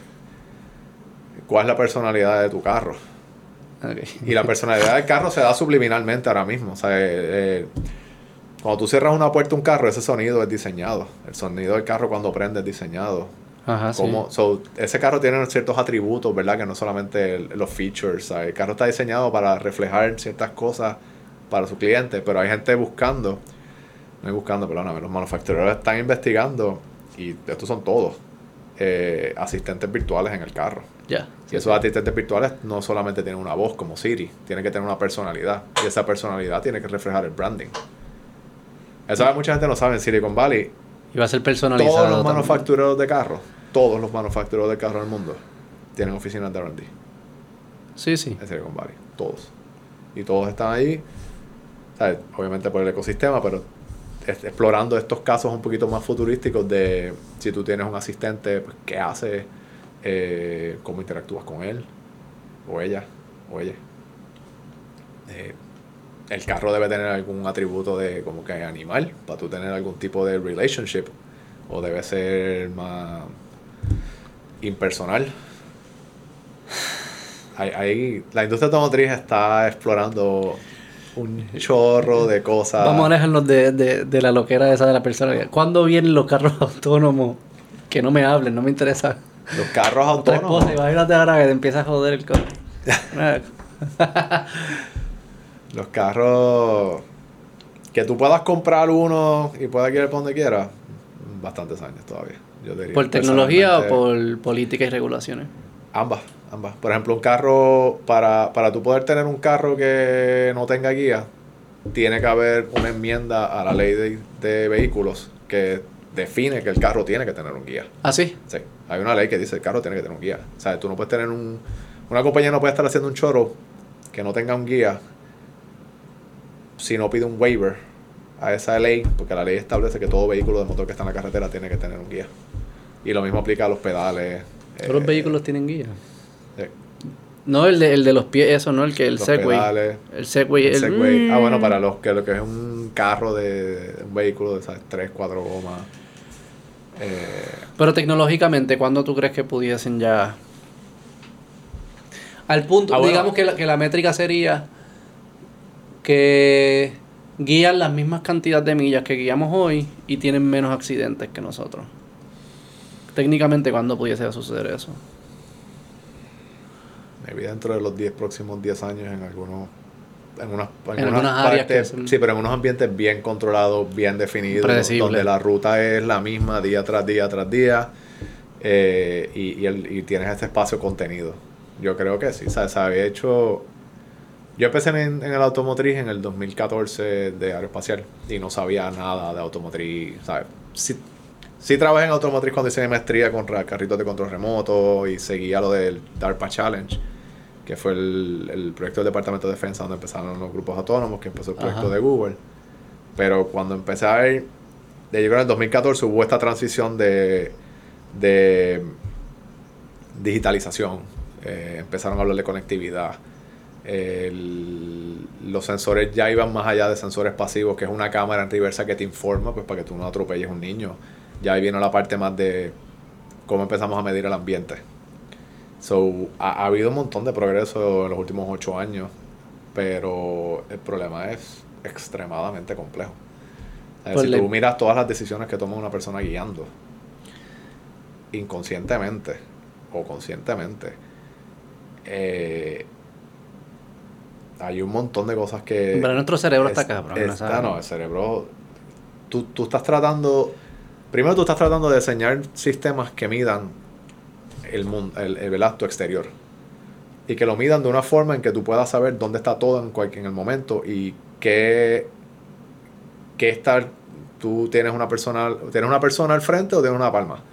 ¿Cuál es la personalidad de tu carro? Y la personalidad del carro se da subliminalmente ahora mismo. O sea, eh, eh, cuando tú cierras una puerta a un carro, ese sonido es diseñado. El sonido del carro cuando prende es diseñado. Ajá, sí. Cómo- so, ese carro tiene ciertos atributos, ¿verdad? Que no solamente el- los features. ¿sabes? El carro está diseñado para reflejar ciertas cosas para su cliente, pero hay gente buscando, no hay buscando, perdóname, los manufactureros están investigando, y estos son todos, eh, asistentes virtuales en el carro. Ya. Y esos asistentes virtuales no solamente tienen una voz como Siri, tienen que tener una personalidad. Y esa personalidad tiene que reflejar el branding. Eso mucha gente no sabe en Silicon Valley. Y va a ser personalizado. Todos los también. manufactureros de carros, todos los manufactureros de carros del mundo, tienen oficinas de RD Sí, sí. en Silicon Valley. Todos. Y todos están ahí, ¿sabes? obviamente por el ecosistema, pero es- explorando estos casos un poquito más futurísticos de si tú tienes un asistente, pues, qué hace, eh, cómo interactúas con él, o ella, o ella. Eh, el carro debe tener algún atributo de como que animal, para tú tener algún tipo de relationship, o debe ser más impersonal. Hay, hay- la industria automotriz está explorando un chorro de cosas. Vamos a alejarnos de, de, de la loquera esa de la persona. ¿Cuándo vienen los carros autónomos? Que no me hablen, no me interesa. Los carros autónomos. esposa, imagínate ahora que te empieza a joder el coche. Los carros que tú puedas comprar uno y puedas ir por donde quieras, bastantes años todavía. Yo diría, ¿Por tecnología o por política y regulaciones? Ambas, ambas. Por ejemplo, un carro, para, para tú poder tener un carro que no tenga guía, tiene que haber una enmienda a la ley de, de vehículos que define que el carro tiene que tener un guía. ¿Ah, sí? Sí, hay una ley que dice el carro tiene que tener un guía. O sea, tú no puedes tener un... Una compañía no puede estar haciendo un choro que no tenga un guía si no pide un waiver a esa ley, porque la ley establece que todo vehículo de motor que está en la carretera tiene que tener un guía. Y lo mismo aplica a los pedales. Todos los eh, vehículos tienen guía. sí, No, el de, el de los pies, eso, ¿no? El que el los Segway. pedales, El Segway. el el- Segway. Ah, bueno, Mm. para los que lo que es un carro de, de un vehículo de esas 3, 4 gomas. Eh, Pero tecnológicamente, ¿cuándo tú crees que pudiesen ya...? Al punto, Ah, bueno. digamos que la, que la métrica sería que guían las mismas cantidades de millas que guiamos hoy y tienen menos accidentes que nosotros. Técnicamente, ¿cuándo pudiese suceder eso? Maybe dentro de los 10 próximos 10 años en algunos en unas, en En algunas algunas partes, sí, pero en unos ambientes bien controlados, bien definidos, Predecible. donde la ruta es la misma día tras día tras día eh, y, y, el- y tienes este espacio contenido. Yo creo que sí, o sea, se había hecho... Yo empecé en, en el automotriz en el 2014 de aeroespacial y no sabía nada de automotriz, ¿sabes? Sí, sí trabajé en automotriz cuando hice mi maestría con carritos de control remoto y seguía lo del DARPA Challenge, que fue el, el proyecto del Departamento de Defensa donde empezaron los grupos autónomos, que empezó el proyecto Ajá. de Google. Pero cuando empecé a ver, de llegar en el 2014 hubo esta transición de, de digitalización. Eh, empezaron a hablar de conectividad. El- los sensores ya iban más allá de sensores pasivos, que es una cámara en reversa que te informa, pues para que tú no atropelles a un niño. Ya ahí viene la parte más de cómo empezamos a medir el ambiente. So, ha, ha habido un montón de progreso en los últimos ocho años, pero el problema es extremadamente complejo. Si tú miras todas las decisiones que toma una persona guiando, inconscientemente o conscientemente, eh, hay un montón de cosas que... Pero nuestro cerebro está es- cabrón. está- no, el cerebro... Tú, tú estás tratando... Primero tú estás tratando de diseñar sistemas que midan el mundo, el, el, exterior. Y que lo midan de una forma en que tú puedas saber dónde está todo en, cualquier, en el momento y qué, qué estar... Tú tienes una persona, tienes una persona al frente o tienes una palma.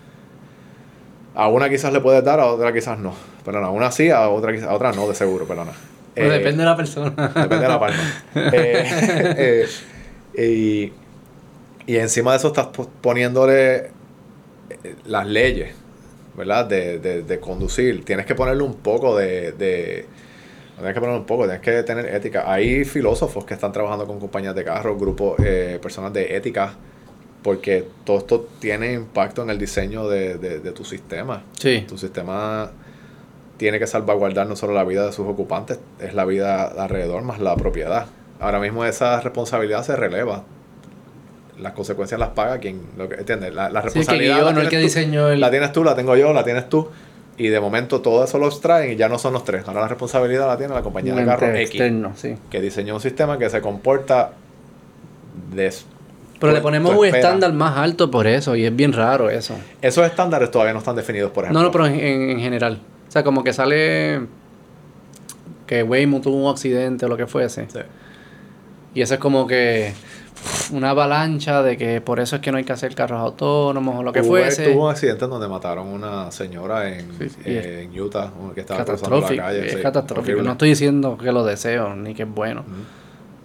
A una quizás le puedes dar, a otra quizás no. Perdona, a una sí, a otra quizás, a otra no, de seguro, perdona. Pues Eh, depende de la persona. Depende de la palma. Eh, eh, y, y encima de eso estás po- poniéndole eh, las leyes, ¿verdad? De, de, de conducir. Tienes que ponerle un poco de... de tienes que ponerle un poco, tienes que tener ética. Hay filósofos que están trabajando con compañías de carros, grupos, eh, personas de ética, porque todo esto tiene impacto en el diseño de, de, de tu sistema. Sí. Tu sistema tiene que salvaguardar no solo la vida de sus ocupantes, es la vida alrededor más la propiedad. Ahora mismo esa responsabilidad se releva. Las consecuencias las paga quien, lo que, ¿entiendes? La, Sí, responsabilidad la no el que diseñó el- La tienes tú, la tengo yo, la tienes tú. Y de momento todo eso lo extraen y ya no son los tres. Ahora la responsabilidad la tiene la compañía de carro ente X, externo, sí. que diseñó un sistema que se comporta de... Pero le tú- ponemos un estándar más alto por eso, y es bien raro eso. Esos estándares todavía no están definidos, por ejemplo. No, no, pero en general. O sea, como que sale que Waymo tuvo un accidente o lo que fuese. Sí. Y eso es como que una avalancha de que por eso es que no hay que hacer carros autónomos o lo que Hubo- fuese. Tuvo un accidente en donde mataron una señora en, Sí, sí, en Utah que estaba cruzando la calle. es sí, catastrófico. No estoy diciendo que lo deseo ni que es bueno.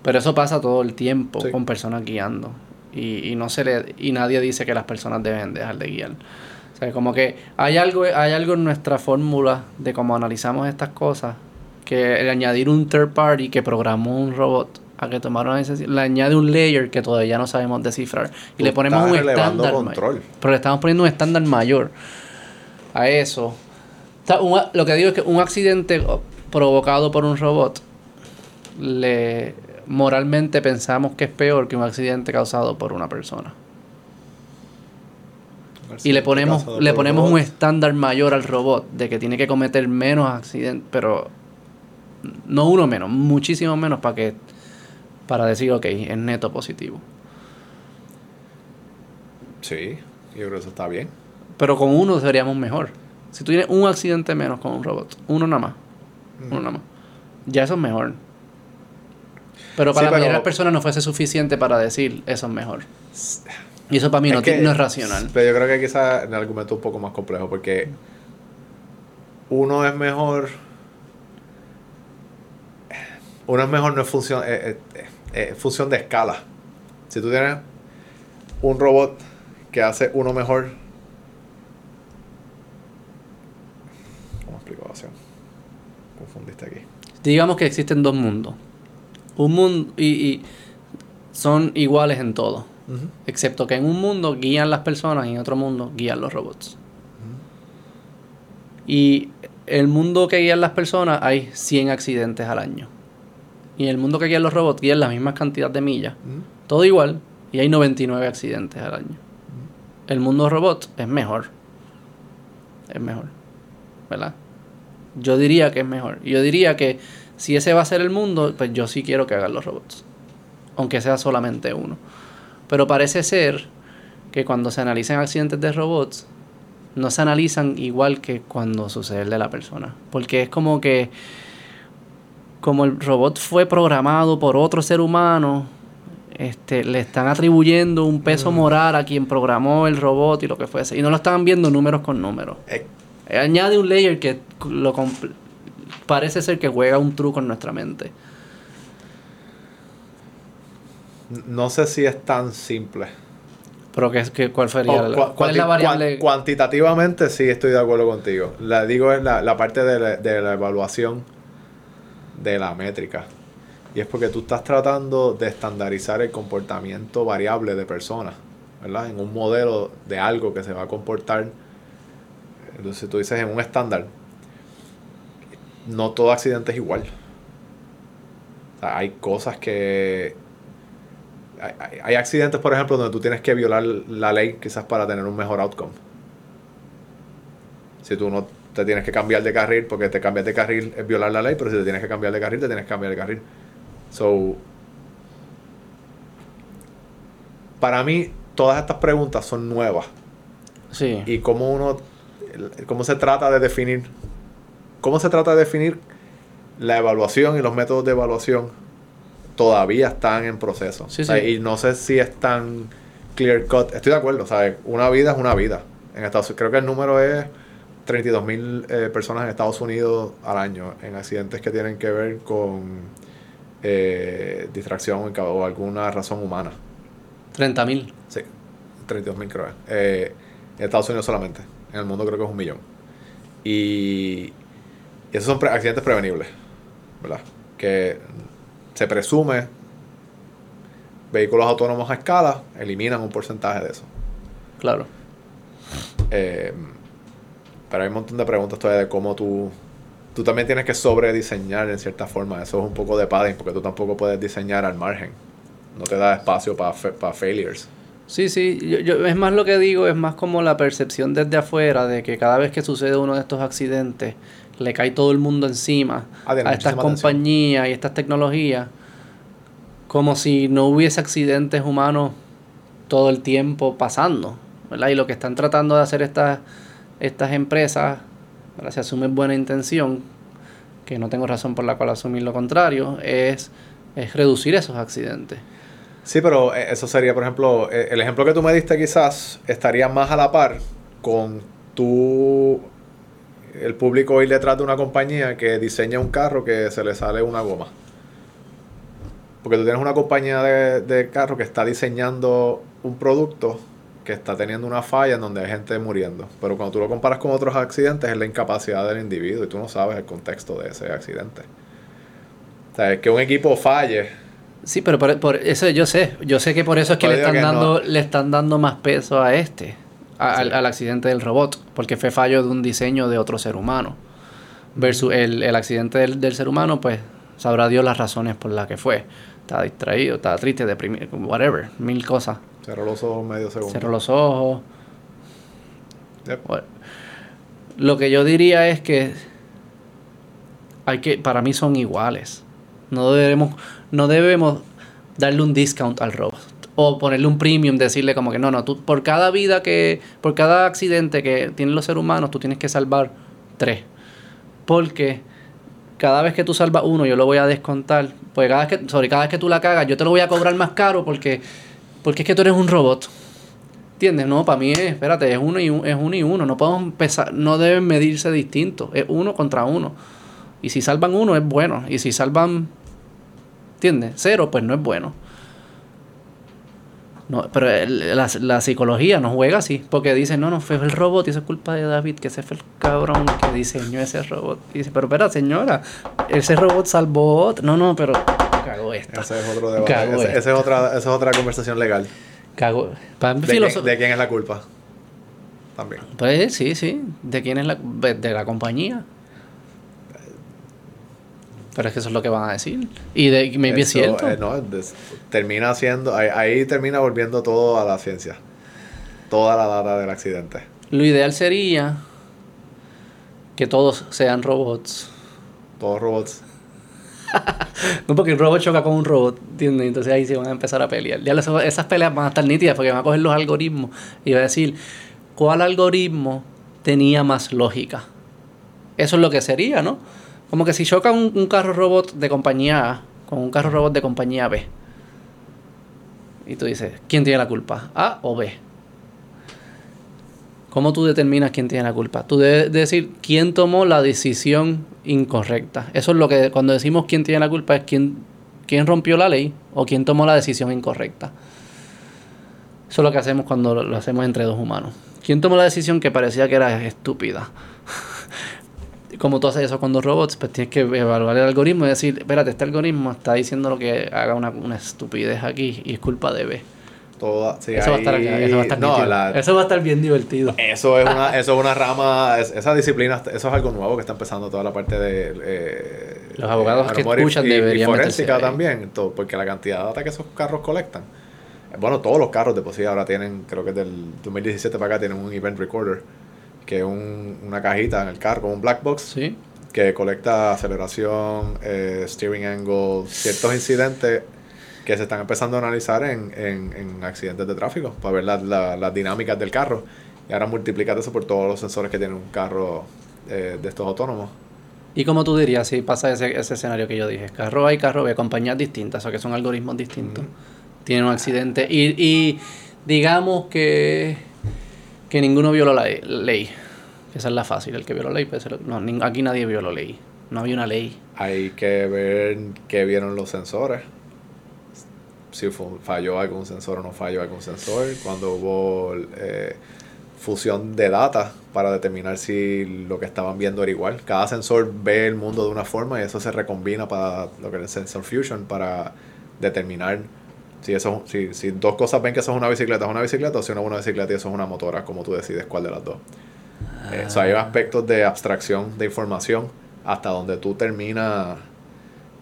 Pero eso pasa todo el tiempo con personas guiando. Y, y no se le, y nadie dice que las personas deben dejar de guiar. O sea, como que hay algo, hay algo en nuestra fórmula de cómo analizamos estas cosas, que el añadir un third party que programó un robot a que tomaron ese, le añade un layer que todavía no sabemos descifrar. Y Tú le ponemos un estándar control. mayor. Pero le estamos poniendo un estándar mayor a eso. Un lo que digo es que un accidente provocado por un robot le moralmente pensamos que es peor que un accidente causado por una persona. Y le ponemos, le ponemos un estándar mayor al robot de que tiene que cometer menos accidentes, pero no uno menos, muchísimo menos para que para decir, ok, es neto positivo. Sí, yo creo que eso está bien. Pero con uno seríamos mejor. Si tú tienes un accidente menos con un robot, uno nada más, Mm. uno nada más, ya eso es mejor. Pero para Sí, la mayoría de las personas no fuese suficiente para decir eso es mejor. Y eso para mí Es no, ti- que- no es racional. Pero yo creo que quizás el argumento es un poco más complejo porque uno es mejor. Uno es mejor, no es función, eh, eh, eh, función de escala. Si tú tienes un robot que hace uno mejor. ¿Cómo explico? Confundiste aquí. Digamos que existen dos mundos. Un mundo y, y son iguales en todo. Excepto que en un mundo guían las personas y en otro mundo guían los robots. Y el mundo que guían las personas hay 100 accidentes al año. Y en el mundo que guían los robots guían la misma cantidad de millas. Todo igual. Y hay 99 accidentes al año. El mundo robot es mejor. Es mejor. ¿Verdad? Yo diría que es mejor. Yo diría que si ese va a ser el mundo, pues yo sí quiero que hagan los robots. Aunque sea solamente uno. Pero parece ser que cuando se analizan accidentes de robots, no se analizan igual que cuando sucede el de la persona. Porque es como que, como el robot fue programado por otro ser humano, este, le están atribuyendo un peso moral a quien programó el robot y lo que fuese. Y no lo están viendo números con números. Eh, Añade un layer que lo parece ser que juega un truco en nuestra mente. no sé si es tan simple. Pero ¿qué, qué- cuál sería la- cuál es la variable? cuan- cuantitativamente sí estoy de acuerdo contigo. La digo es la, la parte de la, de la evaluación de la métrica. Y es porque tú estás tratando de estandarizar el comportamiento variable de personas, ¿verdad? En un modelo de algo que se va a comportar. Entonces tú dices en un estándar, no todo accidente es igual. O sea, hay cosas que hay, hay- accidentes, por ejemplo, donde tú tienes que violar la ley quizás para tener un mejor outcome. Si tú no te tienes que cambiar de carril, porque te cambias de carril es violar la ley, pero si te tienes que cambiar de carril, te tienes que cambiar de carril. So, para mí, todas estas preguntas son nuevas. Sí. Y cómo uno, cómo se trata de definir, cómo se trata de definir la evaluación y los métodos de evaluación todavía están en proceso. Sí, sí. Y no sé si es tan clear cut. Estoy de acuerdo, ¿sabes? Una vida es una vida. En Estados Creo que el número es 32 mil personas en Estados Unidos al año en accidentes que tienen que ver con eh, distracción o alguna razón humana. 30 mil. Sí, 32 mil creo. Eh, en Estados Unidos solamente. En el mundo creo que es un millón. Y, y esos son pre- accidentes prevenibles, ¿verdad? Que se presume vehículos autónomos a escala eliminan un porcentaje de eso. Claro. Eh, pero hay un montón de preguntas todavía de cómo tú... Tú también tienes que sobrediseñar en cierta forma. Eso es un poco de padding porque tú tampoco puedes diseñar al margen. No te da espacio para para failures. Sí, sí, yo, yo- es más lo que digo, es más como la percepción desde afuera de que cada vez que sucede uno de estos accidentes, le cae todo el mundo encima Ah, a estas atención. compañías y estas tecnologías, como si no hubiese accidentes humanos todo el tiempo pasando, ¿verdad? Y lo que están tratando de hacer estas, estas empresas, ¿verdad? se asume buena intención, que no tengo razón por la cual asumir lo contrario, es, es reducir esos accidentes. Sí, pero eh, eso sería, por ejemplo, eh, el ejemplo que tú me diste quizás estaría más a la par con tú, el público ir detrás de una compañía que diseña un carro que se le sale una goma. Porque tú tienes una compañía de, de carro que está diseñando un producto que está teniendo una falla en donde hay gente muriendo. Pero cuando tú lo comparas con otros accidentes es la incapacidad del individuo y tú no sabes el contexto de ese accidente. O sea, es que un equipo falle Sí, pero por, por eso yo sé, yo sé que por eso es que le están que dando, no. le están dando más peso a este, a- Sí. al, al accidente del robot, porque fue fallo de un diseño de otro ser humano. Versus el, el accidente del, del ser humano, pues sabrá Dios las razones por las que fue. Estaba distraído, estaba triste, deprimido, whatever, mil cosas. Cerró los ojos medio segundo. Cerró los ojos. Yep. Bueno, Lo que yo diría es que hay que, para mí son iguales. No debemos, no debemos darle un discount al robot. O ponerle un premium, decirle como que no, no, tú por cada vida que, por cada accidente que tienen los seres humanos, tú tienes que salvar tres. Porque cada vez que tú salvas uno, yo lo voy a descontar. Pues cada vez que, sobre cada vez que tú la cagas, yo te lo voy a cobrar más caro porque, porque es que tú eres un robot. ¿Entiendes? No, para mí es, espérate, es uno y un- es uno y uno. No podemos empezar, no deben medirse distintos. Es uno contra uno. Y si salvan uno es bueno. Y si salvan, ¿entiendes? Cero, pues no es bueno. No, pero la, la psicología no juega así. Porque dice, no, no, fue el robot y eso es culpa de David, que ese fue el cabrón que diseñó ese robot. Y dice, pero espera, señora, ese robot salvó otro. No, no, pero cagó esta. Ese es otro debate. Cago Ese- es otra, esa es otra conversación legal. Cagó. Para ¿De quién, filoso- de quién es la culpa? También. Pues sí, sí. ¿De quién es la de la compañía? Pero es que eso es lo que van a decir. Y de maybe es cierto. eh, no, des- termina siendo, ahí, ahí termina volviendo todo a la ciencia. Toda la data del accidente. Lo ideal sería que todos sean robots. Todos robots. No porque el robot choca con un robot, ¿entiendes? Entonces ahí se van a empezar a pelear. Esas peleas van a estar nítidas porque van a coger los algoritmos y va a decir cuál algoritmo tenía más lógica. Eso es lo que sería, ¿no? Como que si choca un, un carro robot de compañía A con un carro robot de compañía B. Y tú dices, ¿quién tiene la culpa? ¿A o B? ¿Cómo tú determinas quién tiene la culpa? Tú debes decir quién tomó la decisión incorrecta. Eso es lo que cuando decimos quién tiene la culpa es quién, quién rompió la ley o quién tomó la decisión incorrecta. Eso es lo que hacemos cuando lo, hacemos entre dos humanos. ¿Quién tomó la decisión que parecía que era estúpida? Como tú haces eso con dos robots, pues tienes que evaluar el algoritmo y decir, espérate, este algoritmo está diciendo lo que haga una, una estupidez aquí y es culpa de B. Toda, sí, eso, va a estar, ahí- eso va a estar no, la- Eso va a estar bien divertido. Eso es una, eso es una rama, es- esa disciplina, eso es algo nuevo que está empezando toda la parte de eh, Los abogados que escuchan y, deberían y ahí. también, todo, porque la cantidad de data que esos carros colectan. eh, Bueno, todos los carros de por sí ahora tienen, creo que del 2017 para acá tienen un event recorder, que es un- una cajita en el carro, como un black box, Sí. que colecta aceleración, eh, steering angle, ciertos incidentes que se están empezando a analizar en, en, en accidentes de tráfico para ver la- la- las dinámicas del carro. Y ahora multiplicar eso por todos los sensores que tiene un carro eh, de estos autónomos. ¿Y cómo tú dirías si pasa ese, ese escenario que yo dije? Carro A y carro B, compañías distintas, o sea que son algoritmos distintos. Tienen un accidente y, y digamos que, que ninguno violó la ley-. Esa es la fácil, el que violó la ley. puede ser- no, aquí nadie violó la ley. No había una ley. Hay que ver qué vieron los sensores. Si falló algún sensor o no falló algún sensor. Cuando hubo eh, fusión de data para determinar si lo que estaban viendo era igual. Cada sensor ve el mundo de una forma y eso se recombina para lo que es el sensor fusion para determinar si eso si, si dos cosas ven que eso es una bicicleta es una bicicleta o si no es una bicicleta y eso es una motora como tú decides cuál de las dos Eh, so, hay aspectos de abstracción de información hasta donde tú terminas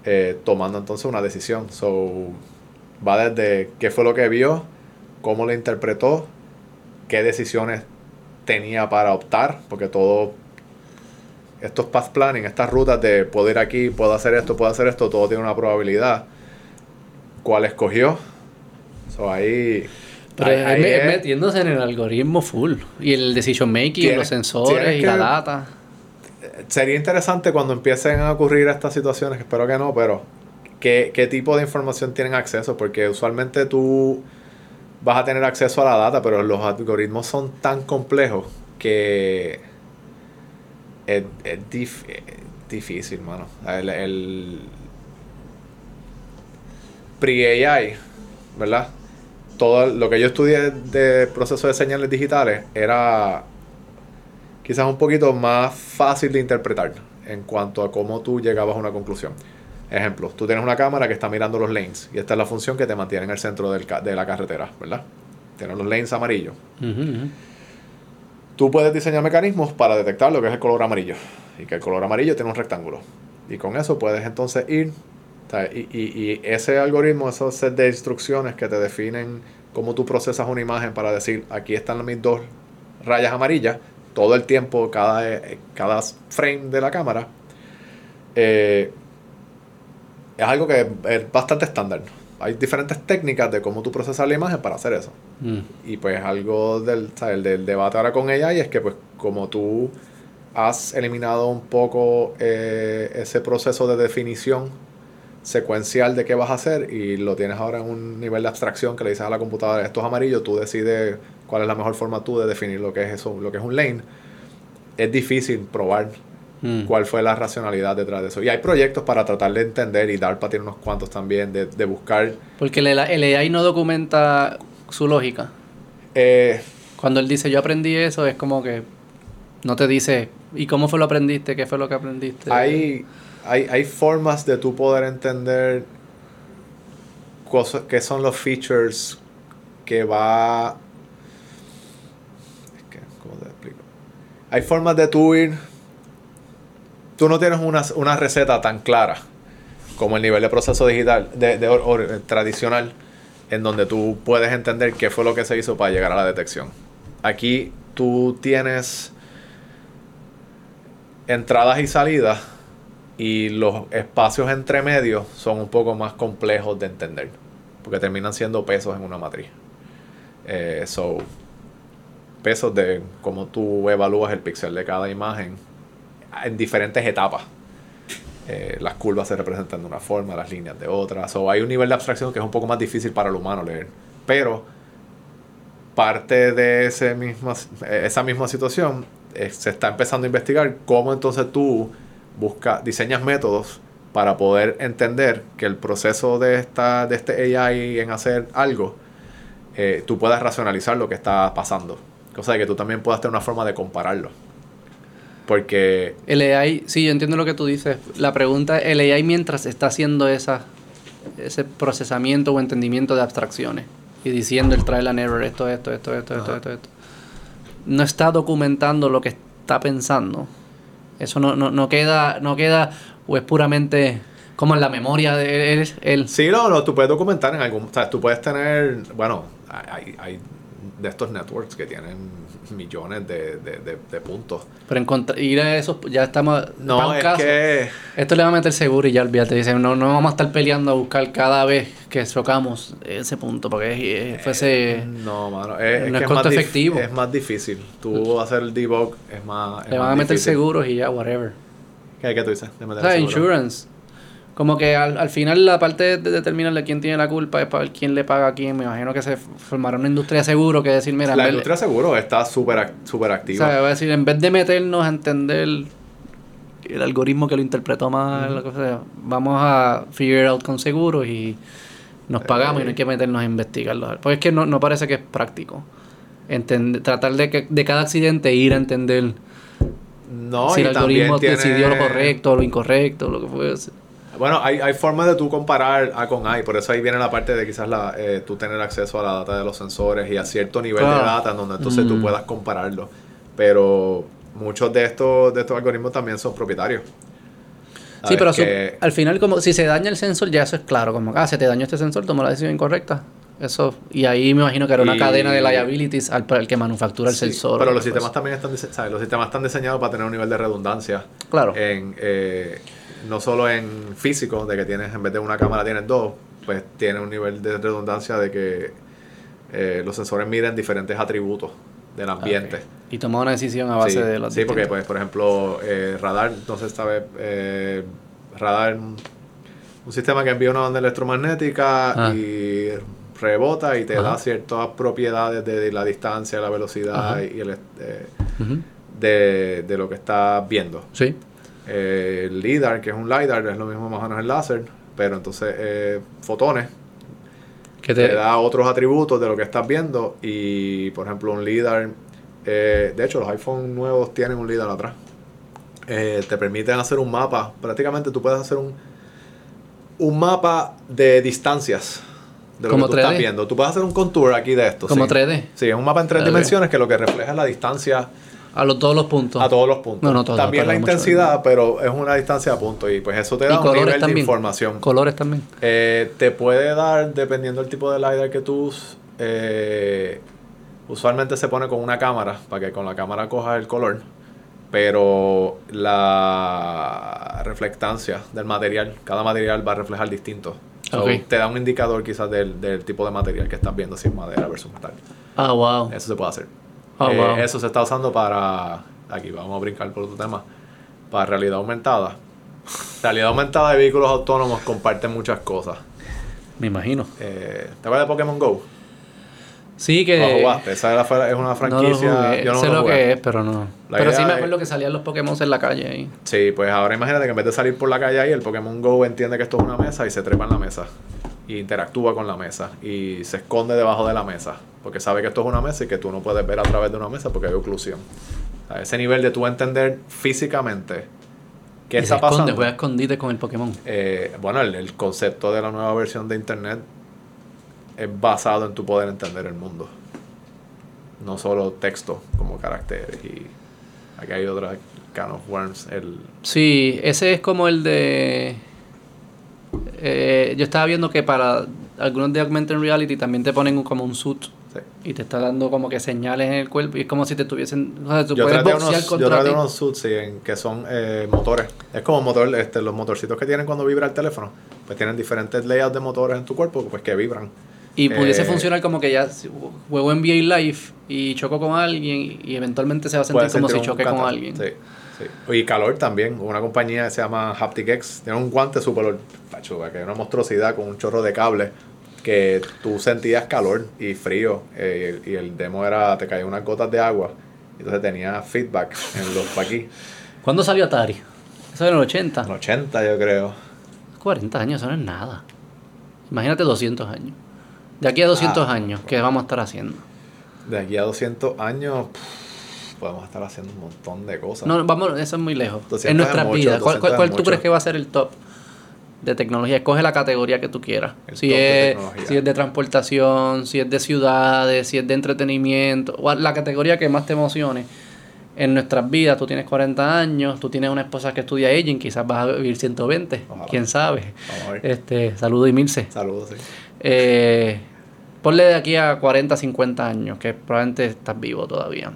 eh, tomando entonces una decisión. So, va desde qué fue lo que vio cómo lo interpretó, qué decisiones tenía para optar, porque todo estos path planning, estas rutas de poder ir aquí, puedo hacer esto, puedo hacer esto, todo tiene una probabilidad. ¿Cuál escogió? So, ahí, Pero ahí- es ahí metiéndose en el algoritmo full. Y el decision making, Tienes- los sensores y la que- data. sería interesante cuando empiecen a ocurrir estas situaciones, que espero que no, pero ¿qué, qué tipo de información tienen acceso? Porque usualmente tú vas a tener acceso a la data, pero los algoritmos son tan complejos que es, es dif- difícil, mano. El, el pre-AI, ¿verdad? Todo lo que yo estudié de proceso de señales digitales era quizás un poquito más fácil de interpretar en cuanto a cómo tú llegabas a una conclusión. Ejemplo, tú tienes una cámara que está mirando los lanes y esta es la función que te mantiene en el centro del de la carretera, ¿verdad? Tienes los lanes amarillos. Tú puedes diseñar mecanismos para detectar lo que es el color amarillo y que el color amarillo tiene un rectángulo. Y con eso puedes entonces ir, y- y ese algoritmo, esos set de instrucciones que te definen cómo tú procesas una imagen para decir, aquí están mis dos rayas amarillas, todo el tiempo, cada, eh, cada frame de la cámara, eh, es algo que es bastante estándar. Hay diferentes técnicas de cómo tú procesas la imagen para hacer eso. Mm. Y pues algo del, ¿sabes? del debate ahora con ella y es que pues como tú has eliminado un poco eh, ese proceso de definición secuencial de qué vas a hacer y lo tienes ahora en un nivel de abstracción que le dices a la computadora esto es amarillo, tú decides cuál es la mejor forma tú de definir lo que es eso, lo que es un lane. Es difícil probar Mm. cuál fue la racionalidad detrás de eso. Y hay proyectos para tratar de entender y DARPA tiene unos cuantos también de, de buscar Porque el, el AI no documenta su lógica. eh, Cuando él dice yo aprendí eso, es como que no te dice, ¿y cómo fue lo aprendiste? ¿Qué fue lo que aprendiste? hay, hay, hay formas de tú poder entender cosas qué son los features que va es que, ¿cómo te explico? hay formas de tú ir tú no tienes una, una receta tan clara como el nivel de proceso digital de, de or- tradicional en donde tú puedes entender qué fue lo que se hizo para llegar a la detección. Aquí tú tienes entradas y salidas y los espacios entre medios son un poco más complejos de entender porque terminan siendo pesos en una matriz. Eh, so pesos de cómo tú evalúas el píxel de cada imagen en diferentes etapas Eh, las curvas se representan de una forma las líneas de otra so hay un nivel de abstracción que es un poco más difícil para el humano leer pero parte de ese misma, esa misma situación eh, se está empezando a investigar cómo entonces tú busca, diseñas métodos para poder entender que el proceso de, esta, de este AI en hacer algo, eh, tú puedas racionalizar lo que está pasando. Cosa de que tú también puedas tener una forma de compararlo. Porque El AI, sí, yo entiendo lo que tú dices. La pregunta es, el AI mientras está haciendo esa, ese procesamiento o entendimiento de abstracciones y diciendo el trial and error, esto, esto, esto, esto, esto, esto, esto, no está documentando lo que está pensando. Eso no, no, no queda, no queda, o es puramente como en la memoria de él. él. Sí, no, no, tú puedes documentar en algún. O sea, tú puedes tener. Bueno, hay, hay de estos networks que tienen millones de, de, de- de puntos. Pero encontrar, ir a esos, ya estamos. No, es caso, que. Esto le va a meter seguro y ya olvídate. Dicen, no, no vamos a estar peleando a buscar cada vez que chocamos ese punto, porque es- es- fuese. No, mano. Es, No es que costo más efectivo. Es más difícil. Tú hacer el debug es más. le van a meter difícil. seguros y ya, whatever. ¿Qué, qué tú dices? De O meter sea, seguro. insurance. Como que al, al final la parte de determinarle quién tiene la culpa es para ver quién le paga a quién. Me imagino que se formará una industria de seguro que decir, mira, La industria seguro está súper ac- súper o activa. sea, va a decir, en vez de meternos a entender el algoritmo que lo interpretó mal, lo que sea, vamos a figure out con seguros y nos pagamos y no hay que meternos a investigarlo. Porque es que no, no parece que es práctico. Entender, tratar de que de cada accidente ir a entender no, si el algoritmo tiene- decidió lo correcto o lo incorrecto, lo que fue. Bueno, hay, hay formas de tú comparar A con A, y por eso ahí viene la parte de quizás la, eh, tú tener acceso a la data de los sensores y a cierto nivel de Claro. data en donde entonces tú Mm. puedas compararlo. Pero muchos de estos, de estos algoritmos también son propietarios. Sí, pero su- al final, como si se daña el sensor, ya eso es claro. Como, ah, se te dañó este sensor, tomó la decisión incorrecta. Eso, y ahí me imagino que era una Y- cadena de liabilities al, para el que manufactura el Sí, sensor. Pero los sistemas también están, ¿sabes? Los sistemas están diseñados para tener un nivel de redundancia. Claro. En, eh, no solo en físico, de que tienes, en vez de una cámara tienes dos, pues tiene un nivel de redundancia de que eh, los sensores miden diferentes atributos del ambiente. Y tomar una decisión a base sí, de los sí, porque pues, por ejemplo, eh, radar, entonces sabe, eh, radar, un sistema que envía una onda electromagnética Ah. y rebota y te Ajá. da ciertas propiedades de la distancia, la velocidad Ajá. y el, eh, de, de lo que estás viendo. Sí. Eh, el LIDAR, que es un LIDAR, es lo mismo más o menos el láser, pero entonces eh, fotones Que te te, da otros atributos de lo que estás viendo y por ejemplo un LIDAR eh, de hecho los iPhone nuevos tienen un LIDAR atrás Eh, te permiten hacer un mapa prácticamente tú puedes hacer un un mapa de distancias de lo Como que tú estás 3D. viendo tú puedes hacer un contour aquí de esto como sí. 3D. sí es un mapa en tres dimensiones que lo que refleja es la distancia A los, todos los puntos. a todos los puntos No, no todos, también la intensidad pero es una distancia a punto y pues eso te da un nivel de información Colores también. eh, te puede dar, dependiendo del tipo de LiDAR que tú uses, eh, usualmente se pone con una cámara, para que con la cámara coja el color, pero la reflectancia del material, cada material va a reflejar distinto. So. Te da un indicador quizás del, del tipo de material que estás viendo, si es madera versus metal. Ah, wow. Eso se puede hacer. Oh, Eh, wow. Eso se está usando para, aquí vamos a brincar por otro tema, para realidad aumentada. Realidad aumentada de vehículos autónomos comparten muchas cosas. Me imagino. Eh, ¿Te acuerdas de Pokémon Go? Sí que... ¿Lo jugaste? Esa es una No franquicia. yo no sé lo jugué. que es, pero no. La pero sí me es- acuerdo que salían los Pokémon en la calle ahí. Sí, pues ahora imagínate que en vez de salir por la calle ahí, el Pokémon Go entiende que esto es una mesa y se trepa en la mesa. Y interactúa con la mesa. Y se esconde debajo de la mesa. Porque sabe que esto es una mesa y que tú no puedes ver a través de una mesa porque hay oclusión. Sea, ese nivel de tú entender físicamente qué Y está se esconde, pasando. juega a escondite con el Pokémon. Eh, bueno, el, el concepto de la nueva versión de Internet es basado en tu poder entender el mundo. No solo texto como caracteres. Y aquí hay otra can of worms. El, Sí, ese es como el de... eh, yo estaba viendo que para algunos de Augmented Reality también te ponen como un suit sí. y te está dando como que señales en el cuerpo y es como si te tuviesen... O sea, tú Yo puedes boxear unos, yo traté unos suits sí, en que son eh, motores. Es como motor, este, los motorcitos que tienen cuando vibra el teléfono. Pues tienen diferentes layouts de motores en tu cuerpo pues que vibran. Y pudiese Eh, funcionar como que ya juego NBA Live y choco con alguien y eventualmente se va a sentir como si choque con alguien. Sí, sí. Y calor también. Una compañía que se llama HapticX tiene un guante súper pachuga, que es una monstruosidad con un chorro de cable que tú sentías calor y frío eh, y, el, y el demo era, te caían unas gotas de agua y entonces tenía feedback en los paquis. ¿Cuándo salió Atari? Eso era en el 80. En 80 yo creo. 40 años, eso no es nada. Imagínate 200 años. De aquí a 200 Ah, años, ¿qué vamos a estar haciendo? De aquí a 200 años pff, podemos estar haciendo un montón de cosas. No, vamos, eso es muy lejos. 200 En nuestras vidas, ¿cuál, cuál, 200 cuál es tú crees que va a ser el top de tecnología? Escoge la categoría que tú quieras. El Si es, si es de transportación, si es de ciudades, si es de entretenimiento, o la categoría que más te emocione. En nuestras vidas, tú tienes 40 años, tú tienes una esposa que estudia aging, quizás vas a vivir 120, Ojalá. quién sabe. Este, saludo y milce. Saludos, sí. Eh, ponle de aquí a 40, 50 años, que probablemente estás vivo todavía.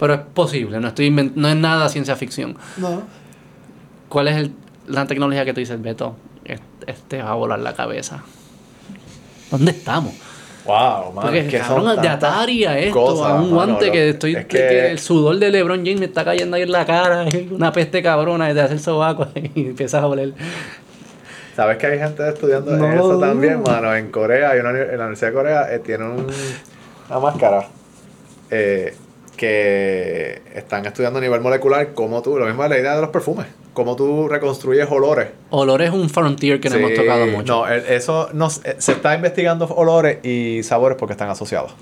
Pero es posible, no, estoy no es nada ciencia ficción. no. ¿Cuál es el- la tecnología que tú dices, Beto? es- Este va a volar la cabeza. ¿Dónde estamos? Wow, man. Porque es que son de Atari a esto, cosas, a un mano, guante lo- que estoy. es que, que- el sudor de LeBron James me está cayendo ahí en la cara, y una peste cabrona de hacer sobaco y empiezas a oler. ¿Sabes que hay gente estudiando No. eso también, mano? En Corea, hay una, uni- en la Universidad de Corea, eh, tiene un- una máscara eh, que están estudiando a nivel molecular cómo tú, lo mismo es la idea de los perfumes, cómo tú reconstruyes olores. Olor es un frontier que no Sí, hemos tocado mucho. No, eso no, s- eh, se está investigando olores y sabores porque están asociados.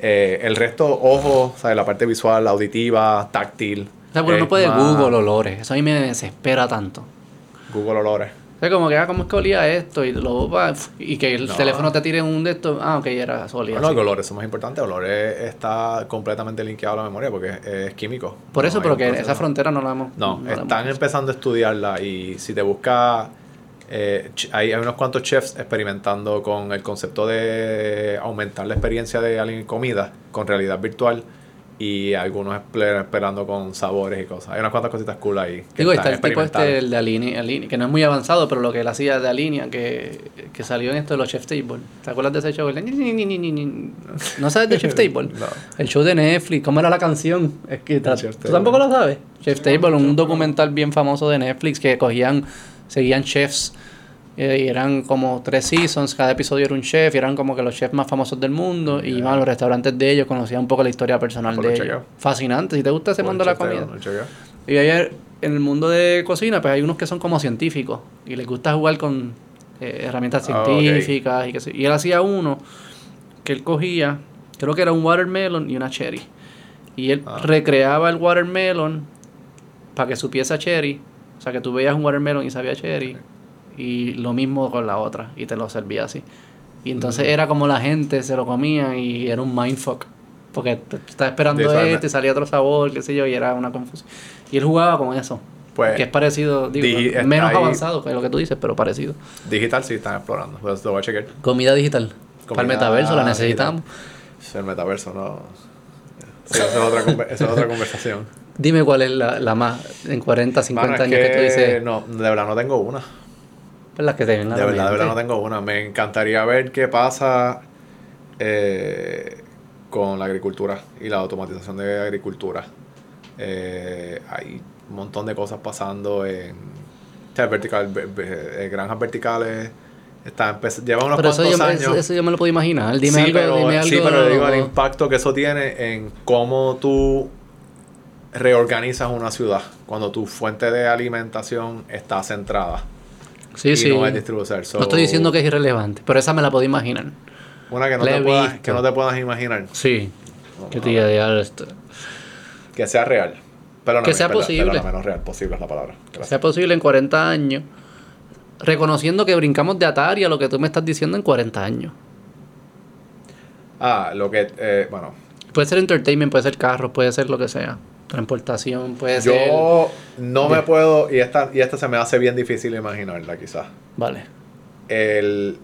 Eh, el resto, ojo, ¿sabes? la parte visual, auditiva, táctil. o sea, pero no puede más Google olores. Eso a mí me desespera tanto. Google olores. O sea, como que, ah, ¿cómo es que olía esto? Y, lo, y que el No. teléfono te tire un de estos. Ah, ok, era olía. No, que olores son más importantes. Olores está completamente linkeado a la memoria porque es, es químico. Por No eso, pero que esa frontera no la hemos. No, la están empezando a estudiarla y si te buscas Eh, hay, hay unos cuantos chefs experimentando con el concepto de aumentar la experiencia de alguien en comida con realidad virtual y algunos esperando con sabores y cosas. Hay unas cuantas cositas cool ahí. Digo, está el tipo este, el de Alinea, Alinea, que no es muy avanzado, pero lo que él hacía de Alinea, que, que salió en esto de los Chef Table. ¿Te acuerdas de ese show? ¿No sabes de Chef Table? No. El show de Netflix, ¿cómo era la canción? Es que ¿Tú tampoco lo sabes? Chef Table, un documental bien famoso de Netflix que cogían, seguían chefs y eran como tres seasons, cada episodio era un chef y eran como que los chefs más famosos del mundo y iban a los restaurantes de ellos, conocían un poco la historia personal de lo ellos. Fascinante, si te gusta ese mundo de la comida. Y ayer, en el mundo de cocina, pues hay unos que son como científicos y les gusta jugar con eh, herramientas ok. científicas y que Y él hacía uno que él cogía, creo que era un watermelon y una cherry. Y él Ah. recreaba el watermelon para que supiese a cherry. O sea, que tú veías un watermelon y sabía a cherry. Y lo mismo con la otra. Y te lo servía así. Y entonces Mm. era como la gente se lo comía y era un mindfuck. Porque te- te estaba esperando eso, este y salía otro sabor, qué sé yo, y era una confusión. Y él jugaba con eso. Pues, que es parecido, digo, menos ahí- avanzado que lo que tú dices, pero parecido. Digital sí están explorando. Pues lo voy a chequear. Comida digital. Para el Comida metaverso la digital. necesitamos. El metaverso no. Sí, esa es otra, esa es otra conversación. Dime cuál es la, la más en 40, 50 Mano, es años que, tú dices. No, de verdad no tengo una. Pues las que vienen a De verdad, de verdad no tengo una. Me encantaría ver qué pasa eh, con la agricultura y la automatización de agricultura. Eh, hay un montón de cosas pasando en o sea, vertical, ve- ve- eh, granjas verticales. Está lleva unos Pero eso cuantos yo, me- años. eso, eso yo me lo puedo imaginar. Dime sí, algo, pero, dime algo. sí, pero digo el impacto que eso tiene en cómo tú reorganizas una ciudad cuando tu fuente de alimentación está centrada sí, y sí. no es distribuir. So, no estoy diciendo que es irrelevante, pero esa me la puedo imaginar. Una que no, te puedas, que no te puedas imaginar. Sí. Vamos Que te diga, esto. Que sea real. Perdóname, Que sea posible. no real. Posible es la palabra. Gracias. sea posible en 40 años, reconociendo que brincamos de Atari a lo que tú me estás diciendo en 40 años. Ah, lo que... eh, bueno. Puede ser entertainment, puede ser carros, puede ser lo que sea. Transportación, puede ser... Yo no me puedo... Y esta, y esta se me hace bien difícil imaginarla quizás. Vale. el,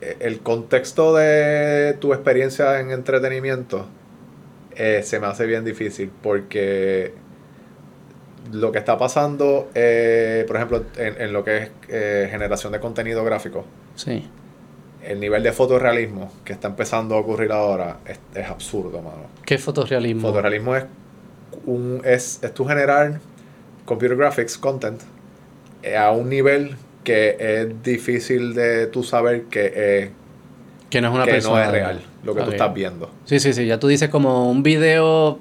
el contexto de tu experiencia en entretenimiento eh, se me hace bien difícil porque lo que está pasando, eh, por ejemplo, en, en lo que es eh, generación de contenido gráfico, Sí. el nivel de fotorrealismo que está empezando a ocurrir ahora es, es absurdo, mano. ¿Qué fotorrealismo? Fotorrealismo es, un, es, es tu generar computer graphics content eh, a un nivel que es difícil de tú saber que, eh, que no es una que persona. no es real lo que tú estás viendo. Sí, sí, sí. Ya tú dices como un video...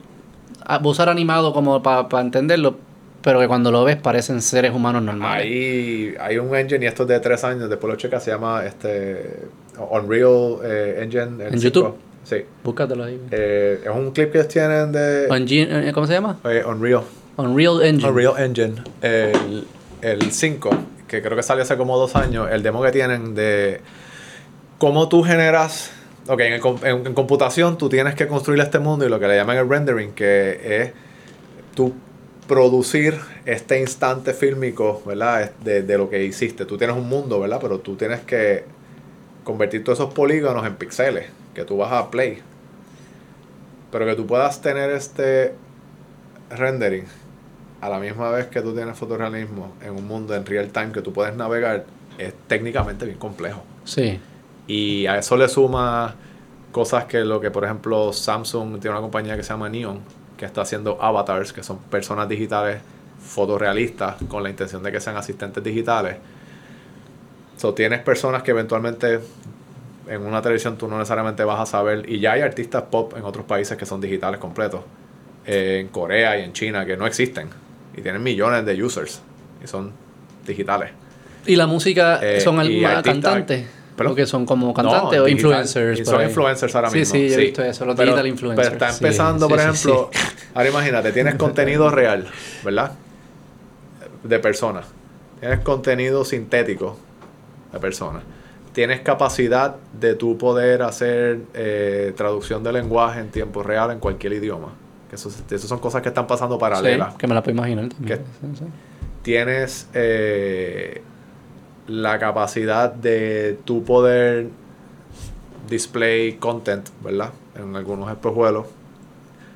ah, usar animado como para entenderlo, pero que cuando lo ves parecen seres humanos normales. Hay, hay un engine y esto es de tres años, después lo checas, se llama este Unreal eh, Engine. ¿En. YouTube? Sí. Búscatelo ahí. Eh, es un clip que tienen de eh, ¿Cómo se llama? eh, Unreal. Unreal Engine. Unreal Engine. El, el 5, que creo que salió hace como dos años, el demo que tienen de cómo tú generas. Ok, en, el en computación tú tienes que construir este mundo y lo que le llaman el rendering, que es tú producir este instante fílmico, ¿verdad? De, de lo que hiciste. Tú tienes un mundo, ¿verdad? Pero tú tienes que convertir todos esos polígonos en píxeles que tú vas a play. Pero que tú puedas tener este rendering a la misma vez que tú tienes fotorrealismo en un mundo en real time que tú puedes navegar es técnicamente bien complejo. Sí. Y a eso le suma cosas que lo que, por ejemplo, Samsung tiene una compañía que se llama Neon, que está haciendo avatars, que son personas digitales fotorrealistas con la intención de que sean asistentes digitales. So, tienes personas que eventualmente en una televisión tú no necesariamente vas a saber, y ya hay artistas pop en otros países que son digitales completos, eh, en Corea y en China, que no existen, y tienen millones de users, y son digitales. ¿Y la música Eh, son artistas- cantantes? ¿Perdón? Porque son como cantantes No, o digital. influencers. Son ahí. influencers ahora sí, mismo. Sí, yo he visto eso, los Pero- digital influencers. Pero está sí, empezando, sí, por sí, ejemplo, sí. ahora imagínate, tienes contenido real, ¿verdad? De personas. Tienes contenido sintético de personas. Tienes capacidad de tú poder hacer eh, traducción de lenguaje en tiempo real en cualquier idioma. Que eso, eso son cosas que están pasando paralelas. Sí, que me la puedo imaginar también. Que- Sí, sí. Tienes eh, la capacidad de tu poder display content, ¿verdad? En algunos espejuelos.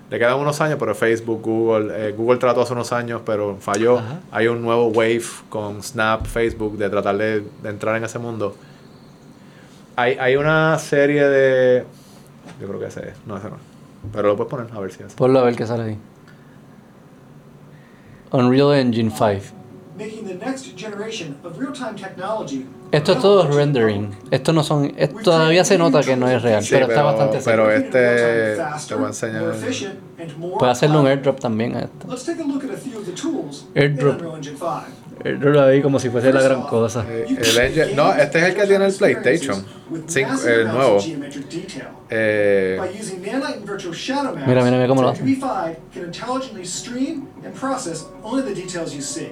Le quedan unos años, pero Facebook, Google, eh, Google trató hace unos años, pero falló. Ajá. Hay un nuevo wave con Snap, Facebook, de tratar de, de entrar en ese mundo. Hay, hay una serie de... Yo creo que ese es. No, ese no. Pero lo puedes poner a ver si es. Ponlo a ver qué sale ahí. Unreal Engine 5. making the next generation of real-time technology. Esto es todo rendering. Esto no son. esto todavía se nota que no es real, Sí, pero, está bastante pero este- te voy a enseñar- Puede hacerle un airdrop también a esto. Airdrop. Engine 5. Airdrop ahí como si fuese la gran cosa. Eh, el engine- no, este es el que tiene el PlayStation. Cinco- el nuevo. Eh, Mira, mira, mira cómo lo hace. DB5 can intelligently stream and process only the details you see.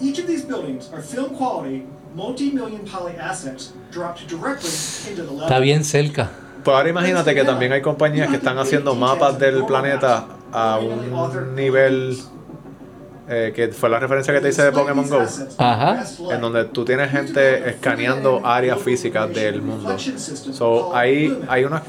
Each of these buildings are film quality, multi-million poly assets dropped directly into the level. Está bien cerca. Pues ahora imagínate que también hay compañías que están haciendo mapas del planeta a un nivel eh, que fue la referencia que te hice de Pokémon Go, Ajá. en donde tú tienes gente escaneando áreas físicas del mundo. So, ahí hay una...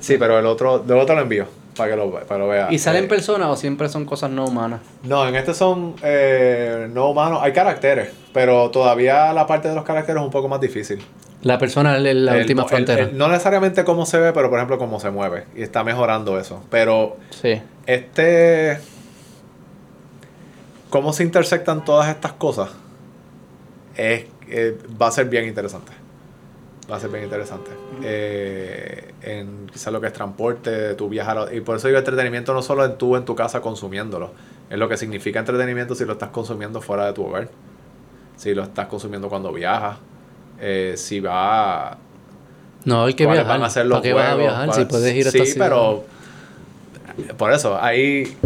Sí, pero el otro, del otro lo envío para que lo, para lo vea. ¿Y salen Eh, personas o siempre son cosas no humanas? No, en este son eh, no humanos, hay caracteres, pero todavía la parte de los caracteres es un poco más difícil. La persona es la El- última el- frontera. el- no necesariamente cómo se ve, pero por ejemplo cómo se mueve. Y está mejorando eso. Pero Sí. este. Cómo se intersectan todas estas cosas es, eh, va a ser bien interesante. Va a ser bien interesante. Eh, en quizás lo que es transporte, tu viajar. Y por eso digo entretenimiento no solo en tú en tu casa consumiéndolo. Es lo que significa entretenimiento si lo estás consumiendo fuera de tu hogar. Si lo estás consumiendo cuando viajas. eh, si va No, hay que viajar. van a ser los ¿Para qué vas a juegos, viajar si puedes ir a Sí, pero por eso, ahí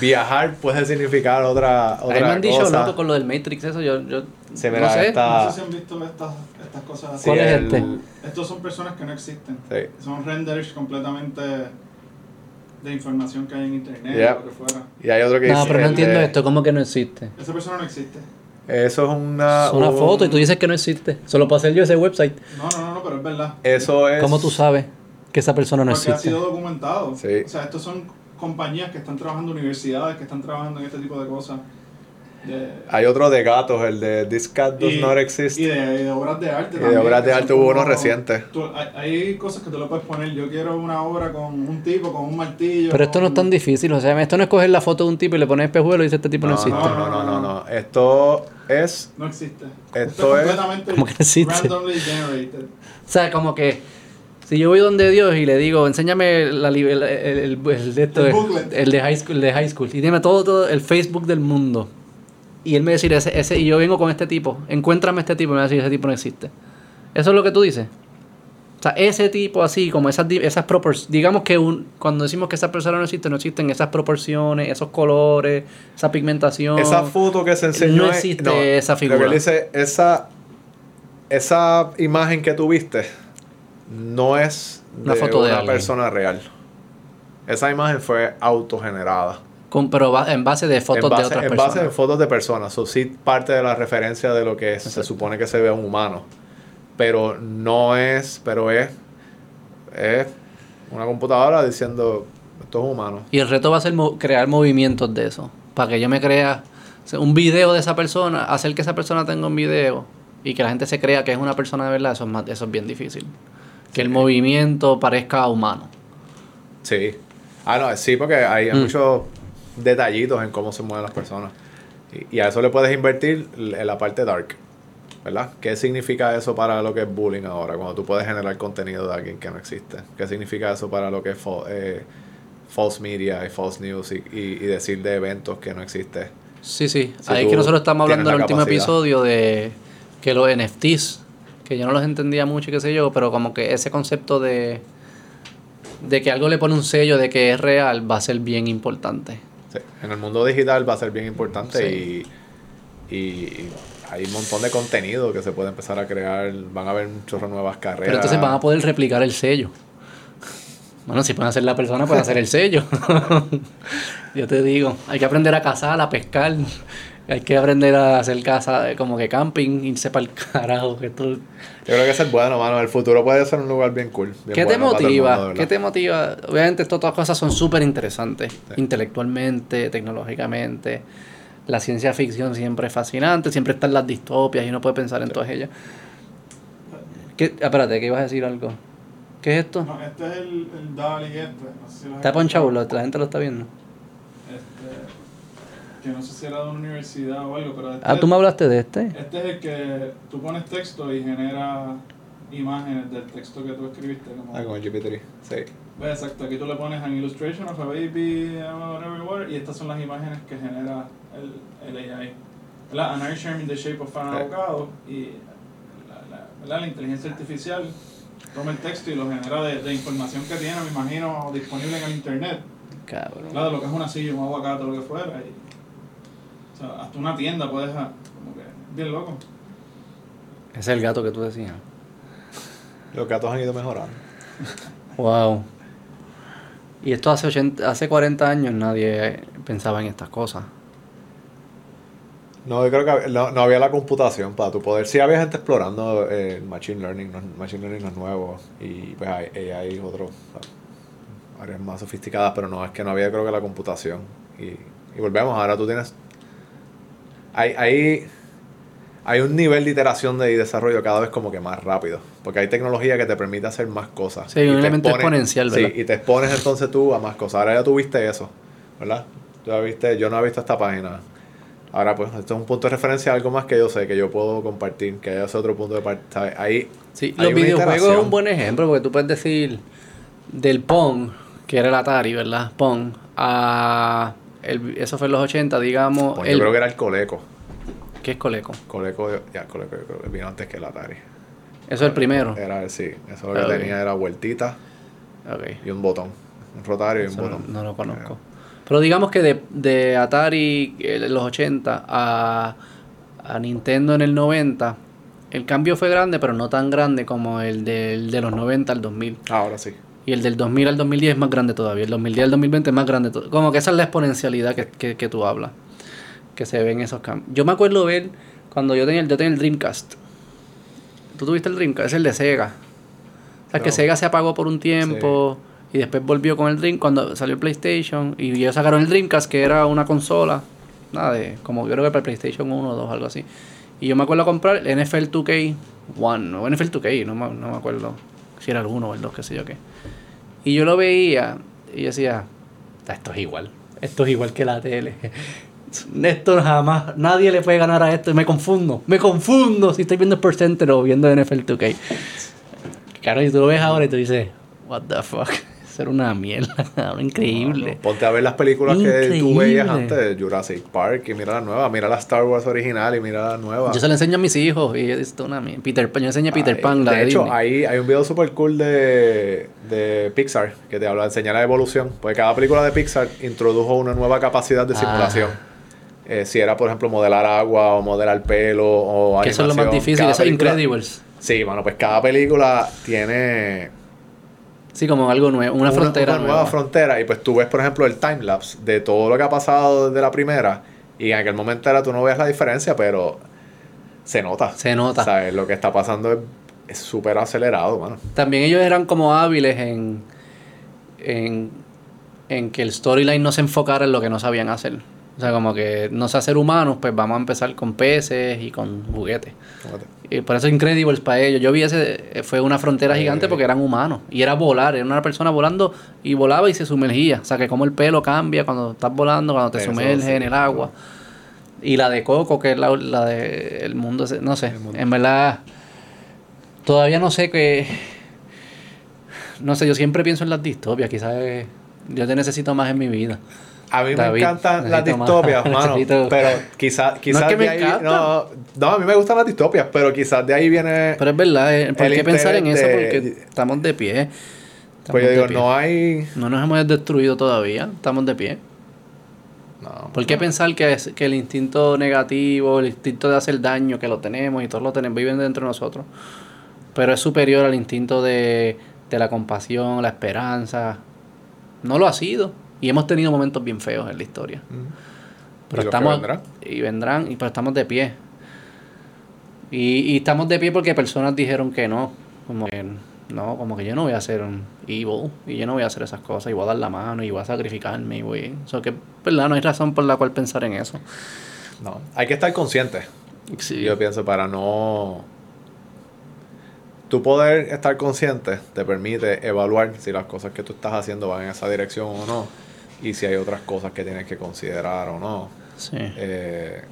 viajar puede significar otra, otra Ahí me han dicho, cosa. loco, con lo del Matrix, eso yo, yo no sé. esta- No sé si han visto estas, estas cosas así. sí, ¿Cuál es el- este? Estos son personas que no existen. Sí. Son renders completamente de información que hay en internet Yeah. o lo que fuera. Y hay otro que No, dice pero no entiendo de- esto, ¿cómo que no existe? Esa persona no existe. Eso es una... Es una un- foto y tú dices que no existe. Solo puedo hacer yo ese website. No, no, no, no, pero es verdad. Eso es... ¿Cómo tú sabes que esa persona no Porque ha existe? sido documentado. Sí. O sea, estos son compañías que están trabajando, universidades que están trabajando en este tipo de cosas. De- Hay otro de gatos, el de This Cat Does y- Not Exist. Y de, de obras de arte. Y de también, obras de que son arte hubo uno reciente. tú- hay, hay cosas que tú le puedes poner. Yo quiero una obra con un tipo, con un martillo. Pero esto no es tan difícil, o sea, esto no es coger la foto de un tipo y le pones espejuelo y dice este tipo no, No, existe. no, no, no, no, no. Esto es... No existe. Esto es- completamente ¿Cómo que no existe? randomly generated. O sea, como que si yo voy donde Dios y le digo, enséñame la, el, el, el- de esto, El de high school, el de high school, y dime todo, todo el Facebook del mundo. Y él me decir ese, ese, y yo vengo con este tipo, encuéntrame este tipo, y me va a decir ese tipo no existe. Eso es lo que tú dices. O sea, ese tipo así, como esas, esas proporciones, digamos que un, cuando decimos que esa persona no existe, no existen esas proporciones, esos colores, esa pigmentación. Esa foto que se enseñó No es- existe esa Lo figura. que él dice, esa, esa imagen que tuviste no es Una de foto de una alguien. persona real. Esa imagen fue autogenerada. con- pero en base de fotos en base, de otras en personas. base en fotos de personas. O sí parte de la referencia de lo que se supone que se ve un humano. Pero no es, pero es, es una computadora diciendo esto es humano. Y el reto va a ser mo- crear movimientos de eso. Para que yo me crea un video de esa persona, hacer que esa persona tenga un video y que la gente se crea que es una persona de verdad, eso es, más, eso es bien difícil. Que el movimiento parezca humano. Sí. Ah, no, sí, porque hay, hay Mm. muchos detallitos en cómo se mueven las personas. Y, y a eso le puedes invertir en la parte dark. ¿Verdad? ¿Qué significa eso para lo que es bullying ahora? Cuando tú puedes generar contenido de alguien que no existe. ¿Qué significa eso para lo que es eh, false media y false news y, y- y decir de eventos que no existe? Sí, sí. Si Ahí es que nosotros estamos hablando en el último capacidad. episodio de que los NFTs, que yo no los entendía mucho y qué sé yo, pero como que ese concepto de, de que algo le pone un sello de que es real va a ser bien importante. Sí, En el mundo digital va a ser bien importante Sí. y, y hay un montón de contenido que se puede empezar a crear. Van a haber muchas nuevas carreras. Pero entonces van a poder replicar el sello. Bueno, si pueden hacer la persona, pueden hacer el sello. Yo te digo, hay que aprender a cazar, a pescar Hay que aprender a hacer casa, eh, como que camping, irse para el carajo. Que tú... Yo creo que eso es bueno, mano. El futuro puede ser un lugar bien cool. bien ¿Qué te bueno motiva? mundo, ¿Qué te motiva? Obviamente todas estas cosas son súper interesantes, intelectualmente, tecnológicamente. La ciencia ficción siempre es fascinante, siempre están las distopias y uno puede pensar en todas ellas. ¿Qué? ah, Espérate, que ibas a decir algo. ¿Qué es esto? No, este es el, el DALI este. No sé si lo has Está ponchado, escuchado. lo- la gente lo está viendo. Que no sé si era de una universidad o algo, pero este, Ah, tú me hablaste de este. este es el que tú pones texto y genera imágenes del texto que tú escribiste. Como, Ah, con el GPT. Sí. Ve, Exacto, aquí tú le pones an illustration of a baby, uh, whatever, whatever, y estas son las imágenes que genera el, el AI. ¿Verdad? An airsham in the shape of an avocado y la, la, la inteligencia artificial toma el texto y lo genera de, de información que tiene, me imagino, disponible en el internet. Cabrón. Claro, lo que es una silla, un aguacate, lo que fuera. Y, o sea, hasta una tienda puedes, ah, como que, bien loco. Ese es el gato que tú decías. Los gatos han ido mejorando. Wow. Y esto hace 80, hace 40 años nadie pensaba en estas cosas. No, yo creo que no, no había la computación para tu poder. Sí había gente explorando eh, Machine Learning. no- machine Learning no es nuevo. Y pues hay, hay otros áreas más sofisticadas, pero no, es que no había creo que la computación. Y, y volvemos, ahora tú tienes... Hay, hay, hay un nivel de iteración de, y desarrollo cada vez como que más rápido. Porque hay tecnología que te permite hacer más cosas. Sí, Y un te elemento expone- exponencial, ¿verdad? Sí, y te expones entonces tú a más cosas. Ahora ya tuviste eso, ¿verdad? Tú ya viste, yo no había visto esta página. Ahora pues, esto es un punto de referencia a algo más que yo sé, que yo puedo compartir, que es otro punto de partida. Ahí, Sí, hay los videojuegos es un buen ejemplo porque tú puedes decir del Pong, que era el Atari, ¿verdad? Pong, a el, eso fue en los 80, digamos. Pues, el, yo creo que era el Coleco. ¿Qué es Coleco? Coleco, ya, Coleco yo creo que vino antes que el Atari. Eso es el primero. Era, sí, eso lo que tenía era vueltita Ok. y un botón. Un rotario y un no, botón. no lo conozco. Pero digamos que de, de Atari eh, en los 80 a, a Nintendo en el 90, el cambio fue grande, pero no tan grande como el del, de los 90 al 2000. Ahora sí. Y el del 2000 al 2010 es más grande todavía. El 2010 al 2020 es más grande. Como que esa es la exponencialidad que, que, que tú hablas. Que se ven esos cambios. Yo me acuerdo ver cuando yo tenía, el- yo tenía el Dreamcast. ¿Tú tuviste el Dreamcast? Es el de Sega. O sea, que No. Sega se apagó por un tiempo y después volvió con el Dream cuando salió el PlayStation. Y ellos sacaron el Dreamcast, que era una consola. Nada de, como yo creo que para el PlayStation 1 o 2, algo así. Y yo me acuerdo comprar el NFL 2K 1 o NFL 2K, no, me- no me acuerdo si era el 1 o el 2, qué sé yo qué. Y yo lo veía y decía, "Ah, esto es igual, esto es igual que la tele. Esto jamás, nadie le puede ganar a esto. Y me confundo, me confundo si estoy viendo el Center o viendo NFL 2K. Claro, y tú lo ves ahora y tú dices, what the fuck. Eso era una mierda, increíble. Ponte a ver las películas que tú veías antes, Jurassic Park, y mira la nueva, mira la Star Wars original y mira la nueva. Yo se lo enseño a mis hijos y dicen, una mierda. Peter Pan, yo enseño a Peter Ay, Pan, la de de, hecho, Disney. ahí hay un video super cool de, de Pixar que te habla de enseñar la evolución. Porque cada película de Pixar introdujo una nueva capacidad de Ah. simulación. Eh, si era, por ejemplo, modelar agua o modelar pelo o que eso es lo más animación. difícil, eso es Incredibles. Sí, bueno, pues cada película tiene Sí, como algo nuevo, una, frontera una nueva nueva. frontera. Y pues tú ves, por ejemplo, el timelapse de todo lo que ha pasado desde la primera. Y en aquel momento era tú no ves la diferencia, pero se nota. Se nota. ¿Sabes? Lo que está pasando es- es súper acelerado, mano. También ellos eran como hábiles en, en, en que el storyline no se enfocara en lo que no sabían hacer. O sea, como que no sé hacer humanos, pues vamos a empezar con peces y con juguetes. Fíjate. Y por eso Incredibles para ellos. Yo vi ese, fue una frontera Eh. gigante porque eran humanos. Y era volar, era una persona volando y volaba y se sumergía. O sea, que como el pelo cambia cuando estás volando, cuando te sumerges sí. en el agua. Y la de Coco, que es la, la de el mundo, no sé, mundo. en verdad, todavía no sé qué... No sé, yo siempre pienso en las distopias, quizás eh, yo te necesito más en mi vida. A mí David, me encantan las más. distopias, mano. Necesito- Pero quizás quizás que me de ahí. No, no, a mí me gustan las distopias, pero quizás de ahí viene. Pero es verdad, eh, ¿por qué pensar en eso? Porque estamos de pie. Estamos pues yo digo, pie. no hay. No nos hemos destruido todavía, estamos de pie. No, ¿Por qué pensar que, es, que el instinto negativo, el instinto de hacer daño, que lo tenemos y todos lo tenemos, viven dentro de nosotros, pero es superior al instinto de, de la compasión, la esperanza? No lo ha sido. Y hemos tenido momentos bien feos en la historia. Pero ¿Y estamos. vendrán? Y vendrán, y, pero estamos de pie. Y, y estamos de pie porque personas dijeron que no. Como que no, como que yo no voy a hacer un evil. Y yo no voy a hacer esas cosas. Y voy a dar la mano. Y voy a sacrificarme. Y voy. Eso que, ¿verdad? No hay razón por la cual pensar en eso. No, hay que estar consciente. Sí. Yo pienso para no... Tu poder estar consciente te permite evaluar si las cosas que tú estás haciendo van en esa dirección o no. Y si hay otras cosas que tienes que considerar o no. Sí. Eh,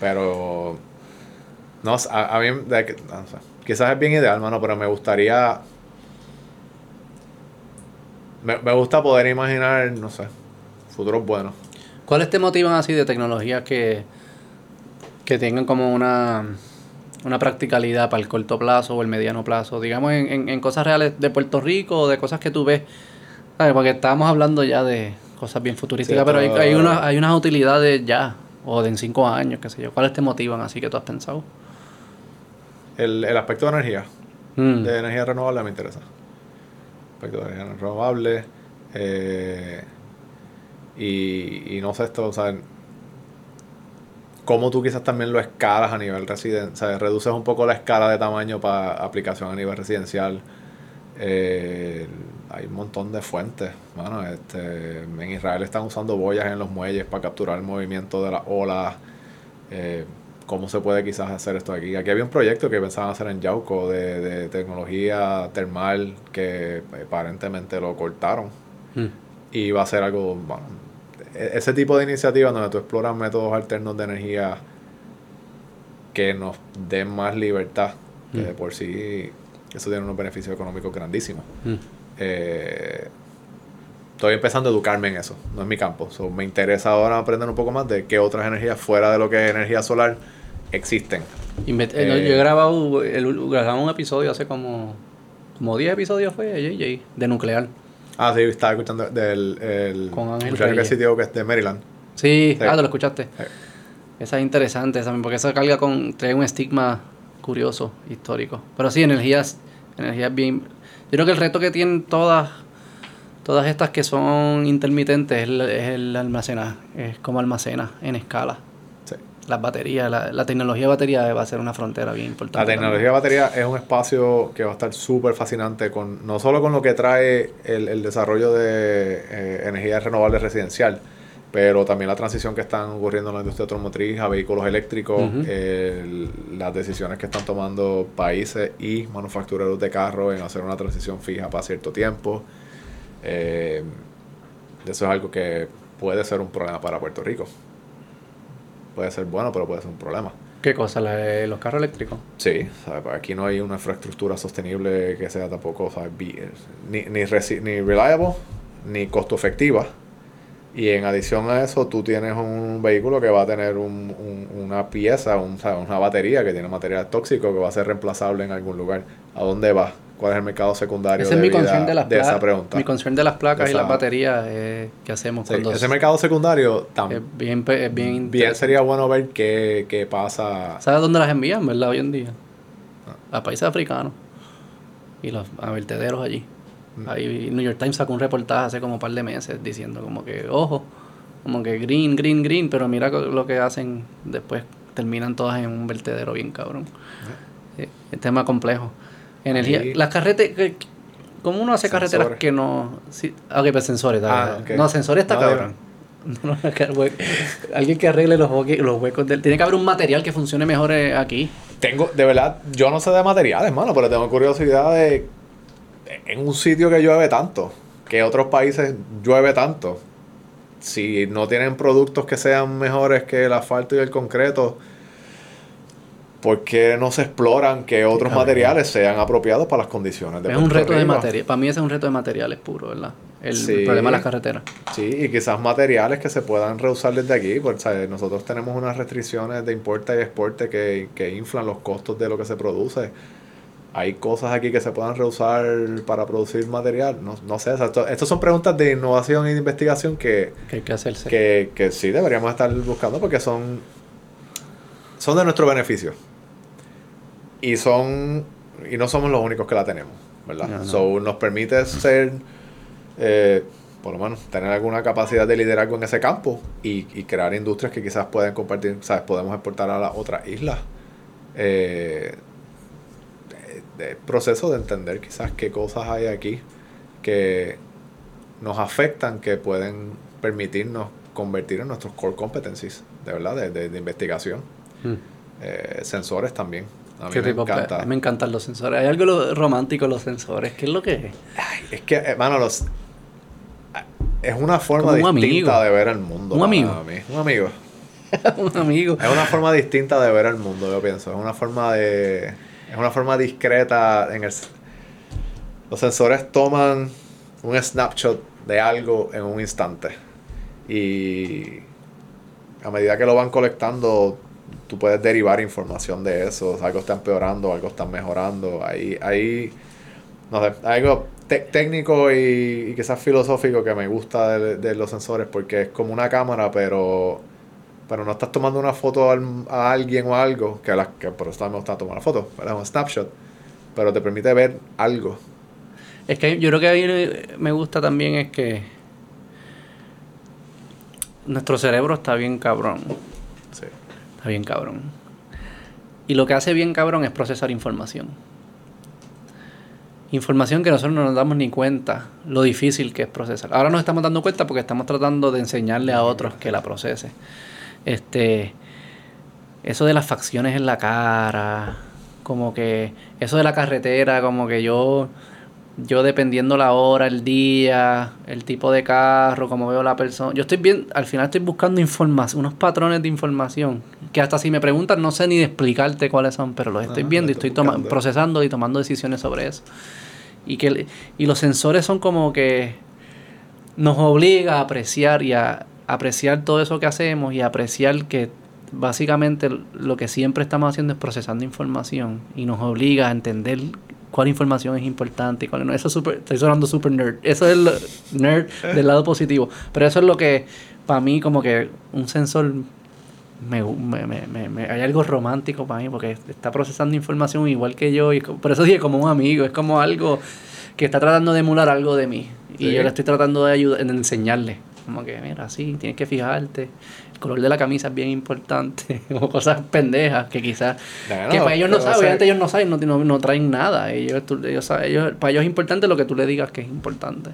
pero... No, a, a mí... de no sé, quizás es bien ideal, mano, pero me gustaría... Me, me gusta poder imaginar, no sé, futuros buenos. ¿Cuáles te motivan así de tecnologías que, que tengan como una, una practicalidad para el corto plazo o el mediano plazo? Digamos en, en, en cosas reales de Puerto Rico o de cosas que tú ves. ¿Sabes? Porque estábamos hablando ya de cosas bien futurísticas, Sí, pero hay, hay, unas, hay unas utilidades ya, o de en cinco años, qué sé yo. ¿Cuáles te motivan así que tú has pensado? El, el aspecto de energía. Mm. de energía renovable me interesa. Aspecto de energía renovable. eh, y, y no sé esto, o sea, cómo tú quizás también lo escalas a nivel residencial, o sea, reduces un poco la escala de tamaño para aplicación a nivel residencial. Eh, hay un montón de fuentes, mano, este, en Israel están usando boyas en los muelles para capturar el movimiento de las olas. Eh, ¿Cómo se puede quizás hacer esto aquí? Aquí había un proyecto que pensaban hacer en Yauco de, de tecnología termal que aparentemente lo cortaron. Mm. Y va a ser algo, bueno, e- ese tipo de iniciativas donde tú exploras métodos alternos de energía que nos den más libertad, que de por sí eso tiene unos beneficios económicos grandísimos. Mm. Eh, estoy empezando a educarme en eso, no es mi campo. So, me interesa ahora aprender un poco más de qué otras energías fuera de lo que es energía solar existen. Eh, no, Eh, yo he grabado el, grabamos un episodio hace como, como 10 episodios fue, JJ, de nuclear. Ah, sí, estaba escuchando del el Con Ángel muchacho que Reyes. sitio que es de Maryland. Sí, Sí. ah, te lo escuchaste. Sí. Esa es interesante también, porque esa carga con, trae un estigma curioso, histórico. Pero sí, energías, energías bien... Yo creo que el reto que tienen todas, todas estas que son intermitentes es el, es el almacenaje, es como almacena en escala. Sí. Las baterías, la, la tecnología de batería va a ser una frontera bien importante. La tecnología de batería es un espacio que va a estar súper fascinante, con, no solo con lo que trae el, el desarrollo de eh, energía renovable residencial, pero también la transición que están ocurriendo en la industria automotriz a vehículos eléctricos, las decisiones que están tomando países y manufactureros de carros en hacer una transición fija para cierto tiempo. Eh, eso es algo que puede ser un problema para Puerto Rico. Puede ser bueno, pero puede ser un problema. ¿Qué cosa? La los carros eléctricos. Sí, ¿sabes? Pues aquí no hay una infraestructura sostenible que sea tampoco ni, ni, ni reliable ni costo efectiva. Y en adición a eso, tú tienes un vehículo que va a tener un- un- una pieza, un, una batería que tiene material tóxico que va a ser reemplazable en algún lugar. ¿A dónde va? ¿Cuál es el mercado secundario Ese es de, mi vida concern de las de esa pregunta? Mi concern de las placas De y las baterías eh, que hacemos Sí, cuando ese mercado secundario es también bien, es bien, bien sería bueno ver qué, qué pasa. ¿Sabes dónde las envían, verdad? Hoy en día. A países africanos. Y los a vertederos allí. Ahí New York Times sacó un reportaje hace como un par de meses diciendo como que, ojo, como que green, green, green, pero mira lo que hacen después. Terminan todas en un vertedero bien cabrón. Sí, es tema complejo. Energía. Ahí- Las carreteras... ¿Cómo uno hace carreteras Sensores. que no... Sí, ah, ok, pues sensores. Ah, bien. ok. No, sensores está No, cabrón. No, no, Alguien que arregle los, hueque- los huecos del... Tiene que haber un material que funcione mejor eh, aquí. Tengo, de verdad, yo no sé de materiales, mano, pero tengo curiosidad de. En un sitio que llueve tanto, que otros países llueve tanto, si no tienen productos que sean mejores que el asfalto y el concreto, ¿por qué no se exploran que otros materiales sean apropiados para las condiciones de es un reto de Rico? material. Para mí ese es un reto de materiales puro, ¿verdad? El Sí. problema de las carreteras. Sí, y quizás materiales que se puedan reusar desde aquí, porque ¿sabes? nosotros tenemos unas restricciones de importe y exporte que, que inflan los costos de lo que se produce. Hay cosas aquí que se puedan reusar para producir material, no, no sé, o sea, esto- estas son preguntas de innovación y de investigación que, Que hay que hacerse. que, que sí deberíamos estar buscando porque son, son de nuestro beneficio. Y son y no somos los únicos que la tenemos, ¿verdad? No, no. So, nos permite ser eh, por lo menos, tener alguna capacidad de liderazgo en ese campo y, y crear industrias que quizás pueden compartir, ¿sabes? Podemos exportar a las otras islas. Eh, de- proceso de entender quizás qué cosas hay aquí que nos afectan, que pueden permitirnos convertir en nuestros core competencies, de verdad, de, de- de investigación. Eh, sensores también. A mí ¿Qué me tipo? encanta. Me encantan los sensores. Hay algo lo- romántico en los sensores. ¿Qué es lo que es? Ay, es que, hermano, los. Es una forma un distinta amigo. de ver el mundo. Un amigo. mí. Un amigo. Un amigo. Es una forma distinta de ver el mundo, yo pienso. Es una forma de. Es una forma discreta en el. Los sensores toman un snapshot de algo en un instante. Y a medida que lo van colectando, tú puedes derivar información de eso. Algo está empeorando, algo está mejorando. Ahí, ahí no sé, algo técnico y, y quizás filosófico que me gusta de, de los sensores porque es como una cámara, pero pero no estás tomando una foto al- a alguien o algo, que, la, que por eso también me gusta tomar una foto, ¿verdad? un snapshot, pero te permite ver algo. Es que yo creo que a mí me gusta también es que nuestro cerebro está bien cabrón. Sí. Está bien cabrón. Y lo que hace bien cabrón es procesar información. Información que nosotros no nos damos ni cuenta lo difícil que es procesar. Ahora nos estamos dando cuenta porque estamos tratando de enseñarle a otros que la procese. Este, eso de las facciones en la cara, como que eso de la carretera, como que yo yo dependiendo la hora, el día, el tipo de carro, como veo la persona. Yo estoy bien, al final estoy buscando información, unos patrones de información que hasta si me preguntan no sé ni de explicarte cuáles son, pero los estoy viendo y estoy buscando. procesando y tomando decisiones sobre eso. Y que y los sensores son como que nos obliga a apreciar y a apreciar todo eso que hacemos y apreciar que básicamente lo que siempre estamos haciendo es procesando información y nos obliga a entender cuál información es importante y cuál no. Eso es super, estoy sonando super nerd. Eso es lo nerd del lado positivo. Pero eso es lo que, para mí, como que un sensor, me, me- me- me- me- hay algo romántico para mí porque está procesando información igual que yo. Y por eso dije como un amigo. Es como algo que está tratando de emular algo de mí. Y yo le estoy tratando de ayudar, de enseñarle. Como que, mira, sí, tienes que fijarte. El color de la camisa es bien importante. o cosas pendejas que quizás... Bueno, que para ellos no saben, obviamente ellos no saben, no, no, no traen nada. Ellos, tú- ellos, saben- ellos- para ellos es importante lo que tú le digas que es importante.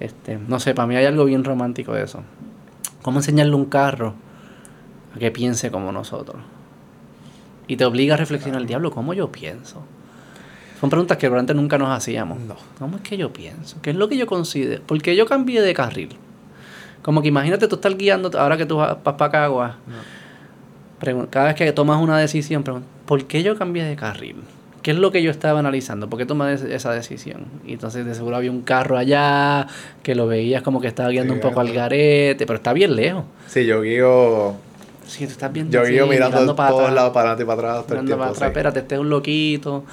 Este, no sé, para mí hay algo bien romántico de eso. ¿Cómo enseñarle a un carro a que piense como nosotros? Y te obliga a reflexionar, diablo, ¿cómo yo pienso? Son preguntas que probablemente nunca nos hacíamos. No. ¿Cómo es que yo pienso? ¿Qué es lo que yo considero? ¿Por qué yo cambié de carril? Como que imagínate tú estar guiando, ahora que tú vas para Cagua, pregun- cada vez que tomas una decisión, pregun- ¿por qué yo cambié de carril? ¿Qué es lo que yo estaba analizando? ¿Por qué tomé es- esa decisión? Y entonces de seguro había un carro allá que lo veías como que estaba guiando Sí, un poco al garete, pero está bien lejos. Sí, yo guío, Sí, tú estás bien yo sí, guío mirando, mirando para todos atrás, lados, para adelante y para atrás. todo el mirando tiempo, para atrás, sí. espérate, este es un loquito.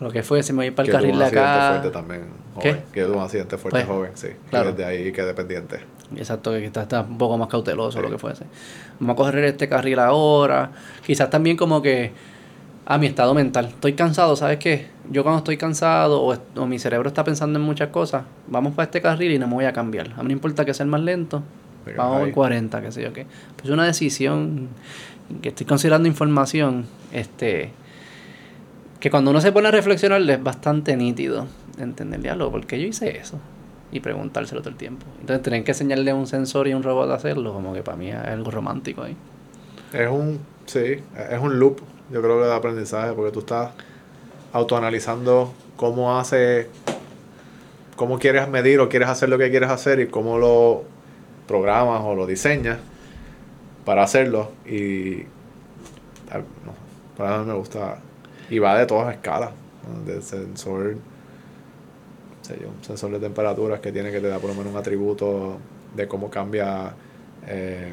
Lo que fue, se me voy para el Que tuvo carril un de accidente acá. fuerte también, ¿Qué? joven. Que tuvo un accidente fuerte Pues, joven, sí. claro. Y desde ahí quedé pendiente. Exacto, que quizás está un poco más cauteloso Sí. lo que fuese. Vamos a correr este carril ahora. Quizás también como que a mi estado mental. Estoy cansado, ¿sabes qué? Yo cuando estoy cansado o, o mi cerebro está pensando en muchas cosas, vamos para este carril y no me voy a cambiar. A mí no importa que sea el más lento. Vamos en 40, qué sé yo qué. Pues es una decisión que estoy considerando información, este que cuando uno se pone a reflexionar es bastante nítido entender, diálogo, ¿por qué yo hice eso? Y preguntárselo todo el tiempo. Entonces tener que enseñarle un sensor y un robot a hacerlo, como que para mí es algo romántico ahí. Es un, sí, es un loop, yo creo que de aprendizaje, porque tú estás autoanalizando cómo hace, cómo quieres medir o quieres hacer lo que quieres hacer y cómo lo programas o lo diseñas para hacerlo. Y ah, para mí me gusta. Y va de todas escalas, de sensor, sé yo, un sensor de temperaturas que tiene que te da por lo menos un atributo de cómo cambia eh,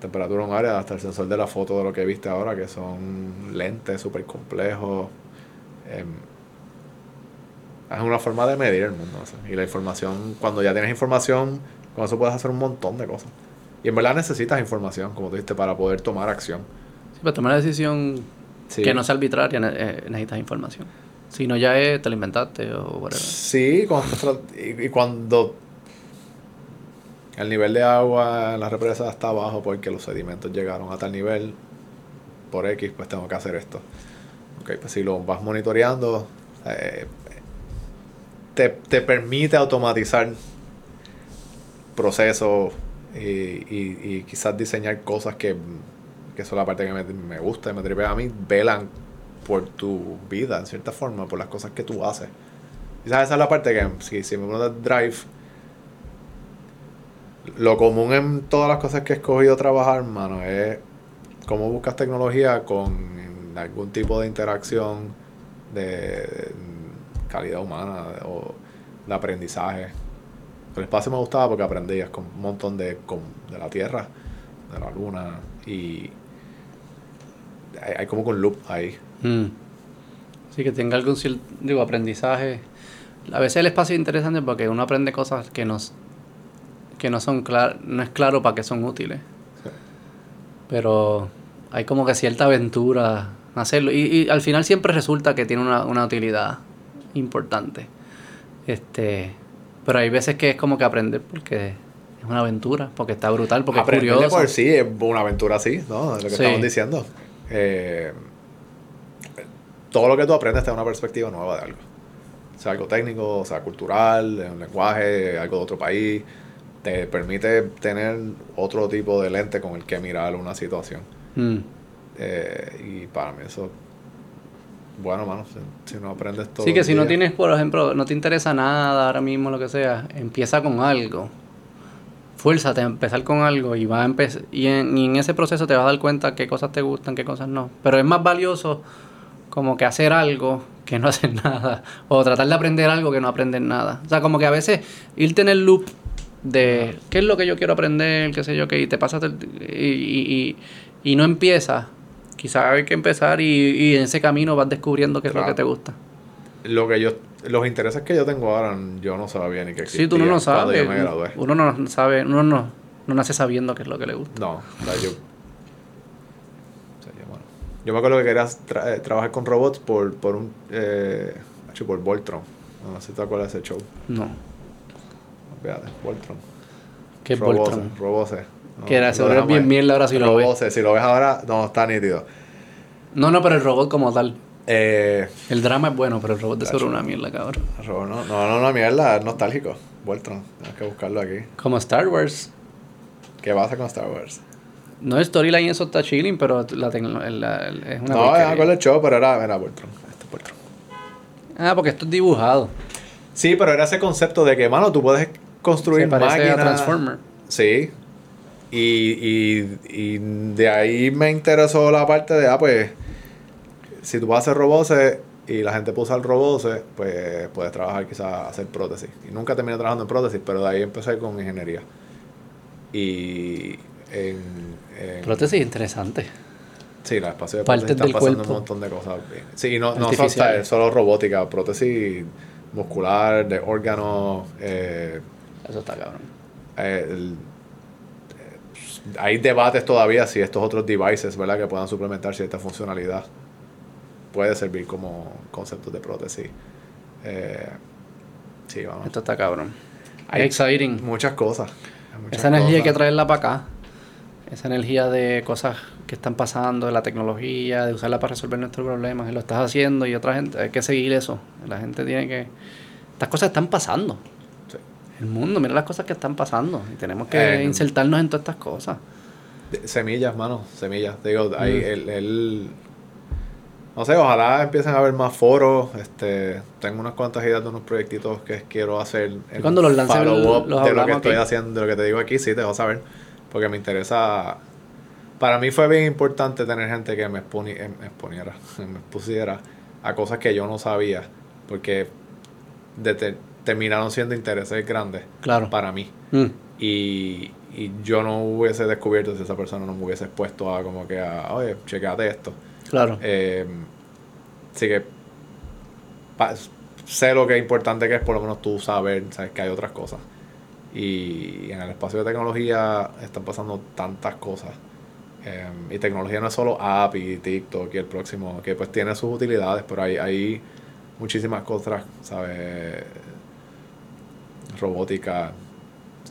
temperatura en un área, hasta el sensor de la foto de lo que viste ahora, que son lentes súper complejos. em, es una forma de medir el mundo. Y la información, cuando ya tienes información, con eso puedes hacer un montón de cosas. Y en verdad necesitas información, como tú dijiste, para poder tomar acción. Sí, para tomar una decisión Sí. que no sea arbitraria eh, necesitas información. Si no ya es, te la inventaste o whatever. Sí, cuando y, cuando el nivel de agua en la represa está bajo porque los sedimentos llegaron a tal nivel, por X, pues tengo que hacer esto. Ok, pues si lo vas monitoreando, eh, te, te permite automatizar procesos y, y, y quizás diseñar cosas que, que la parte que me, me gusta y me tripea a mí, velan por tu vida, en cierta forma, por las cosas que tú haces. Quizás esa es la parte que, si, si me de Drive, lo común en todas las cosas que he escogido trabajar, mano, es cómo buscas tecnología con algún tipo de interacción de calidad humana o de aprendizaje. El espacio me gustaba porque aprendías con un montón de, con- de la Tierra, de la Luna y hay, hay como que un loop ahí. Mm. Sí, que tenga algún digo, aprendizaje. A veces el espacio es interesante porque uno aprende cosas que nos que no son clar no es claro para qué son útiles. Sí. Pero hay como que cierta aventura en hacerlo. Y, y al final siempre resulta que tiene una, una utilidad importante. Este, pero hay veces que es como que aprender porque es una aventura, porque está brutal, porque es curioso. por sí es una aventura así, ¿no? Es lo que Sí. estamos diciendo. Eh, todo lo que tú aprendes te da una perspectiva nueva de algo. Sea algo técnico, sea cultural, de un lenguaje, algo de otro país. Te permite tener otro tipo de lente con el que mirar una situación. Mm. Eh, y para mí eso, bueno, mano, si, si no aprendes todo. Sí, que si no tienes, por ejemplo, no te interesa nada ahora mismo, lo que sea, empieza con algo. Fuérzate a empezar con algo y va a empezar y en, y en ese proceso te vas a dar cuenta qué cosas te gustan, qué cosas no. Pero es más valioso como que hacer algo que no hacer nada o tratar de aprender algo que no aprender nada. O sea, como que a veces irte en el loop de qué es lo que yo quiero aprender, qué sé yo, que y te pasas el- y, y, y, y no empiezas. Quizás hay que empezar y, y en ese camino vas descubriendo qué es lo que te gusta. Lo que yo, los intereses que yo tengo ahora, yo no sabía ni que existían Sí, tú no lo sabes. yo me gradué. Uno no sabe, uno no, no nace sabiendo qué es lo que le gusta. No, o sea, yo. Yo, me acuerdo que quería tra- eh, trabajar con robots por, por un. Eh, por Voltron. No sé si te acuerdas de ese show. No. Fíjate, Voltron. ¿Qué es Robose, Voltron? Robose. No, Que era, seguro es bien mierda ahora si lo ves. Si lo ves ahora, no, está nítido. No, no, pero el robot como tal. Eh, El drama es bueno, pero el robot de seguro es una mierda, cabrón. Robo, no, no, no, no, mierda, es nostálgico. Voltron, tienes que buscarlo aquí. Como Star Wars. ¿Qué pasa con Star Wars? No, el storyline eso está chilling, pero la es una no, me acuerdo el show, pero era, era Voltron. Este es Voltron. Ah, porque esto es dibujado. Sí, pero era ese concepto de que, mano, tú puedes construir a máquinas. Transformer. Sí. Y, y, y de ahí me interesó la parte de, ah, pues, si tú vas a hacer robots y la gente puede usar robots, pues puedes trabajar quizás hacer prótesis. Y nunca terminé trabajando en prótesis, pero de ahí empecé con ingeniería. Y en... en- Prótesis interesante. Sí, la espacio de Partes prótesis están pasando cuerpo. un montón de cosas. bien. Sí, no, no Artificiales. tal- solo robótica, prótesis muscular, de órganos, eh, Eso está cabrón. eh, el- eh, hay debates todavía si estos otros devices, ¿verdad? Que puedan suplementar cierta funcionalidad. Puede servir como conceptos de prótesis. Eh, sí, vamos. Esto está cabrón. Hay exciting. Muchas cosas. muchas Esa energía hay que traerla para acá. Esa energía de cosas que están pasando, de la tecnología, de usarla para resolver nuestros problemas. Y lo estás haciendo y otra gente, hay que seguir eso. La gente tiene que... Estas cosas están pasando. Sí. El mundo, mira las cosas que están pasando. Y tenemos que Eh, insertarnos en todas estas cosas. Semillas, mano, semillas. Digo, hay Mm. el, el- no sé, ojalá empiecen a haber más foros. Este, tengo unas cuantas ideas de unos proyectitos que quiero hacer. en Cuando los lancen, los de lo que estoy haciendo, de lo que te digo aquí, sí, te vas a saber. Porque me interesa. Para mí fue bien importante tener gente que me, exponi- em- me exponiera, me expusiera a cosas que yo no sabía. Porque de- terminaron siendo intereses grandes Claro. para mí Mm. y, y yo no hubiese descubierto si esa persona no me hubiese expuesto a como que a, oye, checate esto. Claro. Eh, así que pa- sé lo que es importante que es por lo menos tú saber, sabes que hay otras cosas. Y en el espacio de tecnología están pasando tantas cosas. Eh, y tecnología no es solo app y TikTok y el próximo, que pues tiene sus utilidades, pero hay, hay muchísimas cosas, ¿sabes? Robótica,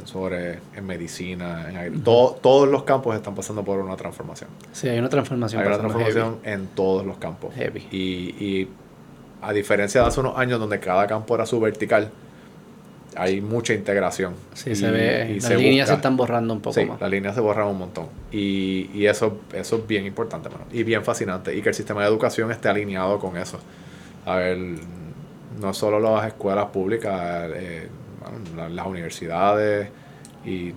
sobre en medicina, en agri- todo- todos los campos están pasando por una transformación. Sí, hay una transformación. Hay una transformación en todos los campos. Heavy. Y, y a diferencia de hace unos años donde cada campo era su vertical, hay mucha integración. Sí, Y- se ve. y las se líneas se están borrando un poco Sí, más. las líneas se borran un montón. Y, y eso, eso es bien importante, mano. Y bien fascinante. Y que el sistema de educación esté alineado con eso. A ver, no solo las escuelas públicas, eh, bueno, las universidades y...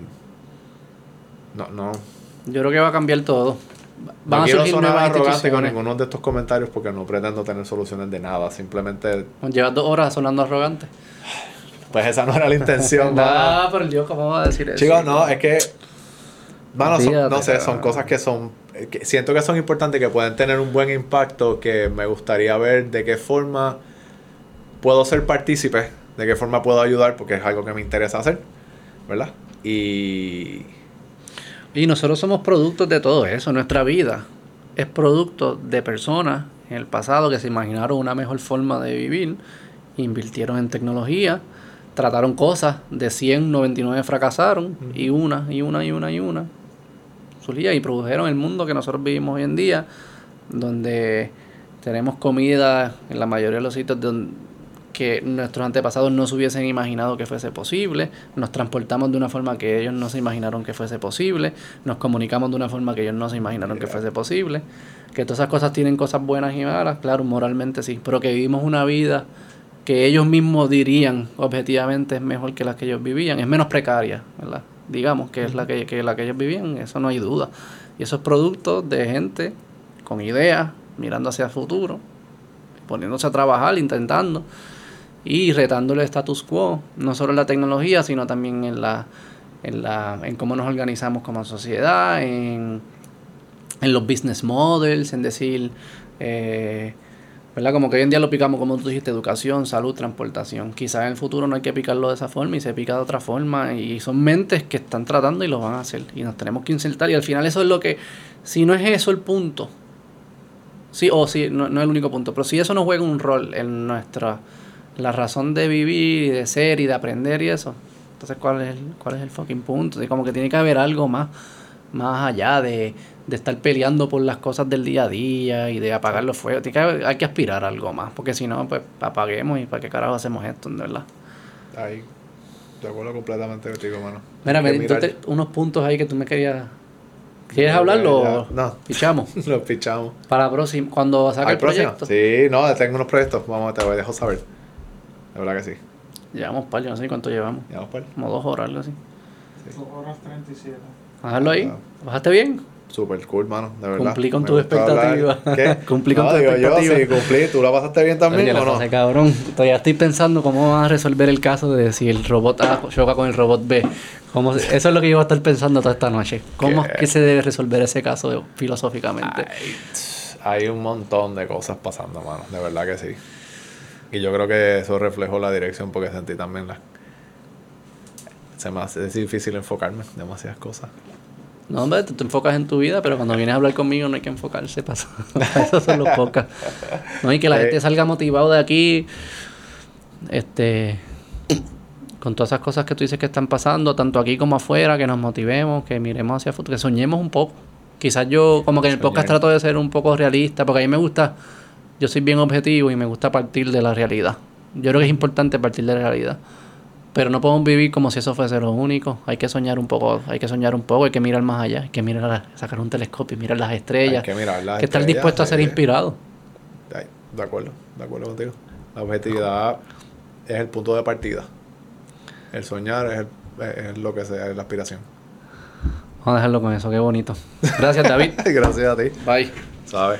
No, no. Yo creo que va a cambiar todo. Van no a quiero sonar arrogante con ninguno de estos comentarios porque no pretendo tener soluciones de nada. Simplemente, Llevas dos horas sonando arrogante. Pues esa no era la intención. Ah, pero yo, ¿cómo va a decir eso? Chicos, no, es que. Mano, son- no sé, son cosas que son. que siento que son importantes, que pueden tener un buen impacto, que me gustaría ver de qué forma puedo ser partícipe, de qué forma puedo ayudar, porque es algo que me interesa hacer, ¿verdad? Y. Y nosotros somos productos de todo eso. Nuestra vida es producto de personas en el pasado que se imaginaron una mejor forma de vivir, invirtieron en tecnología, trataron cosas, de 100, 99 fracasaron, y una, y una, y una, y una. Surgía y produjeron el mundo que nosotros vivimos hoy en día, donde tenemos comida en la mayoría de los sitios donde que nuestros antepasados no se hubiesen imaginado que fuese posible, nos transportamos de una forma que ellos no se imaginaron que fuese posible, nos comunicamos de una forma que ellos no se imaginaron que fuese posible, que todas esas cosas tienen cosas buenas y malas, claro, moralmente sí, pero que vivimos una vida que ellos mismos dirían objetivamente es mejor que la que ellos vivían, es menos precaria, ¿verdad? Digamos que es la que, que la que ellos vivían, eso no hay duda. Y eso es producto de gente con ideas, mirando hacia el futuro, poniéndose a trabajar, intentando y retando el status quo, no solo en la tecnología, sino también en la en la en cómo nos organizamos como sociedad, en, en los business models, en decir eh, ¿verdad? Como que hoy en día lo picamos, como tú dijiste, educación, salud, transportación. Quizás en el futuro no hay que picarlo de esa forma y se pica de otra forma. Y son mentes que están tratando y lo van a hacer. Y nos tenemos que insertar. Y al final eso es lo que, si no es eso el punto, sí, o sí, no, no es el único punto, pero si eso no juega un rol en nuestra, la razón de vivir y de ser y de aprender y eso, entonces ¿cuál es el, cuál es el fucking punto? Y como que tiene que haber algo más, más allá de, de estar peleando por las cosas del día a día y de apagar los fuegos. Que hay que aspirar a algo más, porque si no, pues apaguemos y para qué carajo hacemos esto, de verdad. Ahí. De acuerdo completamente contigo, mano. Mira, me diste unos puntos ahí que tú me querías... ¿Quieres hablarlo No. pichamos? Los pichamos. Para la próxima, cuando saque ¿Al el próximo? proyecto. Sí, no, tengo unos proyectos. Vamos, te voy, dejo saber. De verdad que sí. Llevamos par, yo no sé cuánto llevamos. Ya vamos para Como dos horas, algo así. Dos horas 37. Bajarlo ahí. Ah. ¿Bajaste bien? Super cool, mano, de verdad. Cumplí con Me tu gustó hablar. expectativa. ¿Qué? Cumplí con no, tu digo expectativa. yo, sí, cumplí. ¿Tú la pasaste bien también Oye, o no? pasé, cabrón. Todavía estoy pensando cómo van a resolver el caso de si el robot A choca con el robot B. ¿Cómo Eso es lo que yo voy a estar pensando toda esta noche. ¿Cómo ¿Qué? es que se debe resolver ese caso filosóficamente? Ay, hay un montón de cosas pasando, mano. De verdad que sí. Y yo creo que eso reflejó la dirección porque sentí también la... Se me hace es difícil enfocarme. Demasiadas cosas. No, hombre, tú te enfocas en tu vida, pero cuando vienes a hablar conmigo no hay que enfocarse. Para eso, para eso son los pocas. No, y que la Eh. gente salga motivado de aquí. Este. Con todas esas cosas que tú dices que están pasando, tanto aquí como afuera, que nos motivemos, que miremos hacia futuro, que soñemos un poco. Quizás yo, como que en el podcast trato de ser un poco realista, porque a mí me gusta, yo soy bien objetivo y me gusta partir de la realidad. Yo creo que es importante partir de la realidad. Pero no podemos vivir como si eso fuese lo único. Hay que soñar un poco, hay que soñar un poco, hay que mirar más allá, hay que mirar, sacar un telescopio mirar las estrellas. Hay que mirar las que estar dispuesto a ser inspirado. Ay, de acuerdo, de acuerdo contigo. La objetividad es el punto de partida. El soñar es, el- es lo que sea, es la aspiración. Vamos a dejarlo con eso, qué bonito. Gracias, David. Gracias a ti, Bye. ¿sabes?